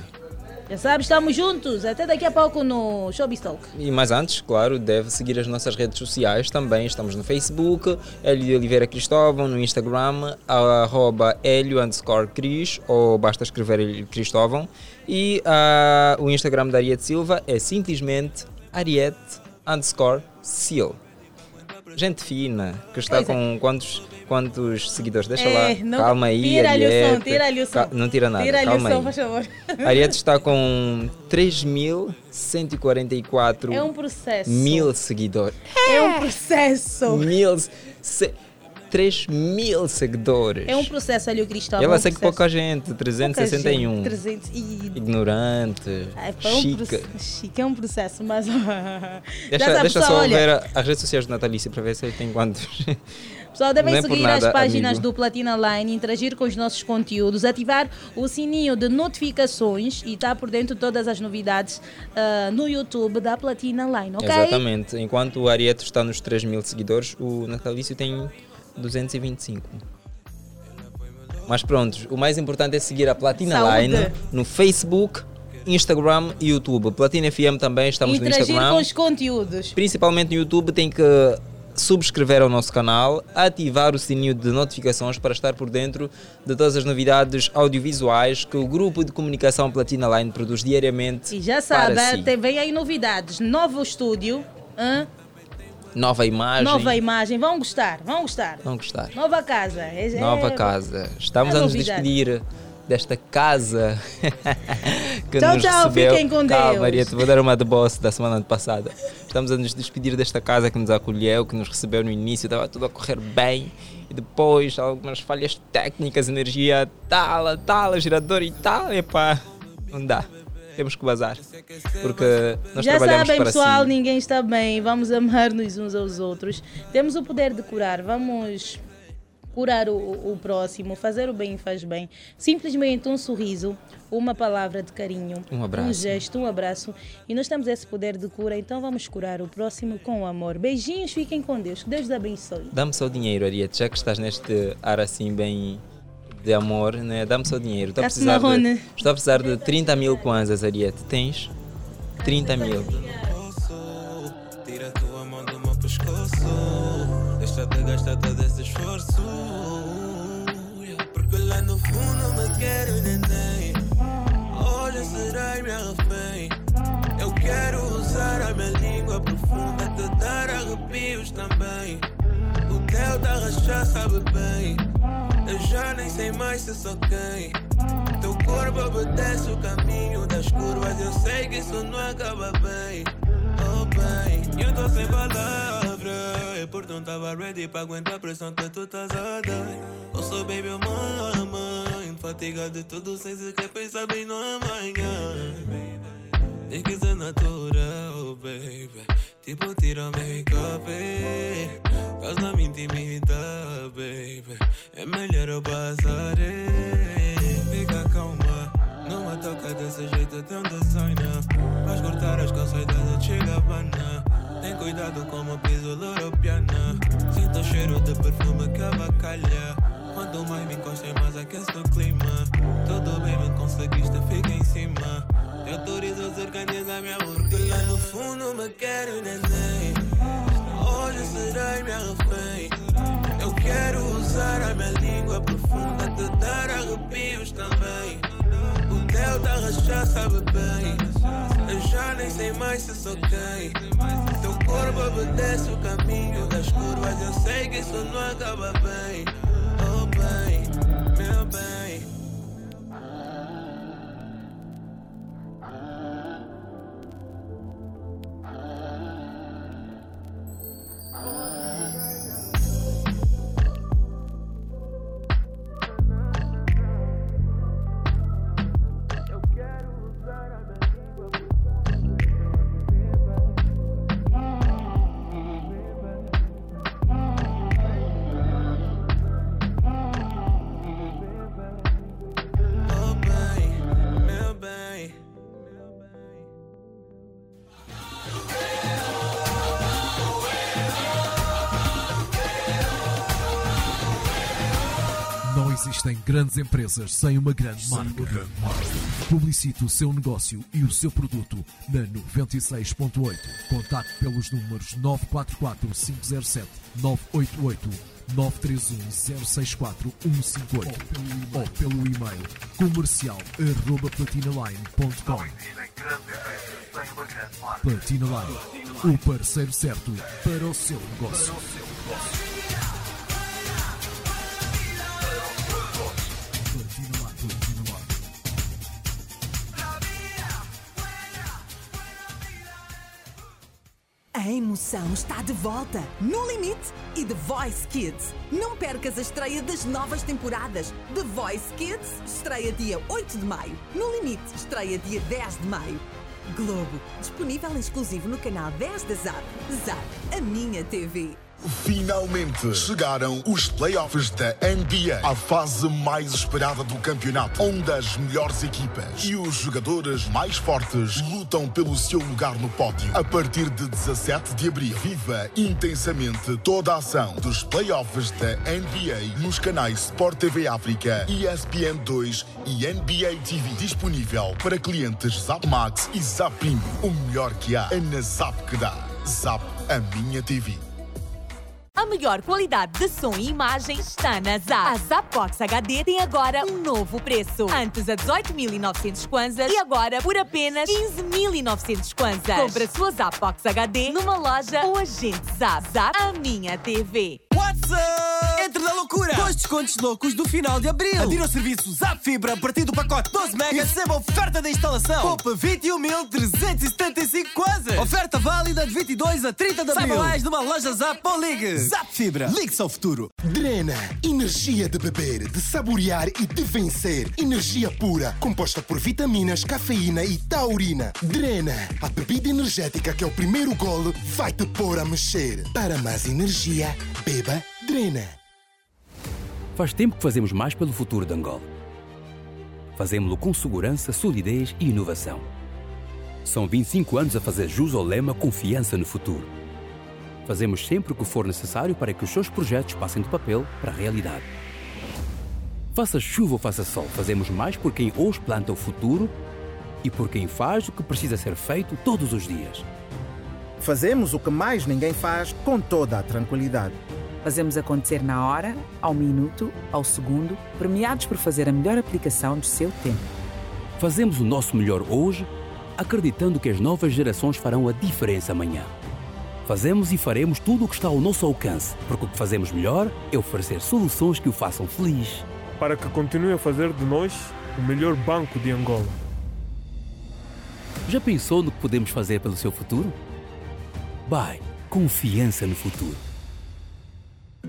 Já sabe, estamos juntos. Até daqui a pouco no Showbiz Talk. E mais antes, claro, deve seguir as nossas redes sociais também. Estamos no Facebook, Hélio Oliveira Cristóvão, no Instagram, arroba Hélio underscore Cris, ou basta escrever Hélio Cristóvão. E ah, o Instagram da Ariete Silva é simplesmente Ariete underscore Sil. Gente fina, que está Pois é. com quantos, quantos seguidores? Deixa É, lá, calma aí, tira-lhe o som, Ariete. tira-lhe o som. Não tira nada, Tira-lhe o calma som, faz favor. Ariete está com 3.144 É um processo. mil seguidores. É um processo. Mil, se, 3 mil seguidores. É um processo, Hélio Cristóvão. Ela um segue pouca gente, Pouca 361. gente, 300 e... Ignorante, É, foi um chique. proce- chique, é um processo, mas. Deixa, deixa só olha, ver as redes sociais do Natalício para ver se ele tem quantos. Pessoal, devem por seguir as nada, páginas amigo. do Platina Line, interagir com os nossos conteúdos, ativar o sininho de notificações e estar por dentro de todas as novidades ah, no YouTube da Platina Line, ok? Exatamente. Enquanto o Arieto está nos 3 mil seguidores, o Natalício tem 225. Mas pronto, o mais importante é seguir a Platina Saúde. Line no Facebook, Instagram e YouTube. Platina FM também estamos no interagir Instagram. com os conteúdos. Principalmente no YouTube tem que subscrever ao nosso canal, ativar o sininho de notificações para estar por dentro de todas as novidades audiovisuais que o grupo de comunicação Platina Line produz diariamente E já sabe, si. tem, vem aí novidades. Novo estúdio, hã? Nova imagem. nova imagem. Vão gostar, vão gostar. Vão gostar. Nova casa. É- é- Nova casa. Estamos é a nos novidade. despedir desta casa que Tchau, nos tchau, recebeu. fiquem com Deus. Maria, te vou dar uma de boss da semana passada. Estamos a nos despedir desta casa que nos acolheu, que nos recebeu no início, estava tudo a correr bem. E depois, algumas falhas técnicas, energia tal, tal, gerador e tal. Epá, não dá. Temos que vazar. Porque nós Já trabalhamos sabem, pessoal, si. ninguém está bem. Vamos amar-nos uns aos outros. Temos o poder de curar. Vamos curar o, o próximo. Fazer o bem faz bem. Simplesmente um sorriso, uma palavra de carinho, Um abraço. um gesto, um abraço. E nós temos esse poder de cura, então vamos curar o próximo com amor. Beijinhos, fiquem com Deus. Que Deus os abençoe. Dá-me só o dinheiro, Ariete, já que estás neste ar assim bem, de amor, né? Dá-me só dinheiro. Estou a precisar de, estou a precisar de 30 mil kwanzas, Ariete. Tens? 30 mil. Tira tua mão do meu pescoço. Deixa-te gastar todo esse esforço. Yeah, Porque lá no fundo me quero neném. Hoje serás minha refém. Eu quero usar a minha língua profunda, te dar arrepios também. O teu da rachar sabe bem. Eu já nem sei mais se sou quem. Teu corpo obedece o caminho das curvas. Eu sei que isso não acaba bem. Oh, bem, eu tô sem palavras. Por não tava ready pra aguentar a pressão que tu estás a. Eu sou baby, eu mamãe. Fatiga de tudo sem sequer pensar bem no amanhã. Tem que ser natural, baby. Tipo, tira make-up, causa me intimidar, baby. É melhor eu passar, eh. Fica calma, não me toca desse jeito tão designer. Vais cortar as calças da. Tem cuidado como piso loropiana. Sinto o cheiro de perfume que abacalha. Quanto mais me encostas, mais aquece o clima. Tudo bem, me conseguiste, fica em cima. Te autorizo a meu amor. Que lá no fundo me quero neném. Hoje serás minha refém. Eu quero usar a minha língua profunda, te dar arrepios também. O teu da rachar sabe bem. Eu já nem sei mais se sou quem. Corpo obedece o caminho das curvas. Eu sei que isso não acaba bem. Grandes empresas sem uma grande marca. Publicite o seu negócio e o seu produto na 96.8. Contacte pelos números 944 507 988 931 064 158 ou pelo e-mail comercial arroba platinaline.com. Platina Line, o parceiro certo para o seu negócio. A emoção está de volta no Limite e The Voice Kids. Não percas a estreia das novas temporadas. The Voice Kids estreia dia 8 de maio. No Limite estreia dia 10 de maio. Globo, disponível exclusivo no canal 10 da Zap. Zap, a minha TV. Finalmente chegaram os playoffs da NBA, a fase mais esperada do campeonato, onde as melhores equipas e os jogadores mais fortes lutam pelo seu lugar no pódio. A partir de 17 de abril, viva intensamente toda a ação dos playoffs da NBA nos canais Sport TV África, ESPN 2 e NBA TV, disponível para clientes Zap Max e Zap Premium. O melhor que há é na Zap que dá. Zap, a minha TV. A melhor qualidade de som e imagem está na Zap. A Zapbox HD tem agora um novo preço. Antes a 18.900 kwanzas e agora por apenas 15.900 kwanzas. Compre a sua Zapbox HD numa loja ou agente Zap. Zap, a minha TV. What's up? Entre na loucura! Os descontos loucos do final de abril. Adira ao serviço Zap Fibra a partir do pacote 12 megas e receba oferta da instalação. Poupa 21.375 quase. Oferta válida de 22 a 30 de abril. Saiba mais numa loja Zap ou ligue. Zap Fibra. Ligue-se ao futuro. Drena, energia de beber, de saborear e de vencer. Energia pura, composta por vitaminas, cafeína e taurina. Drena, a bebida energética que é o primeiro golo vai te pôr a mexer. Para mais energia, beba Drena. Faz tempo que fazemos mais pelo futuro de Angola. Fazemos-lo com segurança, solidez e inovação. São 25 anos a fazer jus ao lema Confiança no Futuro. Fazemos sempre o que for necessário para que os seus projetos passem do papel para a realidade. Faça chuva ou faça sol, fazemos mais por quem hoje planta o futuro e por quem faz o que precisa ser feito todos os dias. Fazemos o que mais ninguém faz com toda a tranquilidade. Fazemos acontecer na hora, ao minuto, ao segundo, premiados por fazer a melhor aplicação do seu tempo. Fazemos o nosso melhor hoje, acreditando que as novas gerações farão a diferença amanhã. Fazemos e faremos tudo o que está ao nosso alcance, porque o que fazemos melhor é oferecer soluções que o façam feliz. Para que continue a fazer de nós o melhor banco de Angola. Já pensou no que podemos fazer pelo seu futuro? Bye, confiança no futuro.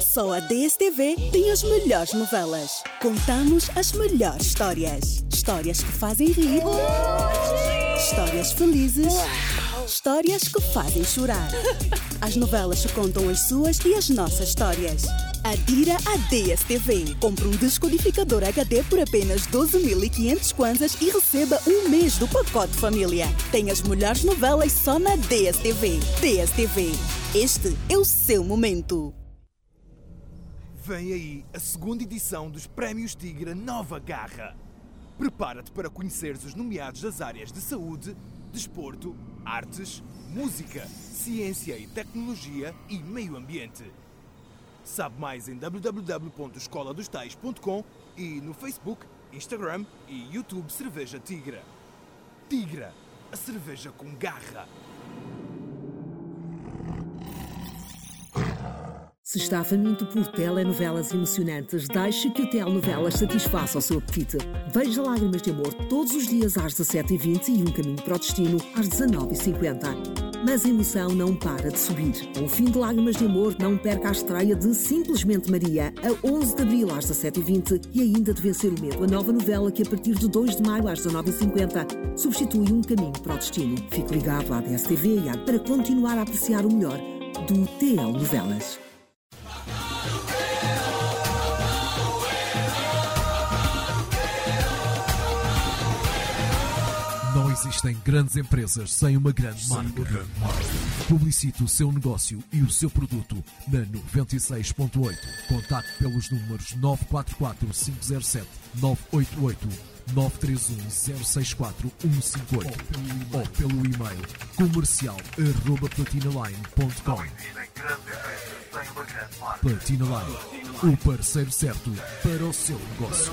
Só a DSTV tem as melhores novelas. Contamos as melhores histórias. Histórias que fazem rir. Histórias felizes. Histórias que fazem chorar. As novelas contam as suas e as nossas histórias. Adira a DSTV. Compre um descodificador HD por apenas 12.500 kwanzas e receba um mês do pacote família. Tem as melhores novelas só na DSTV. DSTV. Este é o seu momento. Vem aí a segunda edição dos Prémios Tigra Nova Garra. Prepara-te para conheceres os nomeados das áreas de saúde, desporto, artes, música, ciência e tecnologia e meio ambiente. Sabe mais em www.escoladostais.com e no Facebook, Instagram e YouTube Cerveja Tigra. Tigra, a cerveja com garra. Se está faminto por telenovelas emocionantes, deixe que o Telenovelas satisfaça o seu apetite. Veja Lágrimas de Amor todos os dias às 17h20 e Um Caminho para o Destino às 19h50. Mas a emoção não para de subir. O fim de Lágrimas de Amor, não perca a estreia de Simplesmente Maria, a 11 de abril às 17h20 e ainda de Vencer o Medo, a nova novela que a partir de 2 de maio às 19h50 substitui Um Caminho para o Destino. Fique ligado à DSTV e à para continuar a apreciar o melhor do TL Novelas. Existem grandes empresas sem uma grande marca. Publicite o seu negócio e o seu produto na 96.8. Contacte pelos números 944 507 988 931 064 158 ou pelo e-mail comercial arroba platinaline.com Platina Line, o parceiro certo para o seu negócio.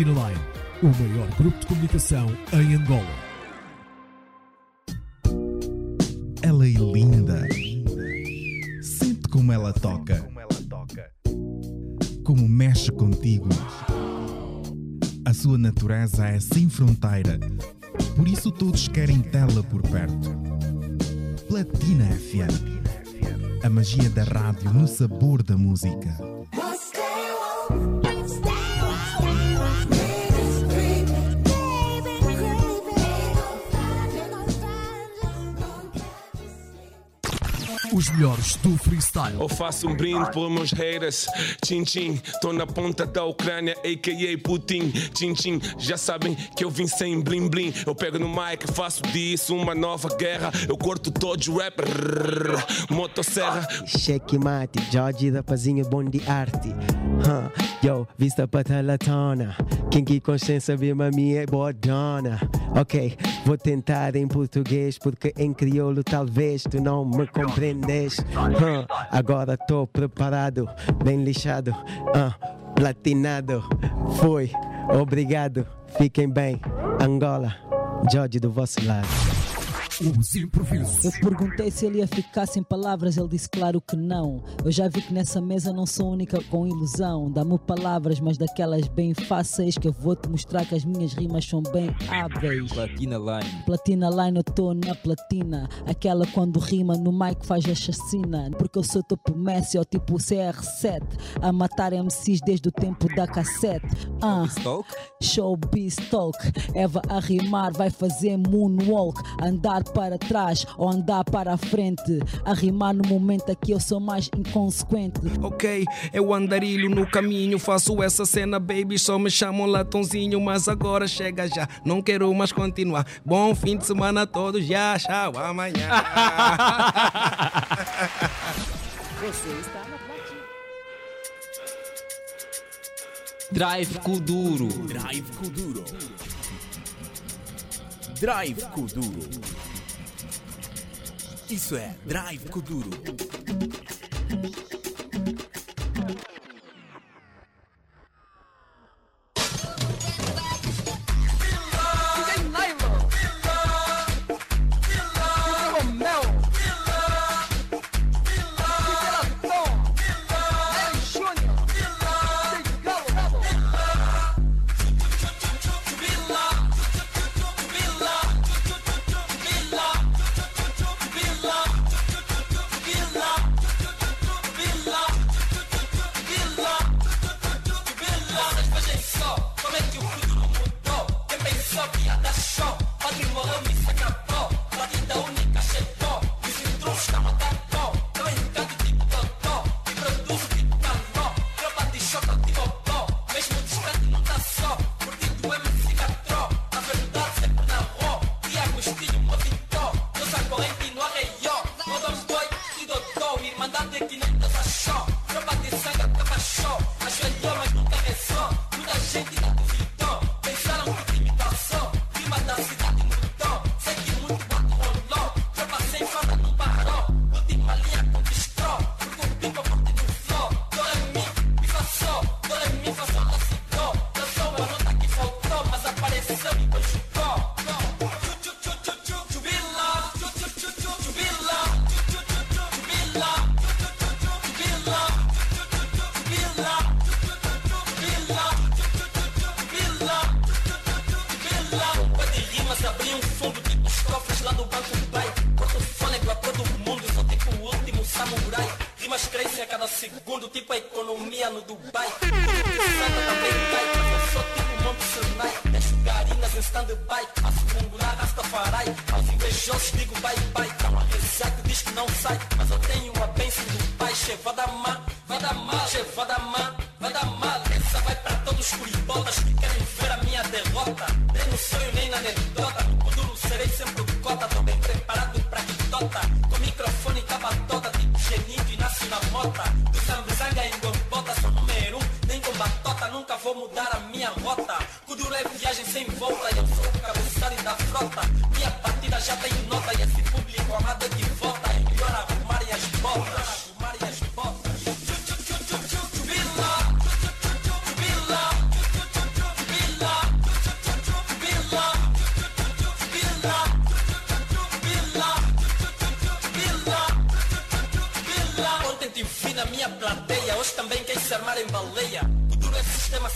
Platina Line, o maior grupo de comunicação em Angola. Ela é linda. Sente como ela toca. Como mexe contigo. A sua natureza é sem fronteira. Por isso todos querem tê-la por perto. Platina FM. A magia da rádio no sabor da música. Os melhores do freestyle. Eu faço um brinde pelos meus haters. Tchim tchim, tô na ponta da Ucrânia, a.k.a. Putin. Tchim tchim, já sabem que eu vim sem blim blim. Eu pego no mic, faço disso uma nova guerra. Eu corto todos os rappers. Motosserra. Checkmate, Jorge da Pazinha, bom de arte. Huh. Yo, vista patalatona. Quem que consciência vê mami é bodona. Ok, vou tentar em português porque em crioulo talvez tu não me compreendes. Huh. Agora tô preparado, bem lixado, platinado. Foi, obrigado, fiquem bem. Angola, Jorge do vosso lado. Os improvisos. Eu perguntei se ele ia ficar sem palavras, ele disse claro que não. Eu já vi que nessa mesa não sou a única com ilusão. Dá-me palavras, mas daquelas bem fáceis que eu vou te mostrar que as minhas rimas são bem hábeis. Platina Line. Platina Line, eu tô na platina. Aquela quando rima no mic faz a chacina. Porque eu sou tipo Messi ou tipo CR7. A matar MCs desde o tempo da cassete. Ah, Showbiz Talk. Eva a rimar vai fazer moonwalk. Andar para trás ou andar para a frente. A rimar no momento aqui eu sou mais inconsequente. Ok, eu andarilho no caminho, faço essa cena, baby. Só me chamam latãozinho, mas agora chega já. Não quero mais continuar. Bom fim de semana a todos, já, tchau, amanhã. Você está na platina. Drive Kuduro. Drive Kuduro. Drive Kuduro. Isso é Drive Kuduro.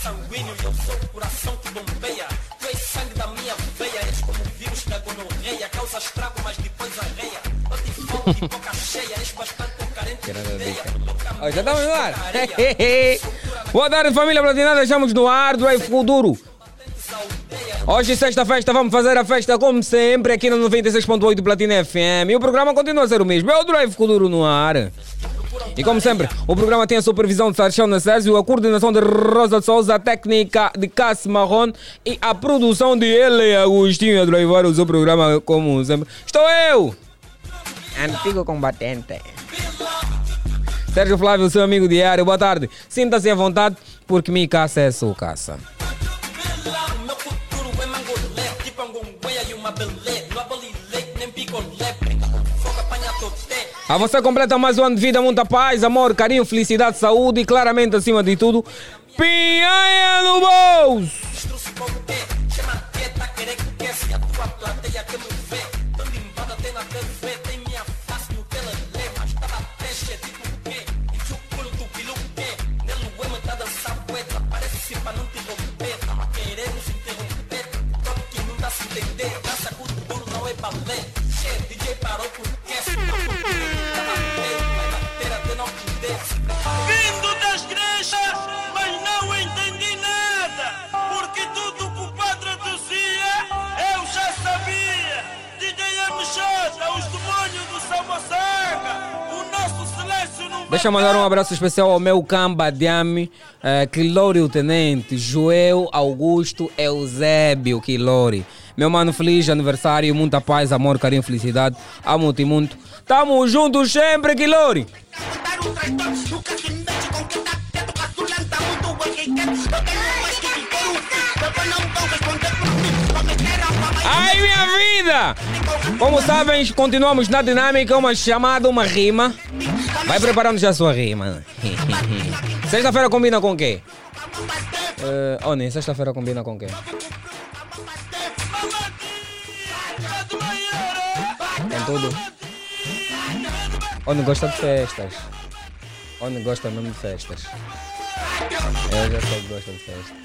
Sanguíneo e eu sou o coração que bombeia. Tu és sangue da minha veia, és como o vírus da gonorreia. Causa estrago, mas depois arreia. Eu te falo de boca cheia, és bastante carente de ideia. Já estamos no ar. Boa tarde, família platinada. Estamos no ar do Kuduro. Hoje, sexta-feira, vamos fazer a festa como sempre aqui no 96.8 Platina FM. E o programa continua a ser o mesmo. É o Drive Kuduro no ar. E como sempre, o programa tem a supervisão de Sarchão Nassésio, a coordenação de Rosa de Souza, a técnica de Cássio Marron e a produção de ele, Agostinho, a drivar o seu programa como sempre. Estou eu! Antigo combatente. Sérgio Flávio, seu amigo diário, boa tarde. Sinta-se à vontade, porque minha caça é sua caça. A você completa mais um ano de vida, muita paz, amor, carinho, felicidade, saúde e claramente, acima de tudo, pinhanha no bolso! Deixa eu mandar um abraço especial ao meu camba Diame, uh, Quilório Tenente, Joel Augusto Eusébio Quilori. Meu mano, feliz aniversário, muita paz, amor, carinho, felicidade. Amo-te muito. Tamo juntos sempre, Quilori. Ai, minha vida! Como sabem, continuamos na dinâmica, uma chamada, uma rima. Vai preparando já a sua rima. Sexta-feira combina com o quê? Uh, Oni, sexta-feira combina com o quê? Com tudo? Oni gosta de festas. Oni gosta mesmo de festas. Eu já que gosta de festas.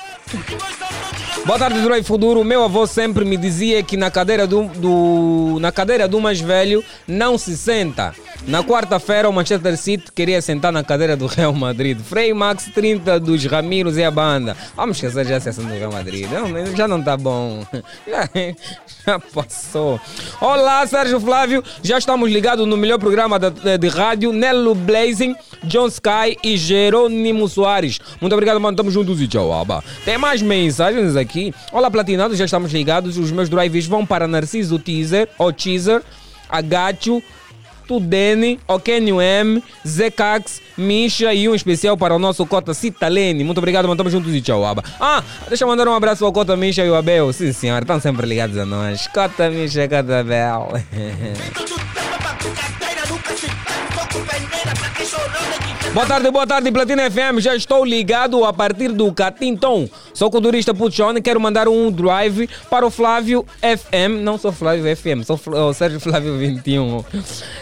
Boa tarde, Drive Futuro. Meu avô sempre me dizia que na cadeira do, do, na cadeira do mais velho não se senta. Na quarta-feira, o Manchester City queria sentar na cadeira do Real Madrid. Frei Max 30 dos Ramiros e a banda. Vamos esquecer já a sessão do Real Madrid. Não, já não tá bom. Já, já passou. Olá, Sérgio Flávio. Já estamos ligados no melhor programa de, de rádio. Nelo Blazing, John Sky e Jerônimo Soares. Muito obrigado, mano. Tamo juntos e tchau, aba. Tem mais mensagens aqui. Olá, Platinado. Já estamos ligados. Os meus drives vão para Narciso Teaser, ou Teaser, Agacho. Tudene, Okenio M, Zekax, Misha e um especial para o nosso Cota Citalene. Muito obrigado, mano. Tamo juntos e tchau, Aba. Ah, deixa eu mandar um abraço ao Cota Misha e o Abel. Sim, senhor, estão sempre ligados a nós. Cota Misha, Cota Abel. Boa tarde, boa tarde, Platina FM. Já estou ligado a partir do Catinton. Sou culturista Puchone. Quero mandar um drive para o Flávio FM. Não sou Flávio FM, sou o Sérgio Flávio 21.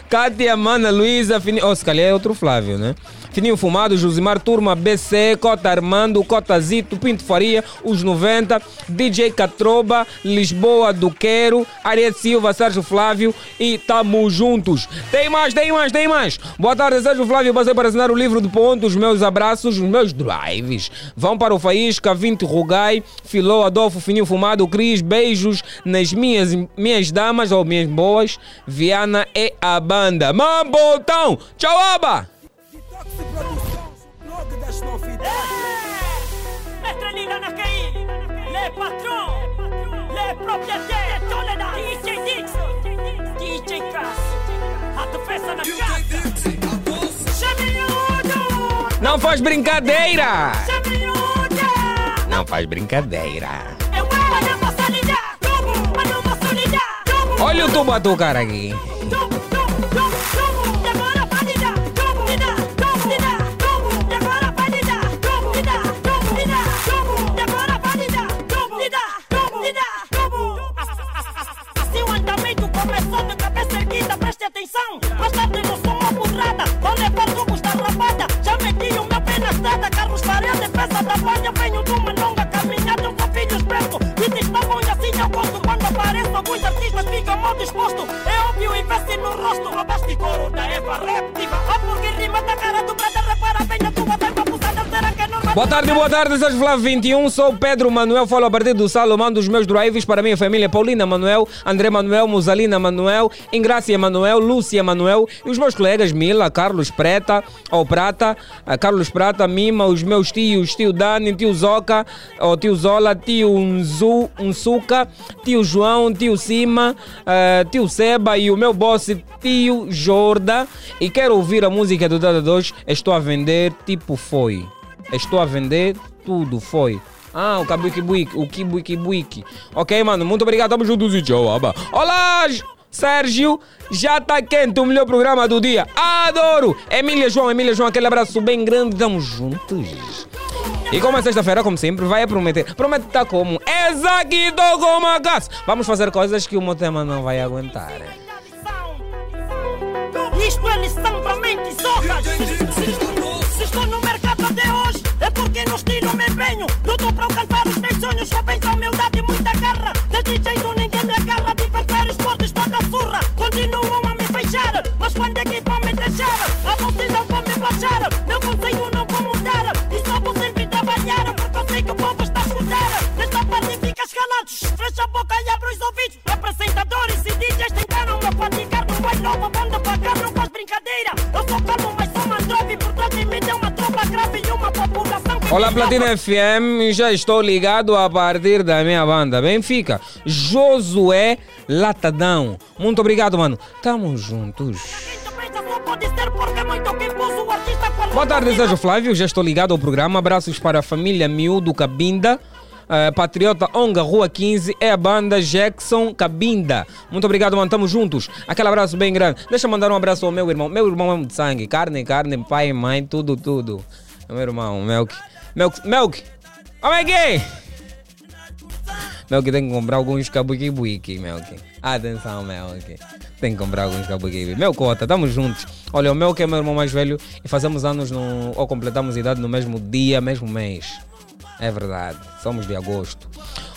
Cátia, Mana, Luísa, Fininho. Oh, se calhar é outro Flávio, né? Fininho Fumado, Josimar Turma, BC, Cota Armando, Cota Zito, Pinto Faria, Os 90, DJ Catroba, Lisboa do Quero, Ariete Silva, Sérgio Flávio e tamo juntos. Tem mais, tem mais, tem mais. Boa tarde, Sérgio Flávio. Passei para assinar o livro de pontos. Meus abraços, os meus drives. Vão para o Faísca, 20 Rugai, Filó, Adolfo, Fininho Fumado, Cris. Beijos nas minhas, minhas damas ou minhas boas. Viana e a banda. Mambotão! Tchau, aba! Estrelina Nakai, les patrons, Não faz brincadeira! Não faz brincadeira. Olha o tubo cara aqui. Assim o andamento começou de cabeça erguida, preste atenção. Tarde não sou uma burrada, vou levar tubos estrada, carros parede, peça da banha. Venho de uma longa caminhada, eu sou filho espreito. E estavam assim eu gosto quando apareço. Alguns artistas ficam mal dispostos. É óbvio, investe no rosto. Roubaste couro da Eva Reptiva. A porque rima da cara do brother, repara bem a tua verba Boa tarde, boa tarde, Sérgio Flávio 21. Sou Pedro Manuel, falo a partir do Salomão dos meus drives para a minha família Paulina Manuel, André Manuel, Musalina Manuel, Ingrácia Manuel, Lúcia Manuel e os meus colegas Mila, Carlos Preta, ou Prata, ah, Carlos Prata, Mima, os meus tios, tio Dani, tio Zoca, ou tio Zola, tio Unzu, Unsuca, tio João, tio Cima, ah, tio Seba e o meu boss, tio Jorda. E quero ouvir a música do Dada 2, Estou a vender, tipo foi. Estou a vender, tudo foi. Ah, o Kabuiki o Kibuiki Buiki. Ok, mano, muito obrigado, tamo juntos e tchau, aba. Olá, Sérgio, já tá quente o melhor programa do dia. Adoro! Emília João, Emília João, aquele abraço bem grande, tamo juntos. E como é sexta-feira, como sempre, vai prometer. Promete tá como? Exaquito como a casa. Vamos fazer coisas que o meu tema não vai aguentar. Isto é lição para mentes zorras. sonhos jovens, humildade e muita garra. Desse jeito ninguém me agarra. Divertir esportes, toda surra. Continuam a me fechar, mas quando é que vão me deixar? A vocês não vão me baixar. Meu conselho não vou mudar. E só vou sempre trabalhar. Porque eu sei que o povo está a escutar. Nesta parte fica calados Fecha a boca e abre os ouvidos. Apresentadores e DJs tentaram me fatigar. Não vai nova banda pagar. Não faz brincadeira. Eu sou calmo, mas sou mandrobe. Por trás de mim tem uma tropa grave e uma Olá, Platina FM, já estou ligado a partir da minha banda Benfica. Josué Latadão. Muito obrigado, mano. Tamo juntos. Boa tarde, Sérgio Flávio. Já estou ligado ao programa. Abraços para a família Miúdo Cabinda. eh, Patriota Onga, Rua 15, é a banda Jackson Cabinda. Muito obrigado, mano. Tamo juntos. Aquele abraço bem grande. Deixa eu mandar um abraço ao meu irmão. Meu irmão é de sangue. Carne, carne, pai, mãe, tudo, tudo. Meu irmão, Melk. Melk, Melk! Como é que é? Melk tem que comprar alguns kabuki-buiki, Melk. Atenção, Melk. Tem que comprar alguns kabuki Meu cota, tamo juntos. Olha, o Melk é meu irmão mais velho e fazemos anos no, ou completamos idade no mesmo dia, mesmo mês. É verdade, somos de agosto.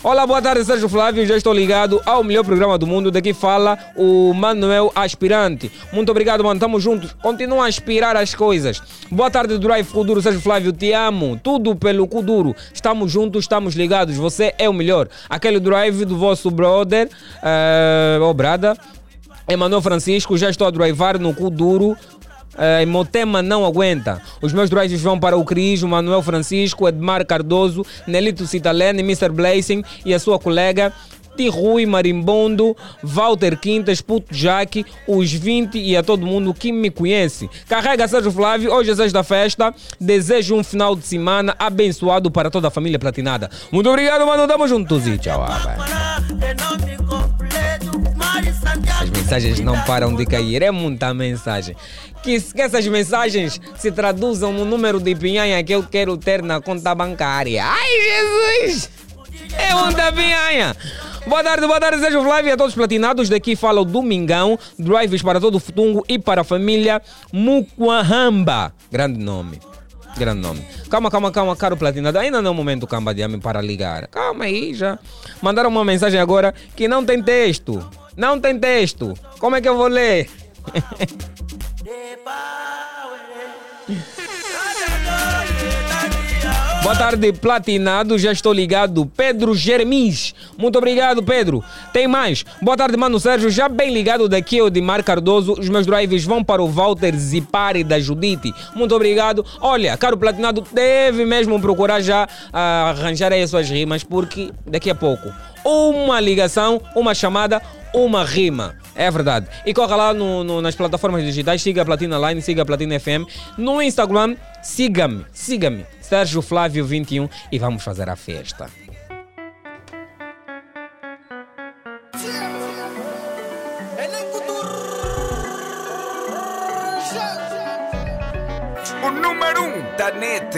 Olá, boa tarde, Sérgio Flávio. Já estou ligado ao melhor programa do mundo. Daqui fala o Manuel Aspirante. Muito obrigado, mano. Tamo juntos. Continua a aspirar as coisas. Boa tarde, Drive Kuduro. Sérgio Flávio, te amo. Tudo pelo Kuduro. Estamos juntos, estamos ligados. Você é o melhor. Aquele drive do vosso brother, eh, oh, brada, Emanuel Francisco. Já estou a drivar no Kuduro. Uh, Motema não aguenta. Os meus drives vão para o Cris, o Manuel Francisco, Edmar Cardoso, Nelito Citalene, Mr. Blazing e a sua colega Tirui Marimbondo, Walter Quintas, Puto Jaque, os 20 e a todo mundo que me conhece. Carrega Sérgio Flávio, hoje é sexta festa. Desejo um final de semana abençoado para toda a família platinada. Muito obrigado, mano. Tamo juntos e tchau. abai. As mensagens não param de cair, é muita mensagem. Que, que essas mensagens se traduzam no número de pinhanha que eu quero ter na conta bancária. Ai, Jesus! É muita pinhanha! Boa tarde, boa tarde, Sérgio Flávio e a todos platinados. Daqui fala o Domingão, drives para todo o Futungo e para a família Mukwahamba. Grande nome. Grande nome. Calma, calma, calma, caro platinado. Ainda não é o momento, de homem para ligar. Calma aí, já. Mandaram uma mensagem agora que não tem texto. Não tem texto. Como é que eu vou ler? Boa tarde, platinado. Já estou ligado. Pedro Jeremias. Muito obrigado, Pedro. Tem mais. Boa tarde, Mano Sérgio. Já bem ligado daqui, o Dimar Cardoso. Os meus drives vão para o Walter Zipari da Judite. Muito obrigado. Olha, caro platinado, deve mesmo procurar já ah, arranjar aí as suas rimas, porque daqui a pouco uma ligação, uma chamada, uma rima. É verdade. E corra lá no- no- nas plataformas digitais, siga a Platina Line, siga a Platina FM. No Instagram, siga-me, siga-me, Sérgio Flávio 21 e vamos fazer a festa. O número um da net.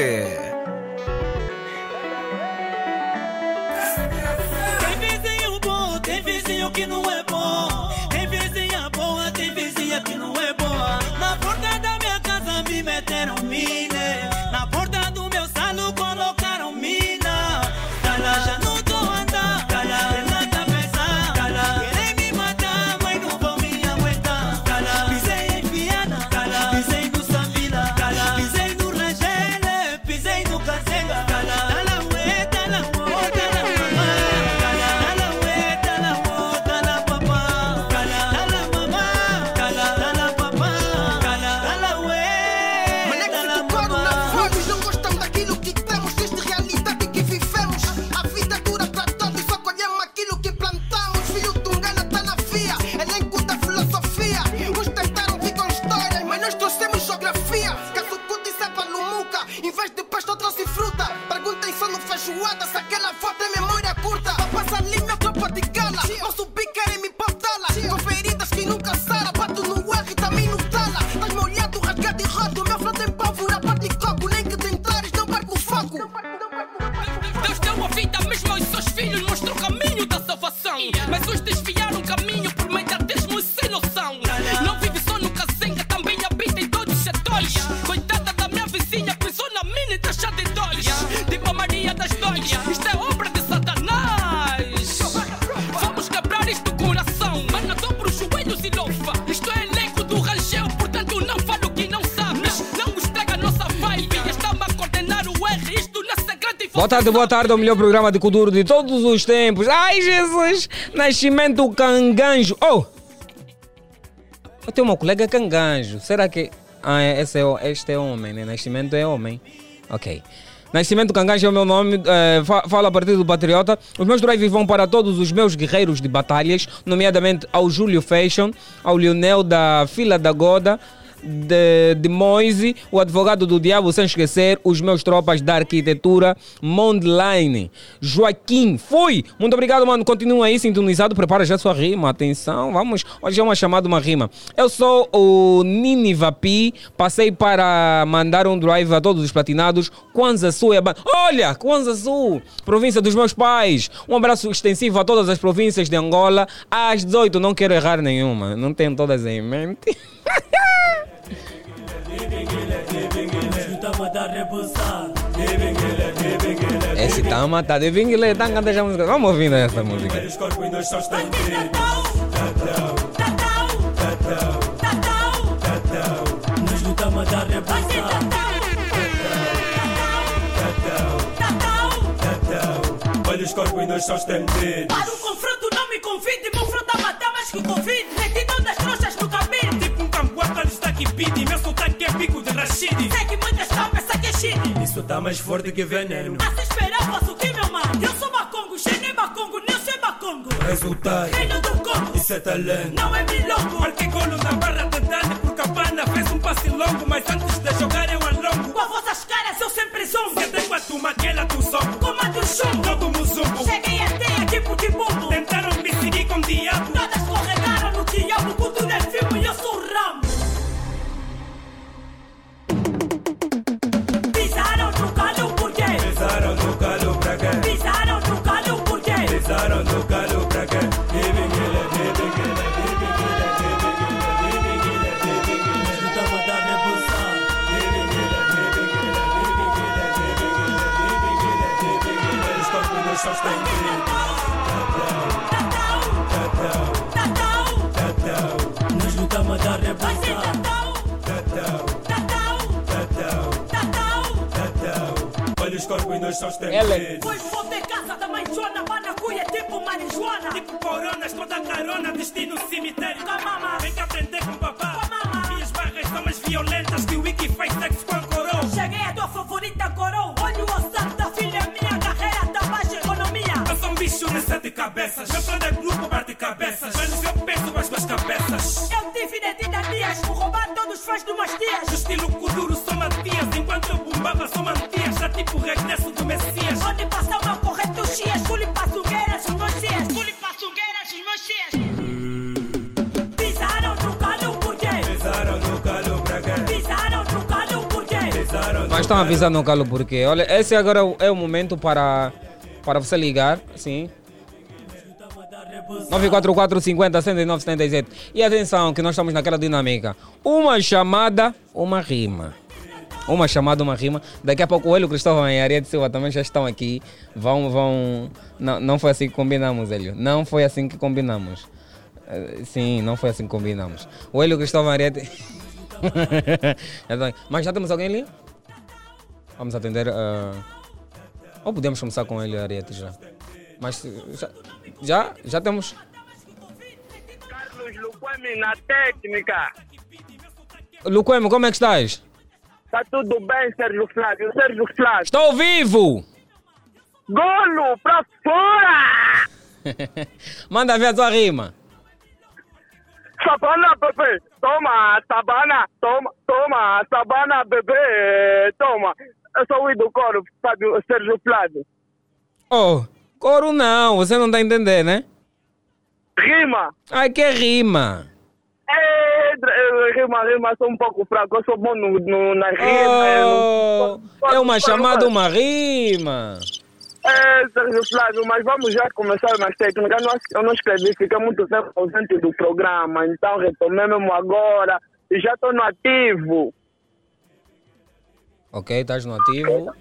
Tem vizinho bom, tem vizinho que não no feijoada Boa tarde, boa tarde, é o melhor programa de Kuduro de todos os tempos. Ai, Jesus! Nascimento Canganjo. Oh! Eu tenho uma colega Canganjo. Será que. Ah, é- esse é, este é homem, né? Nascimento é homem. Ok. Nascimento Canganja é o meu nome, eh, fa- falo a partir do Patriota. Os meus drives vão para todos os meus guerreiros de batalhas, nomeadamente ao Júlio Fashion, ao Lionel da Fila da Goda, de, de Moise, o advogado do diabo, sem esquecer os meus tropas da arquitetura, Mondline, Joaquim, fui! Muito obrigado, mano. Continua aí sintonizado, prepara já sua rima. Atenção, vamos. Hoje é uma chamada, uma rima. Eu sou o Nini Vapi, passei para mandar um drive a todos os platinados. Kwanza Sul é a Olha, Kwanza Sul, província dos meus pais. Um abraço extensivo a todas as províncias de Angola. Às 18, não quero errar nenhuma, não tenho todas em mente. Esse tá de vingle, tá cantando essa música. Vamos ouvindo essa música. A. Olha os corpos e nós só estendidos. Para o confronto não me convide, meu frota matar mais que o Covid. Retidão das trouxas de. Meu sotaque é pico de Rashidi. Sei que muitas estão a pensar que é shit. Isso tá mais forte que veneno. A se esperar, faço o que, meu mano? Eu sou Macongo, Xené Macongo, nem sei Macongo. Resultado. Reino do Congo. Isso é talento. Não é milongo. Marquei golo na barra tentando por cabana. Fez um passe longo, mas antes de jogar eu alongo. Com as vossas caras eu sempre zombo. Se tem a turma, aquela tu somos. Comando o chumbo. Todo muzumbo. Cheguei até aqui por Timbundo. Tentaram me seguir com diabo. Todas Nós só estendidos. Fui voltei casa da mãe Joana, Banacuia, tipo marijuana. Tipo coronas, toda carona, destino cemitério. Com a mama. Vem que aprender com o papá. Com a mama. Minhas barras são mais violentas que o Wiki faz sexo com a coroa. Cheguei a tua favorita coroa. Olha o ossado da filha minha, carreira da baixa economia. Eu sou um bicho de sete cabeças. Meu plano é grupo, parte cabeças. Eu penso dias, vou roubar todos os fãs de umas tias. Do estilo Kuduro, sou Matias. Enquanto eu bombava, sou Mantias. Já tipo regresso do Messias. Onde passa o meu correto chias, pule passugueiras, os meus chias. Pule passugueiras, os meus chias. Pisaram no calo por quê? Pisaram no calo pra quê? Pisaram no calo por quê? Pisaram no Mas estão a pisar no calo porque, olha, esse agora é o momento para, para você ligar, sim. 944 50 79 77. E atenção, que nós estamos naquela dinâmica. Uma chamada, uma rima. Uma chamada, uma rima. Daqui a pouco o Hélio Cristóvão e a Ariete Silva também já estão aqui. Vão, vão. Não, não foi assim que combinamos, Hélio. Não foi assim que combinamos. Eh, Sim, não foi assim que combinamos. O Hélio Cristóvão Ariete. Mas já temos alguém ali? Vamos atender. ah, Ou podemos começar com ele, Ariete, já. Mas já, já, temos. Carlos Luquemi na técnica. Luquemo, como é que estás? Tá tudo bem, Sérgio Flávio? Sérgio Flávio. Estou vivo! Golo pra fora! Manda ver a tua rima. Sabana, bebê. Toma, sabana. Toma, toma, sabana, bebê. Toma. Eu sou o Ido Coro, Sérgio Flávio. Oh, coro não, você não tá entendendo, né? Rima. Ai, que rima. É, rima, rima, sou um pouco fraco. Eu sou bom no, no, na rima. Oh, é uma chamada, uma rima. É, Sérgio Flávio, mas vamos já começar nas técnicas. Eu não, eu não escrevi, fiquei muito tempo ausente do programa, então retomei mesmo agora e já estou no ativo. Ok, estás no ativo.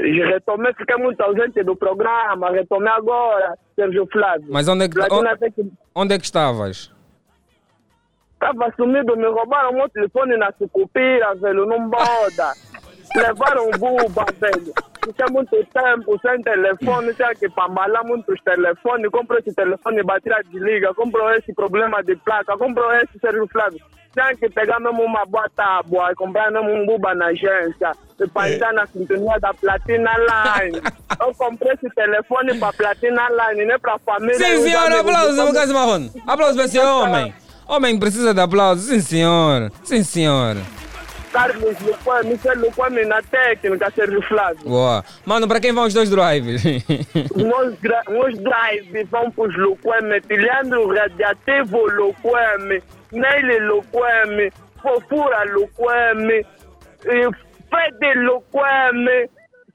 Retomei, fiquei muito ausente do programa, retomei agora, Sérgio Flávio. Mas onde é que, Platina onde, onde é que estavas? Estava sumido, me roubaram o meu telefone na sucupira, velho, não boda. Levaram o buba, velho. Fiquei muito tempo sem telefone, tinha que pambalar muitos telefones, comprou esse telefone, bateria desliga, comprou esse problema de placa, esse Sérgio Flávio. Tinha que pegar mesmo uma boa tábua e comprar mesmo um buba na agência e para entrar na sintonia da Platina Line. Eu comprei esse telefone para Platina Line, nem para família. e Sim, senhor, aplausos, Lucas Marrone. Aplausos para esse homem. Homem precisa de aplausos, sim, senhor. Sim, senhor. Carlos Luquame, Michel Luquame na técnica, Sérgio Flávio. Boa. Mano, para quem vão os dois drives? Meus drives vão para os Luqueme, Tiliandro Radiativo Luqueme, Neile Luqueme, Fofura Luqueme, e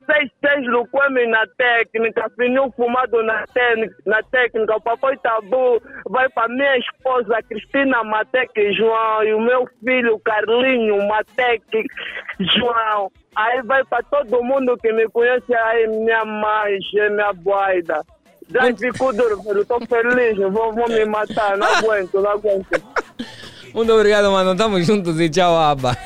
Fede Luqueme, 66 Luqueme na técnica, Fininho Fumado na, técnica- na técnica, o Papai Tabu vai para minha esposa Cristina Mateque João e o meu filho Carlinho Mateque João. Aí vai para todo mundo que me conhece aí, minha mãe, minha boida. Já fico duro, velho. Estou feliz, vou, vou me matar, não aguento, não aguento. Muito obrigado, mano. Tamo juntos e tchau, aba.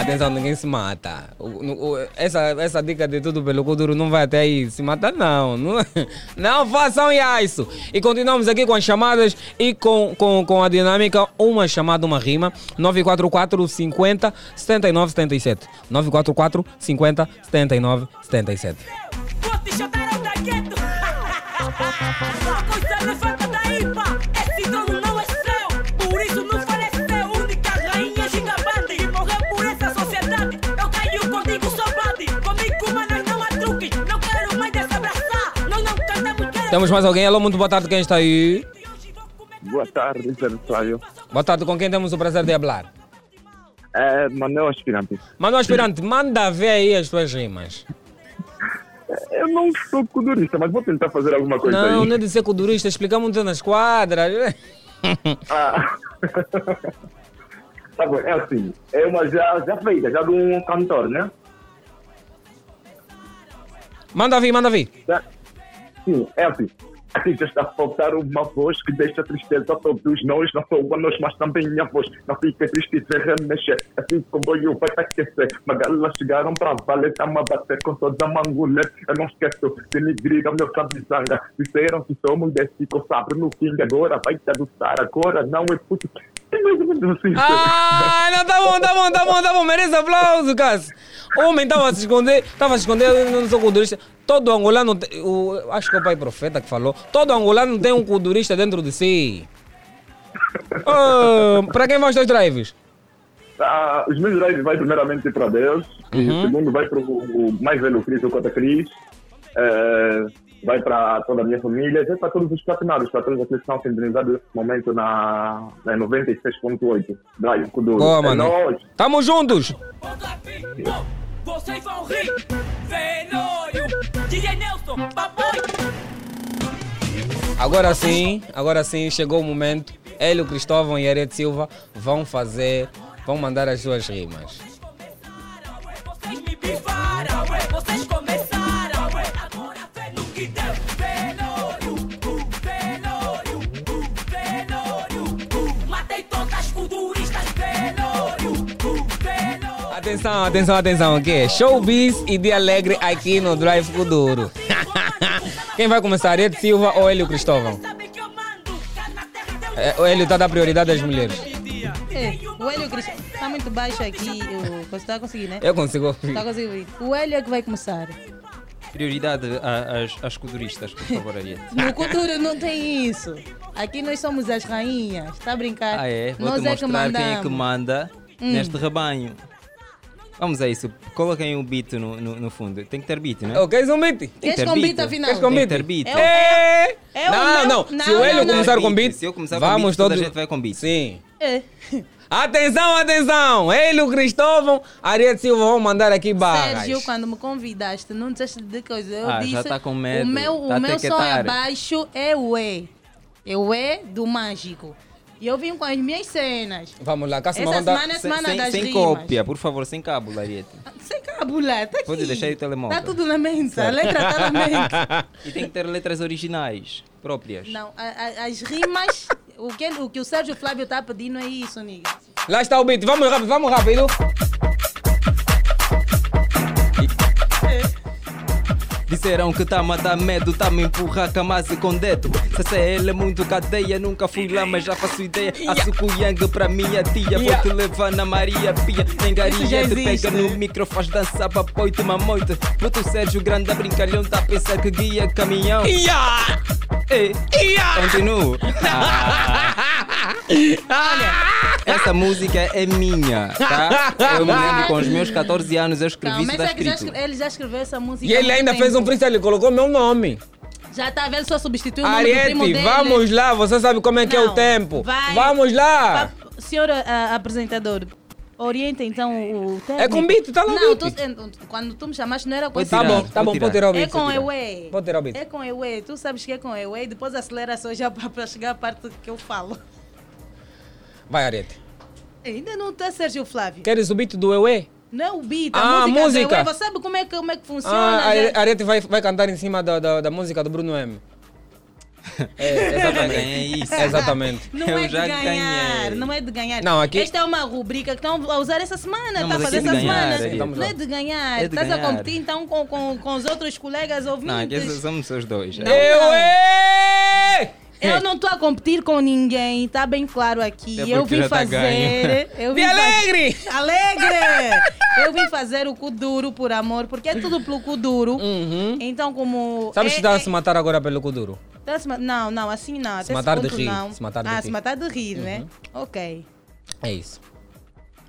Atenção, ninguém se mata. O- o- essa, essa dica de tudo pelo Kuduro não vai até aí se matar, não. Não, não façam isso. E continuamos aqui com as chamadas e com, com, com a dinâmica. Uma chamada, uma rima. 944 50 79 77. 944 50 79 77. Temos mais alguém? Alô, muito boa tarde. Quem está aí? Boa tarde, Sérgio Flávio. Boa tarde. Com quem temos o prazer de falar? É, Manuel Aspirante. Mano, aspirante, manda ver aí as tuas rimas. Eu não sou codurista, mas vou tentar fazer alguma coisa Não, aí. não é de ser codurista, explicamos muito nas quadras. Ah. tá bom, é assim. É uma já, já feita, já de um cantor, né? Manda vir, manda vir. Já- Sim, é assim. Assim já está a faltar uma voz que deixa tristeza a todos nós, não só a nós, mas também minha voz. Não fica triste e se remexer. Assim o comboio vai te aquecer. Magalas chegaram para valer, tá a bater com toda a mangulha. Eu não esqueço de nigrir o meu sabizanga. Disseram que somos desse sabe no fim. Agora vai te adotar, agora não é puto. É assim. Ah, não, tá bom, tá bom, tá bom, tá bom. Merece aplauso, Cássio. O homem estava a se esconder, estava a se esconder, eu não sou codurista. Todo angolano, o, acho que é o pai profeta que falou, todo angolano tem um codurista dentro de si. Oh, para quem vão os dois drives? Ah, os meus drives vai primeiramente para Deus, e Uhum. o segundo vai para o mais velho Cris, o Cota Cris, eh, vai para toda a minha família, vai para todos os platinados, para todos aqueles que estão sintonizados nesse momento na, na 96.8. Drive, Kuduro. Boa, É mano. nóis. Tamo juntos. Vocês vão rir. Velório. DJ Nelson, papai. Agora sim, agora sim, chegou o momento. Ele, o Cristóvão e a Arete Silva vão fazer, vão mandar as suas rimas. Vocês me bifaram, ué. Vocês começaram, Atenção, atenção, atenção, aqui. Showbiz e dia alegre aqui no Drive Kuduro. Quem vai começar? Arete Silva ou Hélio Cristóvão? É, o Hélio está a dar prioridade às mulheres. É, o Hélio Cristo está muito baixo aqui. o- Você está a conseguir, né? Eu consigo ouvir. Está a conseguir ouvir. O Hélio é que vai começar. Prioridade a- às, às coduristas, por favor, Ariete. No cultura não tem isso. Aqui nós somos as rainhas. Está a brincar? Ah, é? Vou-te Nós é que mostrar quem é que manda Hum. neste rebanho. Vamos a isso. Coloquem o beat no, no, no fundo. Tem que ter beat, né? Oh, queres um beat? Tem que Queres ter com beat, beat. afinal? Queres com Tem que beat? ter beat. É o- É. é não, não, não, Se o Hélio começar com beat, Se eu começar com vamos beat, toda todos. a gente vai com beat. Sim. É. Atenção, atenção! Hélio Cristóvão, Ariete Silva vão mandar aqui barras. Sérgio, quando me convidaste, não disseste de coisa. Eu Ah, já disse. tá com medo. O meu, Tá o meu tequetar. abaixo é o E. É o E do mágico. E eu vim com as minhas cenas. Vamos lá, Cássio Essa manda... semana é Sem, semana sem, das sem rimas. cópia, por favor, sem cabo, Ariete. Sem cabula, tá aqui. Pode deixar aí o telemóvel. Tá tudo na mente. A letra tá na mente. E tem que ter letras originais, próprias. Não, a- a- as rimas, o que, o que o Sérgio Flávio tá pedindo é isso, amiga. Lá está o beat, vamos rápido, vamos rápido. Disseram que tá-me a dar medo, tá-me a empurrar camase com dedo. CCL é muito cadeia, nunca fui lá, mas já faço ideia. A Sukuyang pra minha tia, vou te levar na Maria Pia. Nem garia te pega no micro, faz dançar pra poito, mamoito. Boto Sérgio Grande a brincalhão, tá a pensar que guia caminhão. Ei, continuo. Ah. Essa música é minha, tá? Eu me lembro com os meus 14 anos eu escrevi Não, isso, mas tá é que já escrito. escre- ele já escreveu essa música. E ele ainda fez um tempo. freestyle, ele colocou meu nome. Já tá vendo, só substituiu o nome do primo Ariete, dele. vamos lá, você sabe como é que é o tempo. vai. Vamos lá. Senhor ah, apresentador, orienta então o técnico. É com beat, tá no Não, tu- eh, quando tu me chamaste não era com esse tirar, beat. tá bom, pode tirar o É beat. com pode tirar. Eway. Pode tirar o beat. É com Eway. Tu sabes que é com Eway. Depois acelera só já para para chegar à parte que eu falo. Vai, Ariete. Ainda não tá Sérgio Flávio. Queres o beat do Ewe? Não é o beat, Ah, a música. música. do Eway. Você sabe como é que, como é que funciona? Ah, a já- a Ariete vai, vai cantar em cima da, da, da música do Bruno M. É, exatamente. É isso. Exatamente. Não Eu é de já ganhar, ganhei. não é de ganhar. Não, aqui- Esta é uma rubrica que estão a usar essa semana, Não, está a fazer essa é ganhar, semana. Ariete. Não é de ganhar. É de Estás a ganhar. competir então com, com, com os outros colegas ouvintes. Não, aqui somos os dois. Não, Ewe! Eu não estou a competir com ninguém, tá bem claro aqui. É eu vim tá fazer. eu De vim faz- alegre! Alegre! Eu vim fazer o cu duro por amor, porque é tudo pelo cu duro. Então, como. Sabes é, está é- a se matar agora pelo Kuduro? tá se ma- Não, não, assim não. Se matar de ponto Não. se matar de ah, rir. se matar de rir, né? Ok. É isso.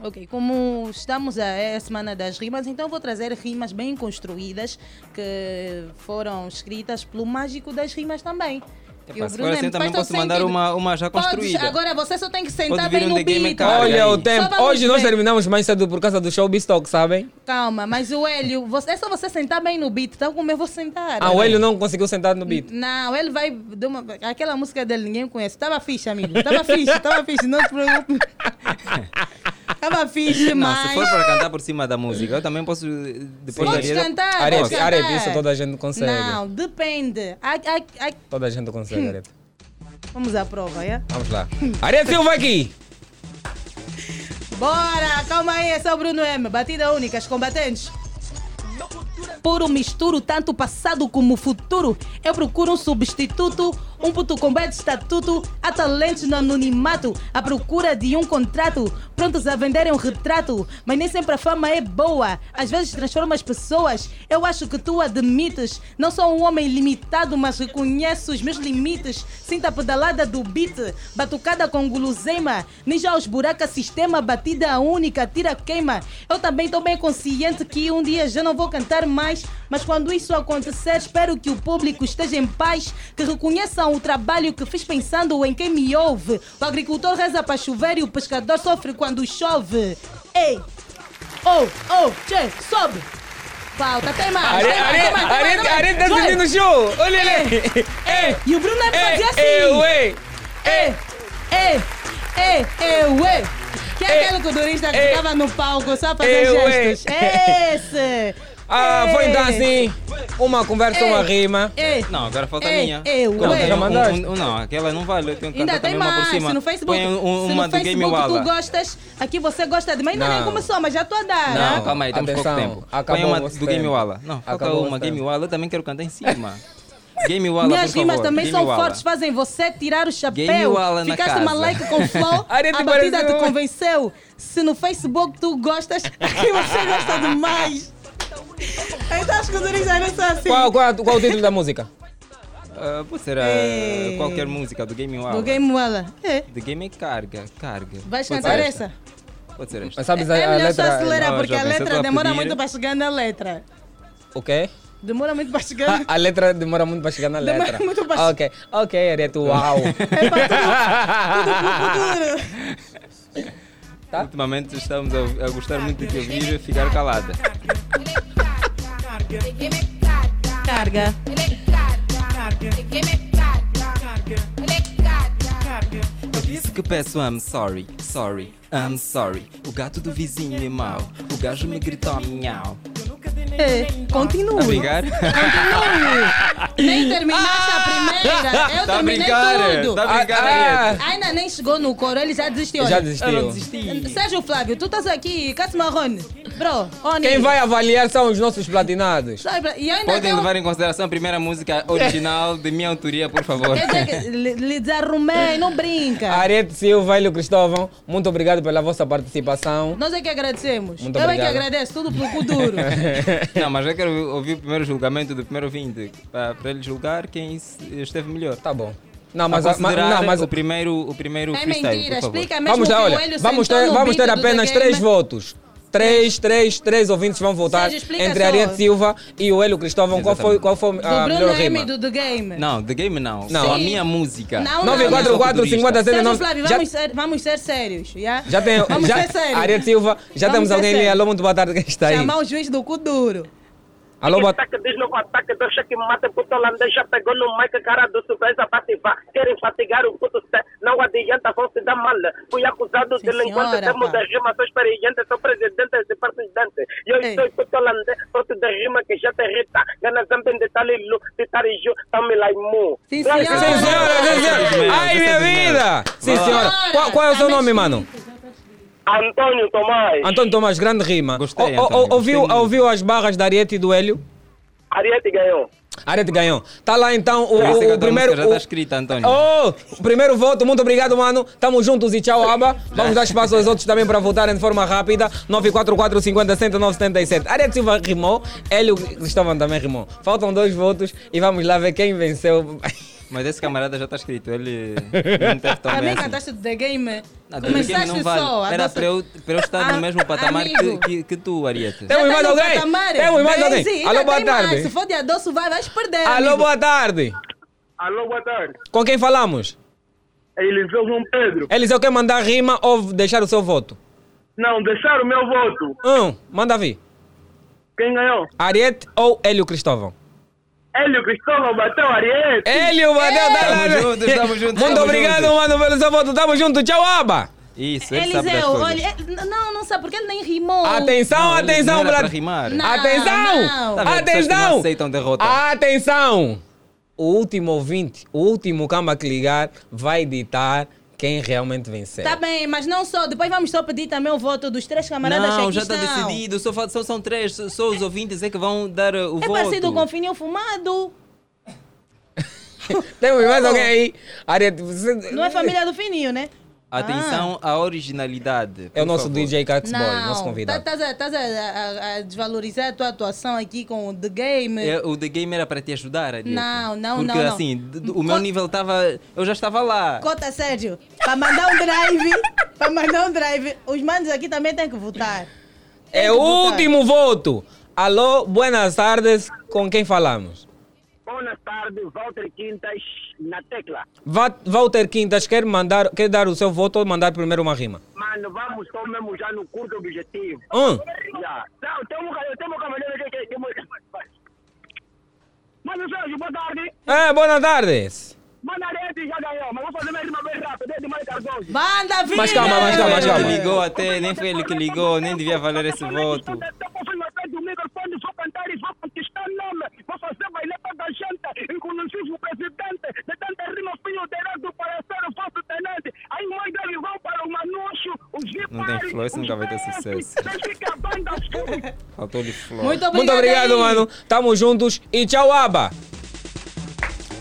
Ok, como estamos a, é a semana das rimas, então vou trazer rimas bem construídas que foram escritas pelo mágico das rimas também. Epá, se for assim, também posso mandar uma, uma já Podes, construída. agora você só tem que sentar bem no beat. Olha o tempo. Hoje nós ver. terminamos mais cedo por causa do show Talk, sabem? Calma, mas o Hélio, você, é só você sentar bem no beat, tal como eu vou sentar. Ah, o Hélio não conseguiu sentar no beat. Não, ele vai. uma- aquela música dele ninguém conhece. Tava fixe, amigo. Tava fixe, tava fixe. Não te preocupe. Tava fixe, Não, mas. se for para cantar por cima da música, eu também posso depois Podes da cantar, podes cantar. Arete, isso toda a gente consegue. Não, depende. Ai, ai, ai. Toda a gente consegue, Arete. Vamos à prova, é? Vamos lá. Arete Silva aqui. Bora, calma aí, é o Bruno M. Batida única, os combatentes. Puro misturo, tanto passado como futuro. Eu procuro um substituto, um puto com bad estatuto. Há talentos no anonimato, à procura de um contrato. Prontos a venderem um retrato, mas nem sempre a fama é boa. Às vezes transforma as pessoas. Eu acho que tu admites. Não sou um homem limitado, mas reconheço os meus limites. Sinta a pedalada do beat, batucada com guloseima. Já os buracos sistema, batida única, tira queima. Eu também estou bem consciente que um dia já não vou cantar mais. Mas quando isso acontecer, espero que o público esteja em paz, que reconheçam o trabalho que fiz pensando em quem me ouve. O agricultor reza para chover e o pescador sofre quando chove. Ei! Oh, oh, che, sobe! Falta, tem mais! Tá Vai. sentindo show. Olha ele. E o Bruno é fazia assim. Ei, ei, Ei, ei, ei. Que é aquele culturista que ei. ficava no palco só fazer ué. gestos? Esse! Ah, foi então assim. Uma conversa, uma rima. Ei, Não, agora falta a Ei, minha. ei, não, tem um- um- um- não, aquela não vale. Eu tenho que ainda cantar tem também uma por mais. cima. Se no Facebook, Põe um- se uma no do Game Facebook tu gostas, aqui você gosta de mim. Ainda nem Não. começou, mas já estou a dar. Não, né? calma aí, temos Atenção, pouco tempo. acabou Põe uma o vosso do Game tempo. Walla. Não, falta Acabou o uma Game. Walla, eu também quero cantar em cima. Game Walla, Minhas por rimas favor. também Game são Walla. fortes, fazem você tirar o chapéu. Game Walla na Ficaste casa. uma like com flow, a batida te convenceu. Se no Facebook tu gostas, aqui você gosta demais. Então as culturistas não são assim. Qual, qual, qual o título da música? Ah, pode ser ah, Ei. qualquer música do Game Walla. Do Game Walla. É. Do Game é carga, carga. Vais cantar essa? Pode ser esta. Sabes a, É a melhor só acelerar, Não, porque a jovem, eu letra a demora pedir- muito para chegar na letra. O quê? Demora muito para chegar. A, a letra demora muito para chegar na Demora letra. muito pra- Ok, ok, Arete, uau. Tá? Ultimamente estamos a, a gostar muito de te ouvir e ficar calada. Carga. Eu disse que peço I'm sorry, sorry, I'm sorry. O gato do vizinho é mau, o gajo me gritou miau. É, continue. Tá a brincar? Continue. Nem terminaste a primeira. Eu Tá a terminei brincar, tudo. tá brincar, Ah, Ariete. Ainda nem chegou no coro, ele já desistiu. Já desistiu. Eu não desisti. Sérgio Flávio, tu estás aqui, Cássio Marrone. Bro, Oni. Quem vai avaliar são os nossos platinados. Podem levar em consideração a primeira música original de minha autoria, por favor. Quer dizer que lhe, desarrumei, não brinca. Ariete Silva e Cristóvão, muito obrigado pela vossa participação. Nós é que agradecemos. Muito Eu é que obrigado. agradeço, tudo pelo cu duro. Não, mas eu quero ouvir o primeiro julgamento do primeiro ouvinte, para, ele julgar quem esteve melhor. Tá bom. Não, mas, a ma- considerar não, mas o primeiro, o primeiro É freestyle, mentira, por favor. explica mesmo Vamos lá, olha, vamos ter, vamos ter apenas três Game. votos. Três, três, três ouvintes vão votar Sérgio, entre só. Ariete Silva e o Hélio Cristóvão. Qual foi, qual foi Do a Bruno melhor rima? do The Game. Não, The Game não. Não. Só a Sim. minha música. Não, não, 944 não. 50 Sérgio Flávio, já, vamos, ser, vamos ser sérios, já? já tem. Vamos já, ser sérios. Ariete Silva, já Vamos temos alguém ali. Alô, muito boa tarde, quem está aí? Chamar o juiz do cu duro. Alô, boa Ataque, diz logo ataque, deixa que mata, puto holandês já pegou no mic, cara do surpresa passiva. Querem fatigar o puto cé, não adianta, vão se dar mal. Fui acusado de delinquente, temos de rima, sou experiente, sou presidente de presidente. E eu Ei. sou puto holandês, fruto de rima que já te irrita. Gana zamben de talilu, de tariju, tamo laimu. Sim, Sim, senhora, sim, senhora. Ai, minha vida! Sim, senhora. Qual, qual é o seu nome, mano? Antônio Tomás. Antônio Tomás, grande rima. Gostei, O- o- Antônio, ouviu, gostei ouviu as barras da Ariete e do Hélio? Ariete ganhou. Ariete ganhou. Tá lá então o, o- a o primeiro. já está o- escrita, Antônio. Oh, o primeiro voto, muito obrigado, mano. Tamo juntos e tchau, Aba. Vamos dar espaço aos outros também para votarem de forma rápida. 944 50 109 77. Ariete Silva rimou, Hélio Cristóvão também rimou. Faltam dois votos e vamos lá ver quem venceu. Mas esse camarada já está escrito, ele não teve tão Também bem assim. cantaste do The Game. Não, The Game não vale. só. a Era nossa- para eu, para eu estar Ah, no mesmo patamar que, que, que tu, Ariete. Temos mais Tá alguém? Temos mais Bem, alguém? sim, Alô, boa tem mais. tarde. Se for de adoço, vai, vais perder. Alô, amigo. boa tarde. Alô, boa tarde. Com quem falamos? É Eliseu João Pedro. Eliseu quer mandar rima ou deixar o seu voto? Não, deixaram o meu voto. Um, manda vir. Quem ganhou? Ariete ou Hélio Cristóvão? Hélio Cristóvão bateu Ariete. Hélio bateu, tá Tamo lá. juntos, tamo juntos, Muito tamo obrigado, juntos. mano, pelo seu voto. Tamo junto. Tchau, Aba. Isso, ele sabe das Eliseu, olha, é- não, não sabe porque ele nem rimou. Atenção, Não, atenção, não era Brad- rimar. Não, Atenção! não. Tá Atenção! aceitam derrota. Atenção! O último ouvinte, o último camba que ligar, vai ditar quem realmente venceu. Tá bem, mas não só. Depois vamos só pedir também o voto dos três camaradas Não, já está estão. decidido. Só, só são três. Só, os ouvintes é que vão dar uh, o É voto. parecido com fininho fumado. Temos mais alguém aí? Não é família do fininho, né? Atenção à originalidade. É o nosso favor. DJ Caxboy, nosso Não, convidado. estás a, tás a, a- a desvalorizar a tua atuação aqui com o The Game. É, o The Game era para te ajudar. Não, não, Porque não, não. assim, d- o meu nível estava. Eu já estava lá. Cota Sérgio, para mandar um drive, para mandar um drive, os manos aqui também têm que votar. Tem É que o votar. último voto. Alô, buenas tardes. Com quem falamos? Boa tarde, Walter Quintas, na tecla. Va- Walter Quintas quer mandar, quer dar o seu voto ou mandar primeiro uma rima? Mano, vamos só mesmo já no curto objetivo. Hum. Já. Não, tem um, tem um cavaleiro aqui que... que... Mano, Sérgio, boa tarde. É, boas tardes. Mano, Arete já ganhou, mas vou fazer minha rima bem rápido, desde Mário Cardoso. Banda, vida! Mas calma, mas calma, mas Ele calma. ligou até, nem foi ele que ligou, nem devia valer esse voto. do microfone, vou cantar e vou conquistar nome. Vou fazer bailar toda a gente, inclusive o presidente. De tanta rima fui direto para ser o falso tenente. Aí mais dele vão para o Manucho, o Gipari, Não tem flow, esse nunca vai ter os sucesso. Fume. Faltou-lhe flor. Muito obrigado. Muito obrigado, mano. Tamo juntos e tchau, Aba.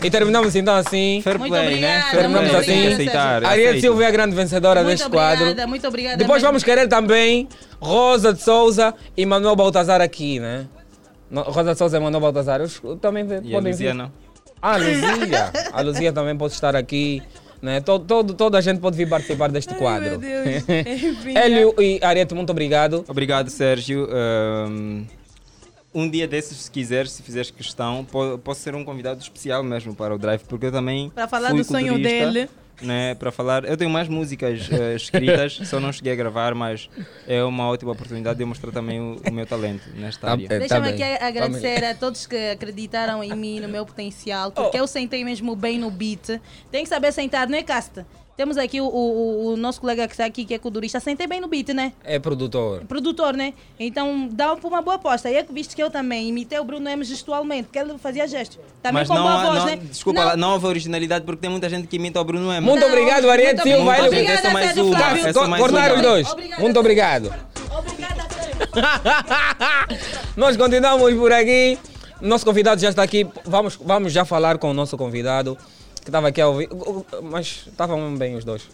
E terminamos então assim. Fair Muito play, né? obrigada, Fair muito play, obrigada, aceitar. Aceito. Silva é a grande vencedora Muito deste quadro. obrigada, muito obrigada. Depois mesmo. vamos querer também Rosa de Souza e Manuel Baltazar aqui, né? Rosa de Souza e Manuel Baltazar. Os- também E a podem Luzia vir. não? Ah, a Luzia. A Luzia também pode estar aqui. Né? Todo, todo, toda a gente pode vir participar deste quadro. meu Deus. Hélio e Ariete, muito obrigado. Obrigado, Sérgio. Um, um dia desses, se quiseres, se fizeres questão, po- posso ser um convidado especial mesmo para o Drive, porque eu também. Para falar fui do sonho dele. Né, para falar, eu tenho mais músicas eh, escritas, só não cheguei a gravar, mas é uma ótima oportunidade de eu mostrar também o, o meu talento nesta Tá- área. é, Deixa-me tá aqui agradecer a todos que acreditaram em mim, no meu potencial, porque eu sentei mesmo bem no beat. Tem que saber sentar, não é casta? Temos aqui o, o- o nosso colega que está aqui, que é kudurista. Sentei bem no beat, né? É produtor. Produtor, né? Então dá uma boa aposta. E é que visto que eu também imitei o Bruno M gestualmente, porque ele fazia gesto. Também Mas com não, boa voz, não- né? desculpa, lá, não houve originalidade porque tem muita gente que imita o Bruno M. Muito obrigado, Ariete Silva. Valeu. gente, é só mais é só mais Cortaram os dois. Muito obrigado. Nós continuamos por aqui. Nosso convidado já está aqui. Vamos, vamos já falar com o nosso convidado que estava aqui a ouvir. Mas estavam bem os dois.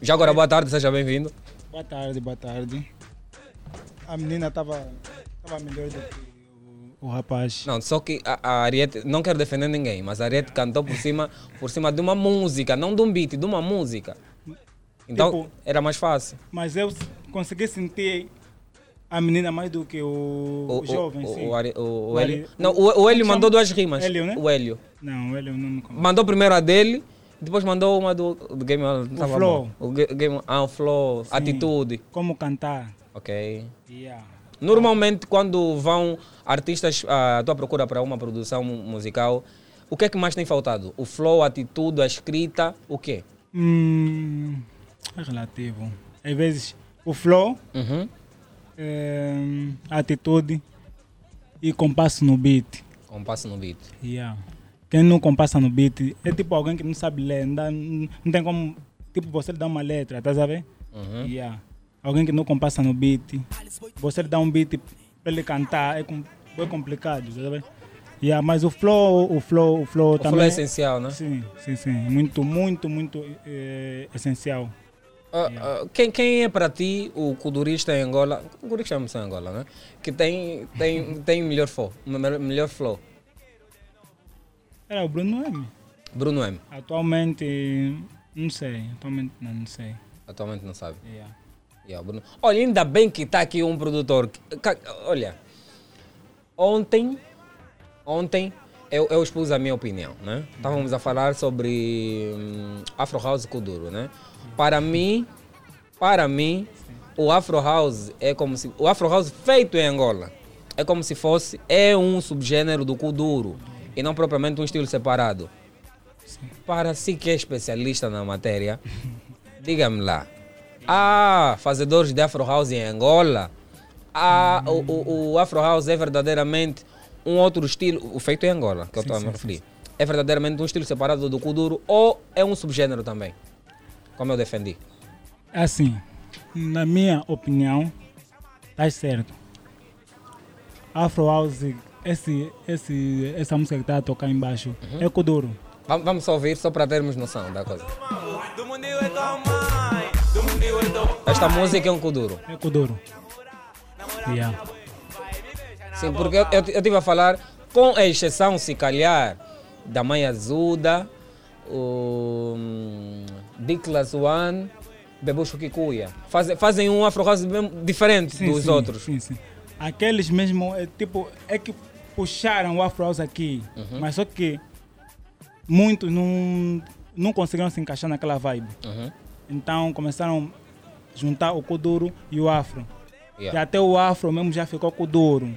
Já agora, boa tarde, seja bem-vindo. Boa tarde, boa tarde. A menina estava tava melhor do que o, o rapaz. Não, só que a, a Ariete, não quero defender ninguém, mas a Ariete cantou por cima, por cima de uma música, não de um beat, de uma música. Então Tipo- era mais fácil. Mas eu consegui sentir a menina mais do que o, o jovem, o, sim. o, Ari- o, o Ari- Hélio. Não, o, o Hélio mandou duas rimas. Hélio, né? O Hélio. Não, o Hélio não me conhece. Mandou primeiro a dele, depois mandou uma do, do Game não tava flow. bom. O ga- game, ah, o flow, Sim. atitude. Como cantar. Ok. Yeah. Normalmente, quando vão artistas à tua procura para uma produção mu- musical, o que é que mais tem faltado? O flow, a atitude, a escrita, o quê? Hum, é relativo. Às vezes o flow, Uhum. A atitude e compasso no beat. Compasso no beat. Yeah. Quem não compassa no beat é tipo alguém que não sabe ler, não, dá- não tem como tipo você lhe dá uma letra, a ver? Uhum. Yeah. Alguém que não compassa no beat, você lhe dá um beat para ele cantar, é, é complicado, a ver? Yeah, mas o flow, o flow, o flow O também. flow é essencial, né? Sim, sim, sim. Muito, muito, muito eh, essencial. Ah, ah, quem, quem é para ti o kudurista em Angola? Kudurista é em Angola, né? Que tem, tem, tem melhor flow. Melhor, flow. Era o Bruno M. Bruno M. Atualmente, não sei. Atualmente, não, não sei. Atualmente não sabe. Yeah. Yeah, Bruno. Olha, ainda bem que está aqui um produtor. Olha, ontem, ontem eu, eu expus a minha opinião, né? Estávamos a falar sobre hum, Afro House Kuduro, né? Para mim, para mim, o Afro House é como se o Afro House feito em Angola é como se fosse é um subgênero do Kuduro e não propriamente um estilo separado. Para si que é especialista na matéria, diga-me lá. Há fazedores de Afro House em Angola. Há, o, o, o Afro House é verdadeiramente um outro estilo, o feito em Angola, que eu estou a me referir. É verdadeiramente um estilo separado do Kuduro ou é um subgênero também? Como eu defendi. Assim, na minha opinião, tá certo. Afro House, esse, esse, essa música que está a tocar embaixo, é Kuduro. Vamos, vamos só ouvir, só para termos noção da coisa. Esta música é um Kuduro. É Kuduro. Yeah. Sim, porque eu, eu, eu estive a falar, com a exceção, se calhar, da Mãe Azuda, o hum, Diklas One, Bebucho Kikuya. Fazem, fazem um Afro House diferente Sim, dos sim, outros. Sim, sim. Aqueles mesmo, é, tipo, é que puxaram o Afro House aqui, Uhum. mas só que muitos não, não conseguiram se encaixar naquela vibe. Uhum. Então começaram a juntar o Kuduro e o Afro. Yeah. E até o Afro mesmo já ficou Kuduro.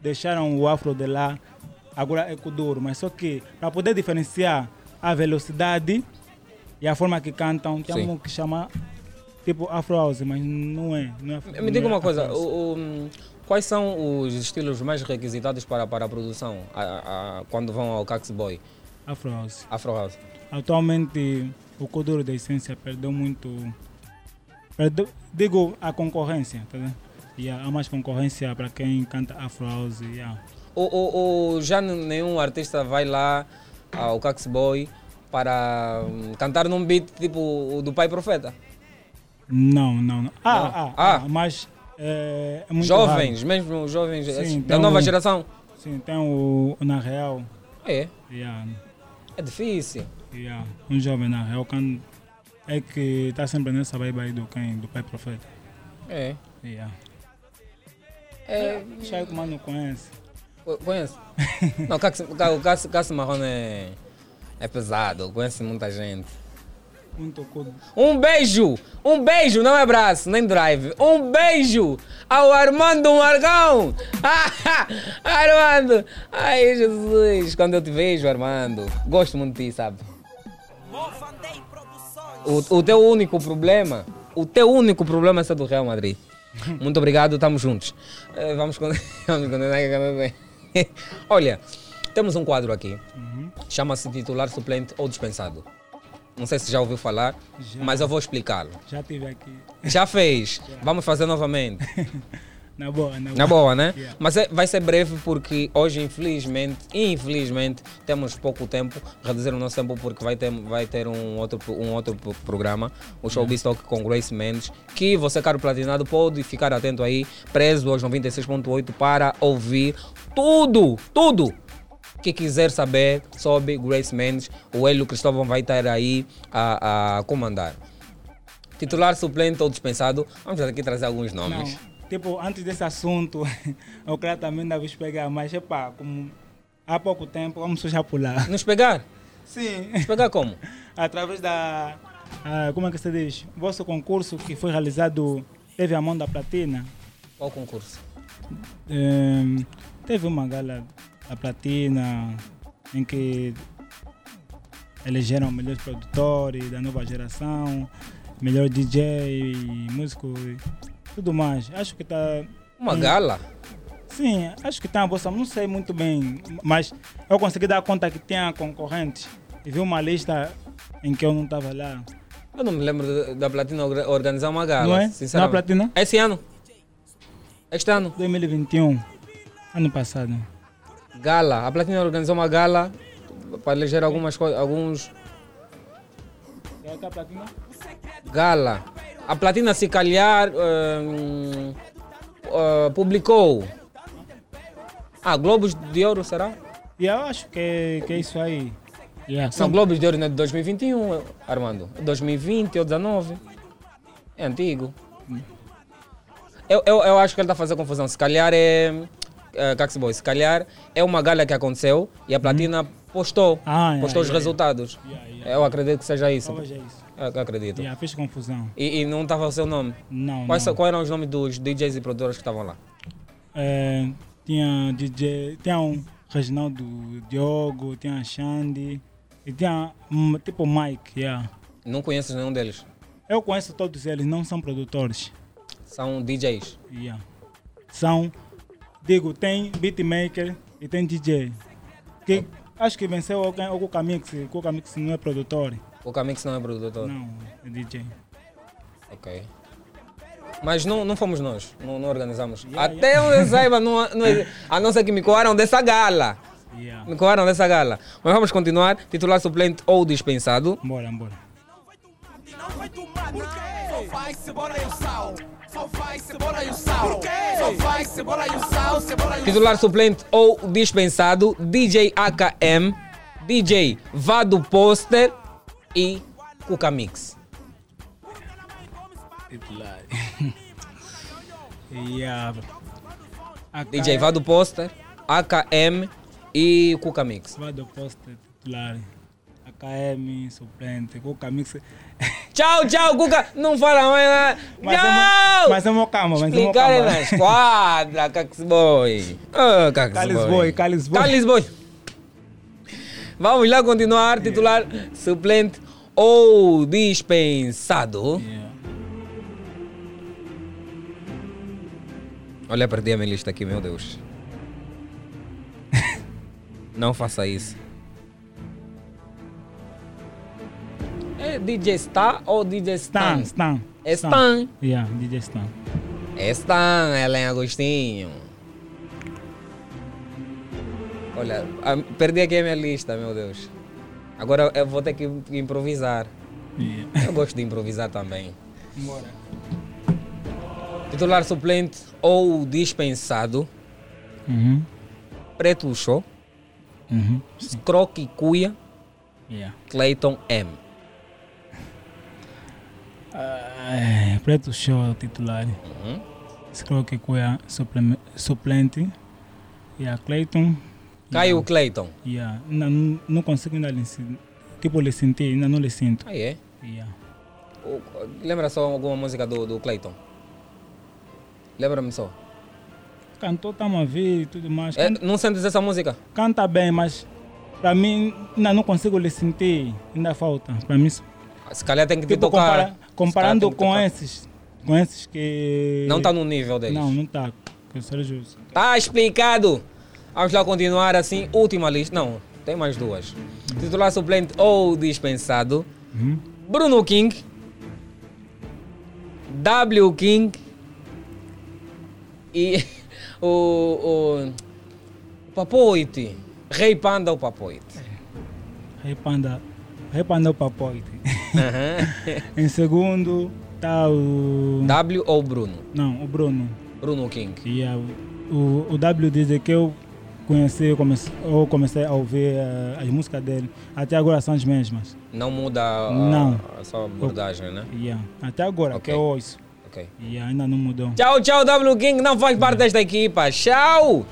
Deixaram o Afro de lá, agora é Kuduro. Mas só que para poder diferenciar a velocidade e a forma que cantam, temos Sim. que chamar tipo Afro House, mas não é. Não é Me diga é uma coisa, o- o, quais são os estilos mais requisitados para, para a produção a- a- quando vão ao Cax Boy? Afro House. Afro House. Atualmente o Kuduro da essência perdeu muito. Perdeu, digo a concorrência, tá vendo? Yeah, há mais concorrência para quem canta Afro House. Yeah. O, o, o- já nenhum artista vai lá ao Cax Boy para hum, cantar num beat tipo o do Pai Profeta? Não, não, não. Ah, Não? ah, Ah. ah, mas é, é muito jovens, raro. mesmo jovens Sim, da nova o- geração? Sim, tem o, o Na Real. É? Yeah, É difícil. yeah. Um jovem Na Real can, é que está sempre nessa vibe aí do, quem, do Pai Profeta. É. Yeah. É. Chaco, mas não conhece. Co- Conhece? Não, o Cax- o Ca- o Cax Cax Marrone é, é pesado, conhece muita gente. Muito cool. Um beijo! Um beijo, não é abraço, nem drive. Um beijo ao Armando Margão! Armando! Ai, Jesus! Quando eu te vejo, Armando, gosto muito de ti, sabe? O, o teu único problema, o teu único problema é ser do Real Madrid. Muito obrigado, estamos juntos. Eh, vamos, con- vamos continuar. Olha, temos um quadro aqui. Chama-se titular suplente ou dispensado. Não sei se já ouviu falar, Já. mas eu vou explicá-lo. Já tive aqui. Já fez? Vamos fazer novamente. Na boa, na boa. Na boa, né? Yeah. Mas é- vai ser breve porque hoje, infelizmente, infelizmente, temos pouco tempo, reduzir o nosso tempo porque vai ter, vai ter um, outro, um outro pro- programa, o Showbiz Talk com Grace Mendes, que você, caro platinado, pode ficar atento aí, preso aos 96.8 para ouvir tudo, tudo que quiser saber sobre Grace Mendes. O Hélio Cristóvão vai estar aí a, a comandar. Titular, suplente ou dispensado, vamos aqui trazer alguns nomes. Não, tipo, antes desse assunto, eu queria também ainda vos pegar, mas epá, como há pouco tempo, vamos já pular. Nos pegar? Sim. Nos pegar como? Através da. ah, como é que se diz? Vosso concurso que foi realizado, teve a mão da platina. Qual concurso? Ehm, teve uma gala da platina em que elegeram melhores produtores da nova geração, melhor DJ, músico tudo mais. Acho que está. Uma gala? Sim, acho que está uma bolsa, não sei muito bem, mas eu consegui dar conta que tinha concorrentes e vi uma lista em que eu não estava lá. Eu não me lembro da Platina orga- organizar uma gala. Não é? Sinceramente. É Platina? Esse ano? Este ano? 2021, ano passado. Gala. A Platina organizou uma gala para eleger algumas coisas, alguns É a platina? gala. A Platina se calhar hum, ah, publicou. Ah, Globos de Ouro, será? E eu acho que, que é isso aí. Yeah, São Globos de Ouro não é de 2021, Armando. 2020 ou 19. É antigo. Eu, eu, eu acho que ele está a fazer confusão. Se calhar é. é Cax Boy, se calhar é uma gala que aconteceu e a Platina postou. Ah, yeah, postou os yeah, resultados. Yeah, Eu acredito que seja isso. Talvez é isso. Acredito. Yeah, fez confusão. E, e não estava o seu nome? Não, Quais, não. quais eram os nomes dos DJs e produtores que estavam lá? É, tinha DJ, tinha um Reginaldo Diogo, tinha Xande e tinha um, tipo Mike, yeah. Não conheces nenhum deles? Eu conheço todos eles, não são produtores. São DJs? Yeah. São, digo, tem beatmaker e tem DJ. Que acho que venceu alguém, o Cuca Mix, o Cuca Mix não é produtor. O Camix não é produtor? Não, é DJ. Ok. Mas não, não fomos nós, não, não organizamos. Yeah, Até onde eu saiba, não, não, a não ser que me coaram dessa gala. Yeah. Me coaram dessa gala. Mas vamos continuar. Titular suplente ou dispensado. Bora, bora. Só vai cebola e o sal. Só vai cebola e o sal. Só vai cebola e o sal, e Titular suplente ou dispensado. DJ AKM. DJ Vado Poster e Cuca Mix. Yeah. DJ Vado Poster, AKM e Cuca Mix. Vado Poster titular. AKM, suplente, Cuca Mix. Tchau, tchau, Cuca. Não fala mais nada. Mas Tchau! é mo- mas é mo calma, mas é Explicar calma. na esquadra, Cax Boy. Ah, Cax Calis Boy. Vamos lá continuar. Titular, suplente ou dispensado. Olha, perdi a minha lista aqui, meu Deus. Não faça isso. É DJ Star ou DJ Stan? Stan, Stan. É Stan. Yeah, DJ Stan. É Stan, Helen Agostinho. Olha, a- perdi aqui a minha lista, meu Deus. Agora eu vou ter que improvisar. Eu gosto de improvisar também. Bora. Titular suplente ou dispensado. Uhum. Preto Show. Uhum. Croque Cuia. Yeah. Clayton M. Ah, Preto Show titular. Uhum. Escreve que foi supleme- suplente. E a Clayton. Caiu Clayton. Yeah. Não, não, consigo ainda lhe Tipo, lhe sentir, ainda não lhe sinto. Aí é? Yeah. O- Lembra só alguma música do, do Clayton? Lembra-me só. Cantor tá a ver e tudo mais. É, não sentes essa música? Canta bem, mas para mim ainda não consigo lhe sentir. Ainda falta. Para mim, Se calhar tem que te Tipo, tocar. compara- comparando com tocar. esses, com esses que... Não tá no nível deles. Não, não tá. Justo. Tá explicado. Vamos lá continuar assim. Última lista. Não, tem mais duas. Titular suplente ou dispensado. Bruno King. W King. E o, o, Papoite. Rei Panda o Papoite. Rei Panda, Rei Panda é o Papoite. Aham. em segundo tá o... W ou Bruno? Não, o Bruno. Bruno King. Yeah, o, o W diz que eu conheci, eu comecei, a ouvir eh, as músicas dele. Até agora são as mesmas. Não muda a, Não. a sua abordagem, né? Yeah. Até agora, Ok. que eu ouço. Ok. E ainda não mudou. Tchau, tchau, W King. Não faz parte desta equipa. Tchau.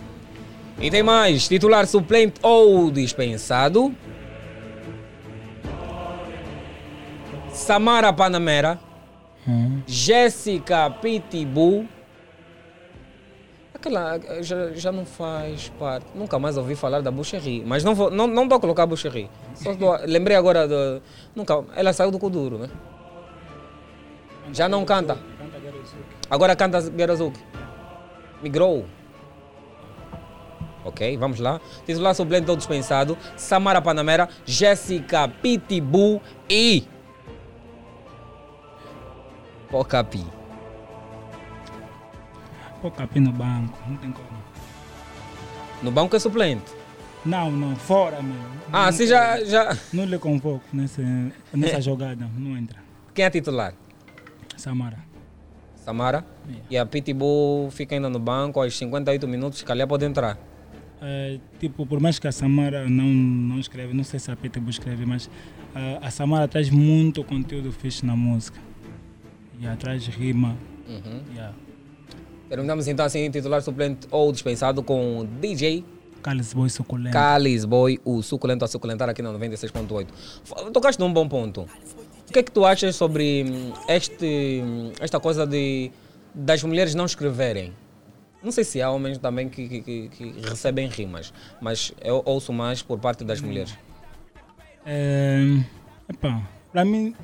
E tem mais. Titular suplente ou dispensado. Samara Panamera. Hum. Jéssica Pitbull. Aquela já, já não faz parte. Nunca mais ouvi falar da Boucherie. Mas não vou, não, não vou colocar Boucherie. Só dou- lembrei agora do. Nunca. Ela saiu do Kuduro, né? Já não canta. Agora canta Gerazuki. Migrou. Ok, vamos lá. Titular suplente ou dispensado. Samara Panamera, Jéssica Pitbull e. Pocapi. Pô, capi no banco, não tem como. No banco é suplente. Não, não, fora mesmo. Ah, Não tem- já- já- Não lhe convoco nesse, nessa jogada, não entra. Quem é titular? Samara. Samara. E a Pitbull fica ainda no banco aos 58 minutos, se calhar pode entrar. É, tipo, por mais que a Samara não, não escreve, não sei se a Pitbull escreve, mas ah, a Samara traz muito conteúdo fixe na música. E atrás rima. Uhum. Yeah. Terminamos então assim, titular suplente ou dispensado com DJ Carlos Boy suculento. Calis Boy, o suculento a suculentar aqui na 96.8. F- Tocaste num bom ponto. O que é que tu achas sobre hum, este, hum, esta coisa de das mulheres não escreverem? Não sei se há homens também que, que- que- que recebem rimas, mas eu ouço mais por parte das mulheres. É, epá, pra mim,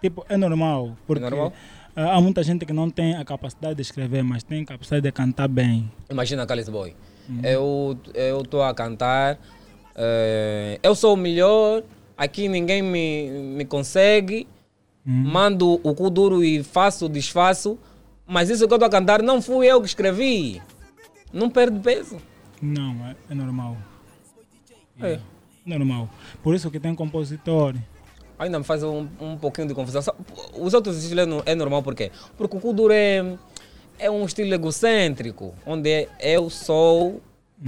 tipo, é normal. Porque normal? Há muita gente que não tem a capacidade de escrever, mas tem capacidade de cantar bem. Imagina Calis Boy. Eu eu estou a cantar, eh, eu sou o melhor, aqui ninguém me, me consegue, mando o cu duro e faço, desfaço, mas isso que eu estou a cantar não fui eu que escrevi. Não perde peso. Não, é, é normal. É. Normal. Por isso que tem compositor. Ainda me faz um, um pouquinho de confusão. Os outros estilos é é normal por quê? Porque o Kuduro é, é um estilo egocêntrico, onde é eu sou,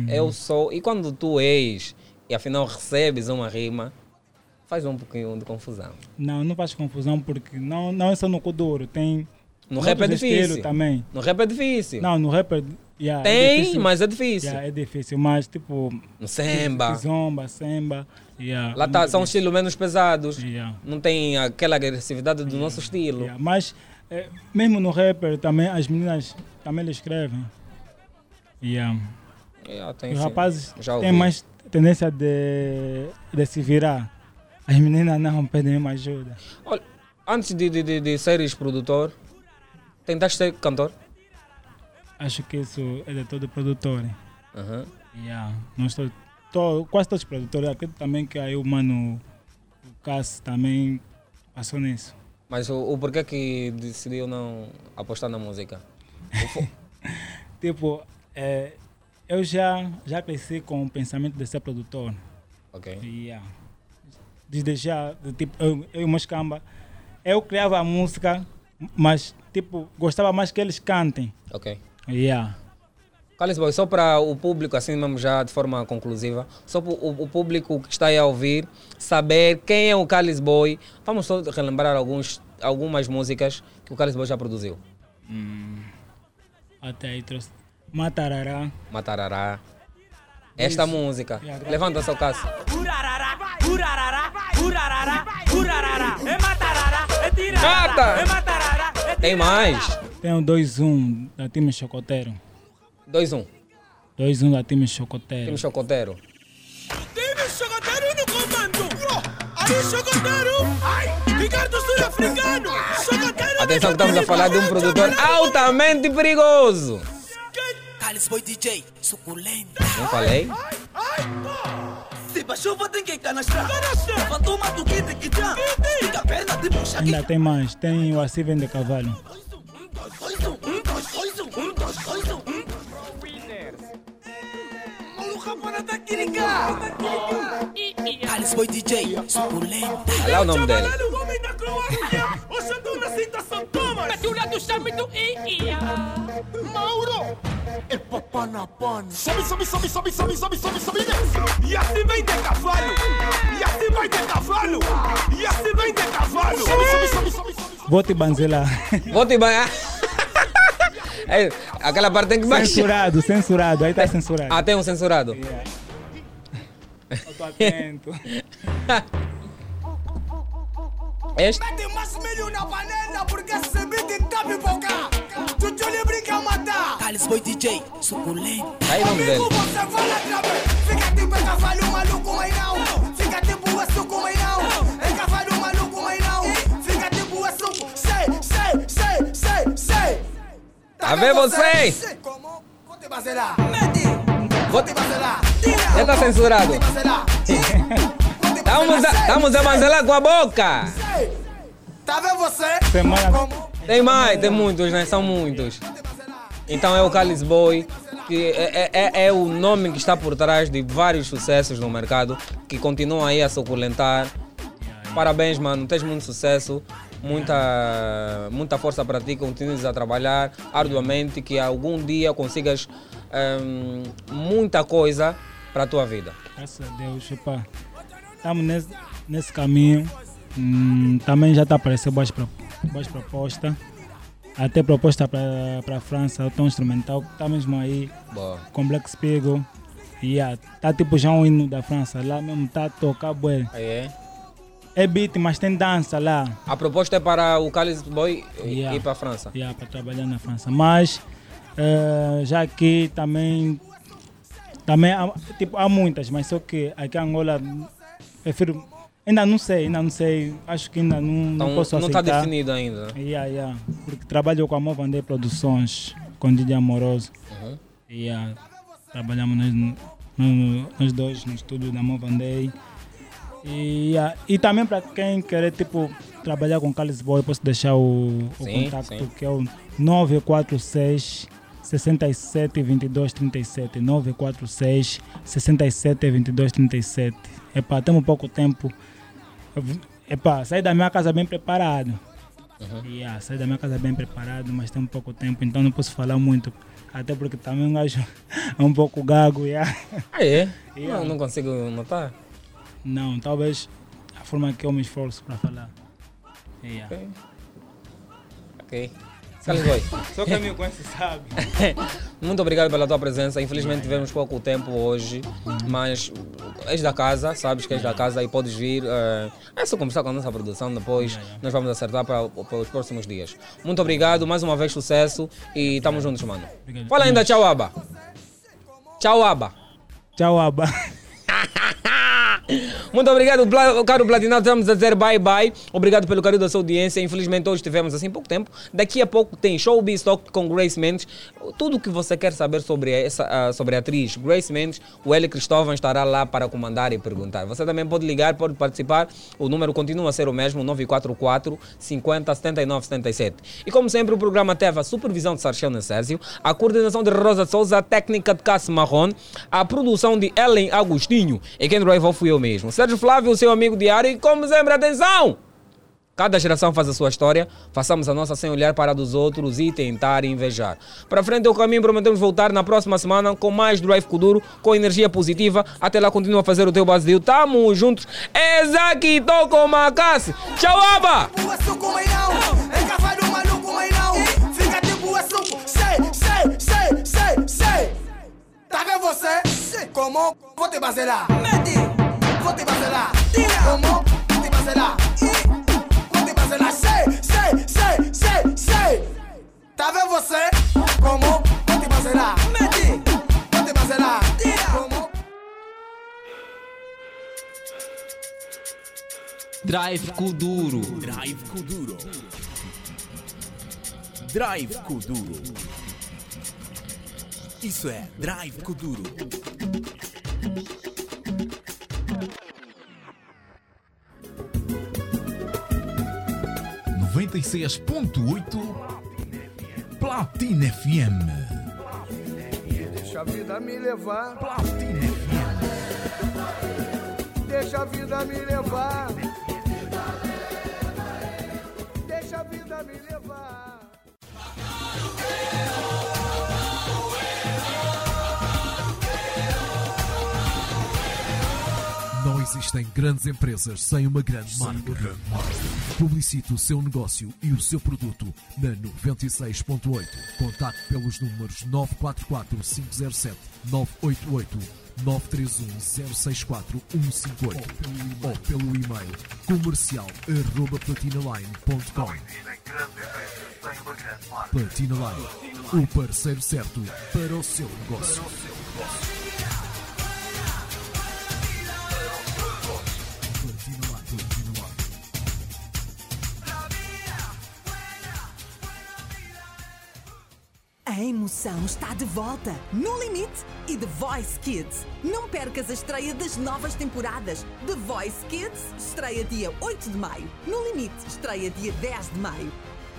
eu sou. E quando tu és e afinal recebes uma rima, faz um pouquinho de confusão. Não, não faz confusão porque não, não é só no Kuduro, tem. No rap é difícil. também. No rap é difícil. Não, no rap é, yeah, Tem, mas é difícil. Yeah, é difícil, mas tipo. No samba. Zomba, samba. Yeah, Lá tá, são estilos menos pesados. Yeah. Não tem aquela agressividade do nosso estilo. Mas eh, mesmo no rapper também as meninas também lhe escrevem. Os rapazes têm mais tendência de, de se virar. As meninas não pedem uma ajuda. Olha, antes de, de, de, de seres produtor, tentaste ser cantor? Acho que isso é de todo produtor. Yeah. Nós to, to, quase todos os produtores. Acredito também que aí o mano, o Cass também passou nisso. Mas o, o porquê que decidiu não apostar na música? Tipo, eh, eu já, já cresci com o pensamento de ser produtor. Ok. Yeah. Desde já, de tipo, eu, eu e o Moscamba, eu criava a música, mas tipo, gostava mais que eles cantem. Ok. Yeah. Carlos Boy, só para o público, assim mesmo já de forma conclusiva, só para o, o público que está aí a ouvir saber quem é o Carlos Boy, vamos só relembrar alguns, algumas músicas que o Carlos Boy já produziu. Até aí trouxe Matarará. Matarará. Esta Isso. música. Levanta seu caso. Urarará, urarará, urarará, é é Mata! é matarará, é Tem mais. Tem o 2-1 da time Chocoteiro. 2-1. 2-1 da time Chocoteiro. Time Chocoteiro. Time chocoteiro no comando. Ali, chocoteiro. Ai, Ricardo sul-africano. Chocoteiro. Atenção estamos a falar de um produtor altamente perigoso. Carlos Boy DJ, suculento. Não falei? Se chuva tem que canastrar. Fantoma do kit que já. Fica a perna de bucha aqui. Ainda tem mais, tem o Assim Vende Cavalo. Tô na cinta São Thomas. Mete o do Ia. Mauro. É papanapana. Sobe, sobe, sobe, sobe, sobe, sobe, sobe, sobe. E assim vem de cavalo. E assim vai de cavalo. E assim vem de cavalo. Sobe, sobe, sobe, sobe, sobe. Vou te banzelar. Vou te banhar. É, aquela parte tem que baixar. Censurado, censurado. Aí tá censurado. Ah, tem um censurado. Eu tô atento. Este? Mete mais milho na panela porque esse beat tá pipoca. Chuchu lhe brinca a matar. Boy DJ, suculento. Aí o nome dele. Amigo, você fala trave. Fica tipo é cavalo maluco, mas não. Fica tipo é suco, mas Tá vendo vocês? Como? Vou te. Vou te. Já tá censurado. Estamos a, estamos a banzelar com a boca. Tá vendo você? Tem mais, tem muitos, né? São muitos. Então é o Calis Boy, que é, é- é o nome que está por trás de vários sucessos no mercado, que continuam aí a suculentar. Parabéns, mano, tens muito sucesso, muita, muita força para ti, continues a trabalhar arduamente, que algum dia consigas ehm, muita coisa para a tua vida. Graças a Deus. Estamos nesse, nesse caminho. Hum, também já está aparecendo boas, boas propostas. Até proposta para a França, o tom instrumental, está mesmo aí Boa. com Black Spiegel. E yeah, tá tipo já um hino da França, lá mesmo tá a tocar bué. Aí é. É beat, mas tem dança lá. A proposta é para o Calis Boy Yeah. ir para a França. Yeah, para trabalhar na França. Mas eh, já aqui também, também há, tipo, há muitas, mas só que aqui em Angola prefiro. Ainda não sei, ainda não sei. Acho que ainda não, não Então, posso não está aceitar. definido ainda. né? Yeah, yeah. Porque trabalho com a Movandei Produções, com DJ Amoroso. Uhum. Yeah. Trabalhamos nós, no- nós dois no estúdio da Movandei. E, yeah. e também para quem querer tipo, trabalhar com Carlos Boy, posso deixar o, o Sim, contato sim. que é o 946 67 22 37. 946 67 22 37. Epá, temos pouco tempo. Epá, saí da minha casa bem preparado. Uhum. Yeah, saí da minha casa bem preparado, mas tem um pouco tempo, então não posso falar muito. Até porque também um gajo é um pouco gago. Yeah. Ah, é? Yeah. Não, não consigo notar. Não, talvez a forma que eu me esforço para falar. Yeah. Ok. Ok. Carlos Boy. Só me conhece sabe. Muito obrigado pela tua presença. Infelizmente tivemos pouco tempo hoje, mas és da casa, sabes que és da casa e podes vir. eh, é só conversar com a nossa produção depois. Nós vamos acertar para, para os próximos dias. Muito obrigado, mais uma vez sucesso e estamos juntos, mano. Obrigado. Fala ainda tchau, Aba. Tchau, Aba. Tchau, Aba. Muito obrigado, caro Platinado. Estamos a dizer bye bye. Obrigado pelo carinho da sua audiência. Infelizmente, hoje tivemos assim pouco tempo. Daqui a pouco tem Showbiz Talk com Grace Mendes. Tudo o que você quer saber sobre, essa, sobre a atriz Grace Mendes, o Eli Cristóvão estará lá para comandar e perguntar. Você também pode ligar, pode participar. O número continua a ser o mesmo: 944 50 79 77. E como sempre, o programa teve a supervisão de Sarchel Sérgio, a coordenação de Rosa Souza, a técnica de Cássio Marron, a produção de Ellen Agostinho. E quem drive fui eu mesmo. Sérgio Flávio, seu amigo diário. E como sempre, atenção! Cada geração faz a sua história, façamos a nossa sem olhar para a dos outros e tentar invejar. Para frente é o caminho, prometemos voltar na próxima semana com mais Drive Kuduro, com energia positiva. Até lá, continua a fazer o teu Brasil. Tamo juntos. Exaki Toko Makassi. Tchau, Aba! Tá vendo você? Como? Vou te. Mete. Baselar. Como? Te baselar. Sei, sei, sei, sei, sei. Tá vendo você? Como? Baselar. Mete. Vou te baselar. Como? Drive Kuduro. Drive Kuduro. Drive Kuduro. Isso é Drive Kuduro. Noventa e seis ponto oito Platina FM. Deixa a vida me levar. Platina FM. Deixa a vida me levar. Deixa a vida me levar. Existem grandes empresas sem uma grande marca. Publicite o seu negócio e o seu produto na 96.8. Contacte pelos números 944 507 988 931 064 158 ou pelo e-mail comercial arroba platinaline.com. Platina Line, o parceiro certo para o seu negócio. A emoção está de volta, no limite e The Voice Kids. Não percas a estreia das novas temporadas. The Voice Kids estreia dia 8 de maio. No limite estreia dia 10 de maio.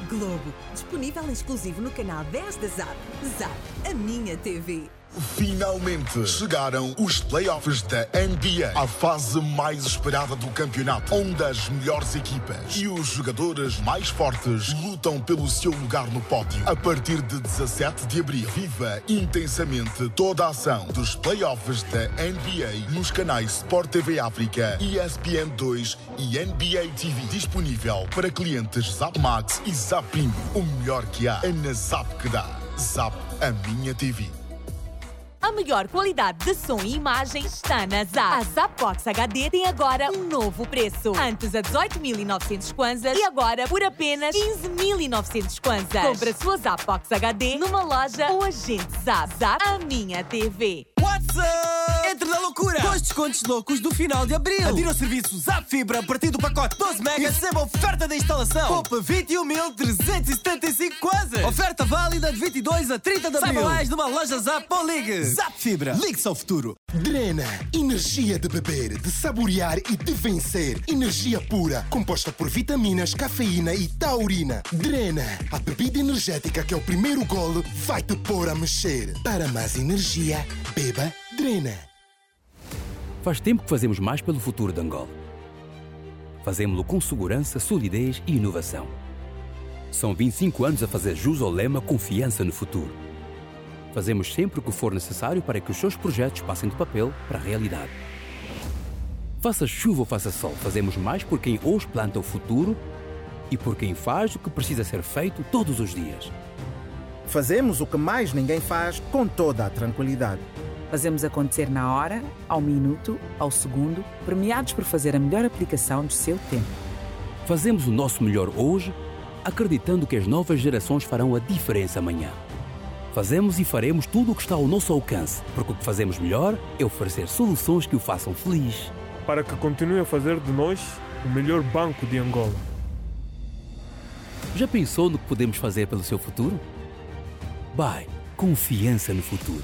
Globo, disponível exclusivo no canal 10 da Zap. Zap, a minha TV. Finalmente chegaram os playoffs da NBA, a fase mais esperada do campeonato, onde as melhores equipas e os jogadores mais fortes lutam pelo seu lugar no pódio. A partir de 17 de abril, viva intensamente toda a ação dos playoffs da NBA nos canais Sport TV África, ESPN 2 e NBA TV, disponível para clientes Zap Max e Zap. O melhor que há é na Zap que dá. Zap, a minha TV. A melhor qualidade de som e imagem está na Zap. A Zapbox HD tem agora um novo preço. Antes a 18.900 kwanzas e agora por apenas 15.900 kwanzas. Compre a sua Zapbox HD numa loja ou agente Zap. Zap, a minha TV. What's up? Entre na loucura! Os descontos loucos do final de abril. Adira ao serviço Zap Fibra a partir do pacote 12 megas e receba oferta da instalação. Poupa 21.375 quase. Oferta válida de 22 a 30 de abril. Saiba mais numa loja Zap ou ligue. Zap Fibra. Ligue-se ao futuro. Drena, energia de beber, de saborear e de vencer. Energia pura, composta por vitaminas, cafeína e taurina. Drena, a bebida energética que é o primeiro golo vai te pôr a mexer. Para mais energia, beba Drena. Faz tempo que fazemos mais pelo futuro de Angola. Fazemos-lo com segurança, solidez e inovação. São 25 anos a fazer jus ao lema Confiança no Futuro. Fazemos sempre o que for necessário para que os seus projetos passem do papel para a realidade. Faça chuva ou faça sol, fazemos mais por quem hoje planta o futuro e por quem faz o que precisa ser feito todos os dias. Fazemos o que mais ninguém faz com toda a tranquilidade. Fazemos acontecer na hora, ao minuto, ao segundo, premiados por fazer a melhor aplicação do seu tempo. Fazemos o nosso melhor hoje, acreditando que as novas gerações farão a diferença amanhã. Fazemos e faremos tudo o que está ao nosso alcance, porque o que fazemos melhor é oferecer soluções que o façam feliz. Para que continue a fazer de nós o melhor banco de Angola. Já pensou no que podemos fazer pelo seu futuro? Bye, confiança no futuro.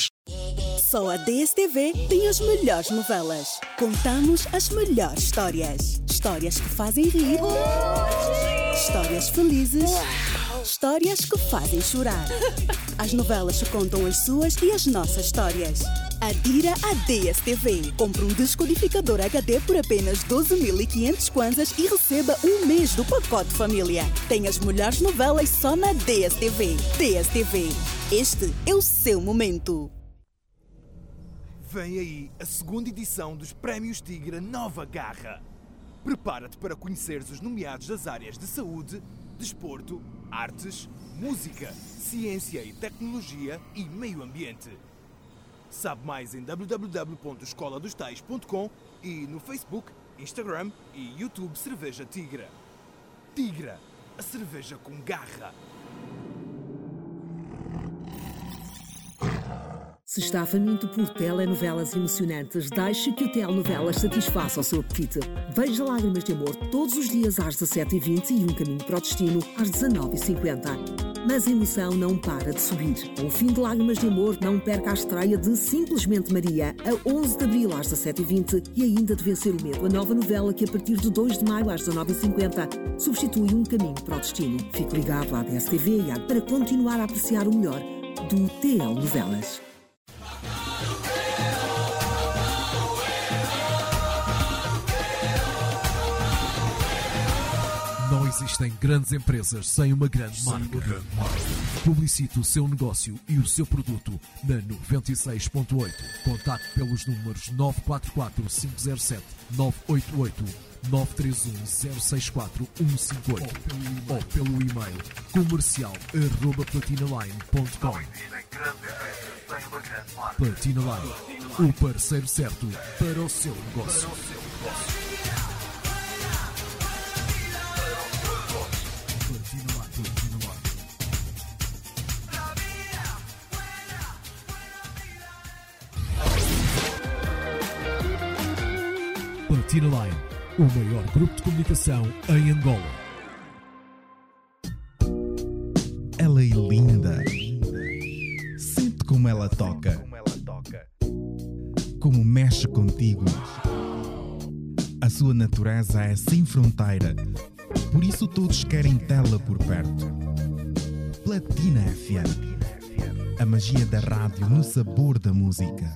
Só a DSTV tem as melhores novelas. Contamos as melhores histórias. Histórias que fazem rir. Histórias felizes. Histórias que fazem chorar. As novelas que contam as suas e as nossas histórias. Adira a DSTV. Compre um descodificador HD por apenas 12.500 kwanzas e receba um mês do pacote família. Tem as melhores novelas só na DSTV. DSTV. Este é o seu momento. Vem aí a segunda edição dos Prémios Tigre Nova Garra. Prepara-te para conheceres os nomeados das áreas de saúde, desporto, artes, música, ciência e tecnologia e meio ambiente. Sabe mais em www.escoladostais.com e no Facebook, Instagram e YouTube Cerveja Tigra. Tigra, a cerveja com garra. Se está faminto por telenovelas emocionantes, deixe que o Telenovelas satisfaça o seu apetite. Veja Lágrimas de Amor todos os dias às 17h20 e Um Caminho para o Destino às 19h50. Mas a emoção não para de subir. Com o fim de Lágrimas de Amor, não perca a estreia de Simplesmente Maria, a 11 de abril às 17h20 e ainda de Vencer o Medo, a nova novela que a partir de 2 de maio às 19h50 substitui Um Caminho para o Destino. Fique ligado à DSTV e à para continuar a apreciar o melhor do TL Novelas. Não existem grandes empresas sem uma grande marca. Publicite o seu negócio e o seu produto na 96.8. Contacte pelos números 944 507 988 931 064 158 ou pelo e-mail comercial arroba platinaline.com Platina Line, o parceiro certo para o seu negócio. Platina Line, o maior grupo de comunicação em Angola. Ela é linda. Como ela toca. Como mexe contigo. A sua natureza é sem fronteira. Por isso todos querem tê-la por perto. Platina FM. A magia da rádio no sabor da música.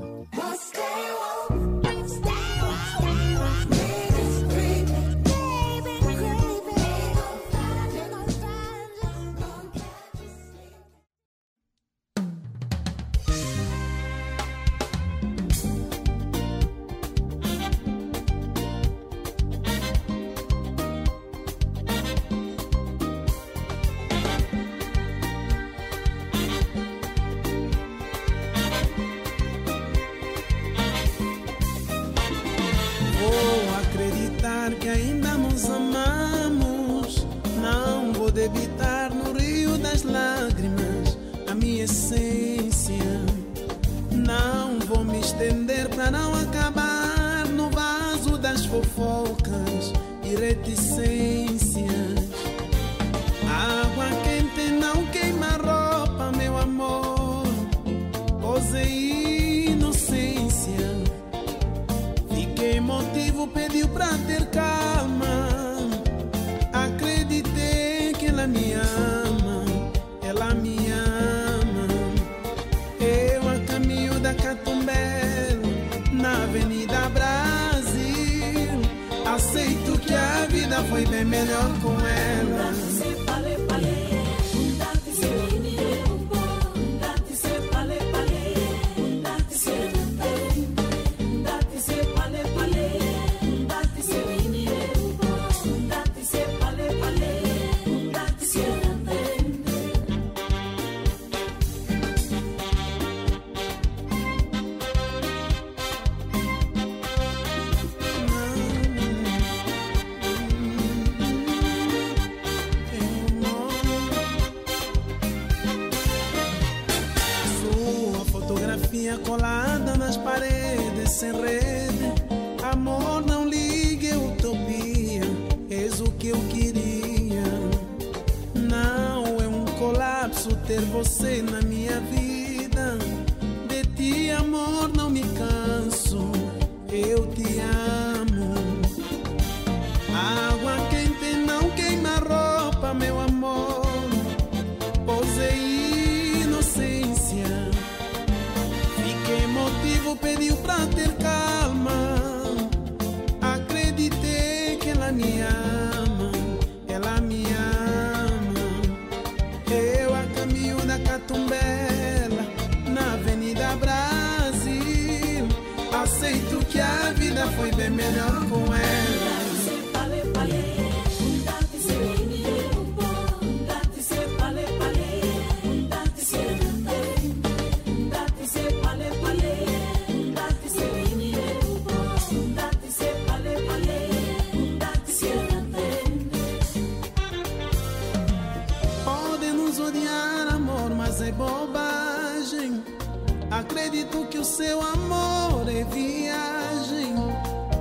seu amor é viagem.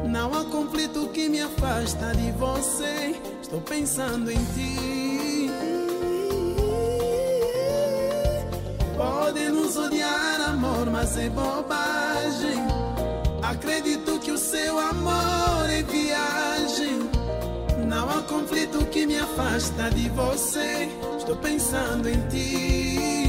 Não há conflito que me afasta de você. Estou pensando em ti. Pode nos odiar, amor, mas é bobagem. Acredito que o seu amor é viagem. Não há conflito que me afasta de você. Estou pensando em ti.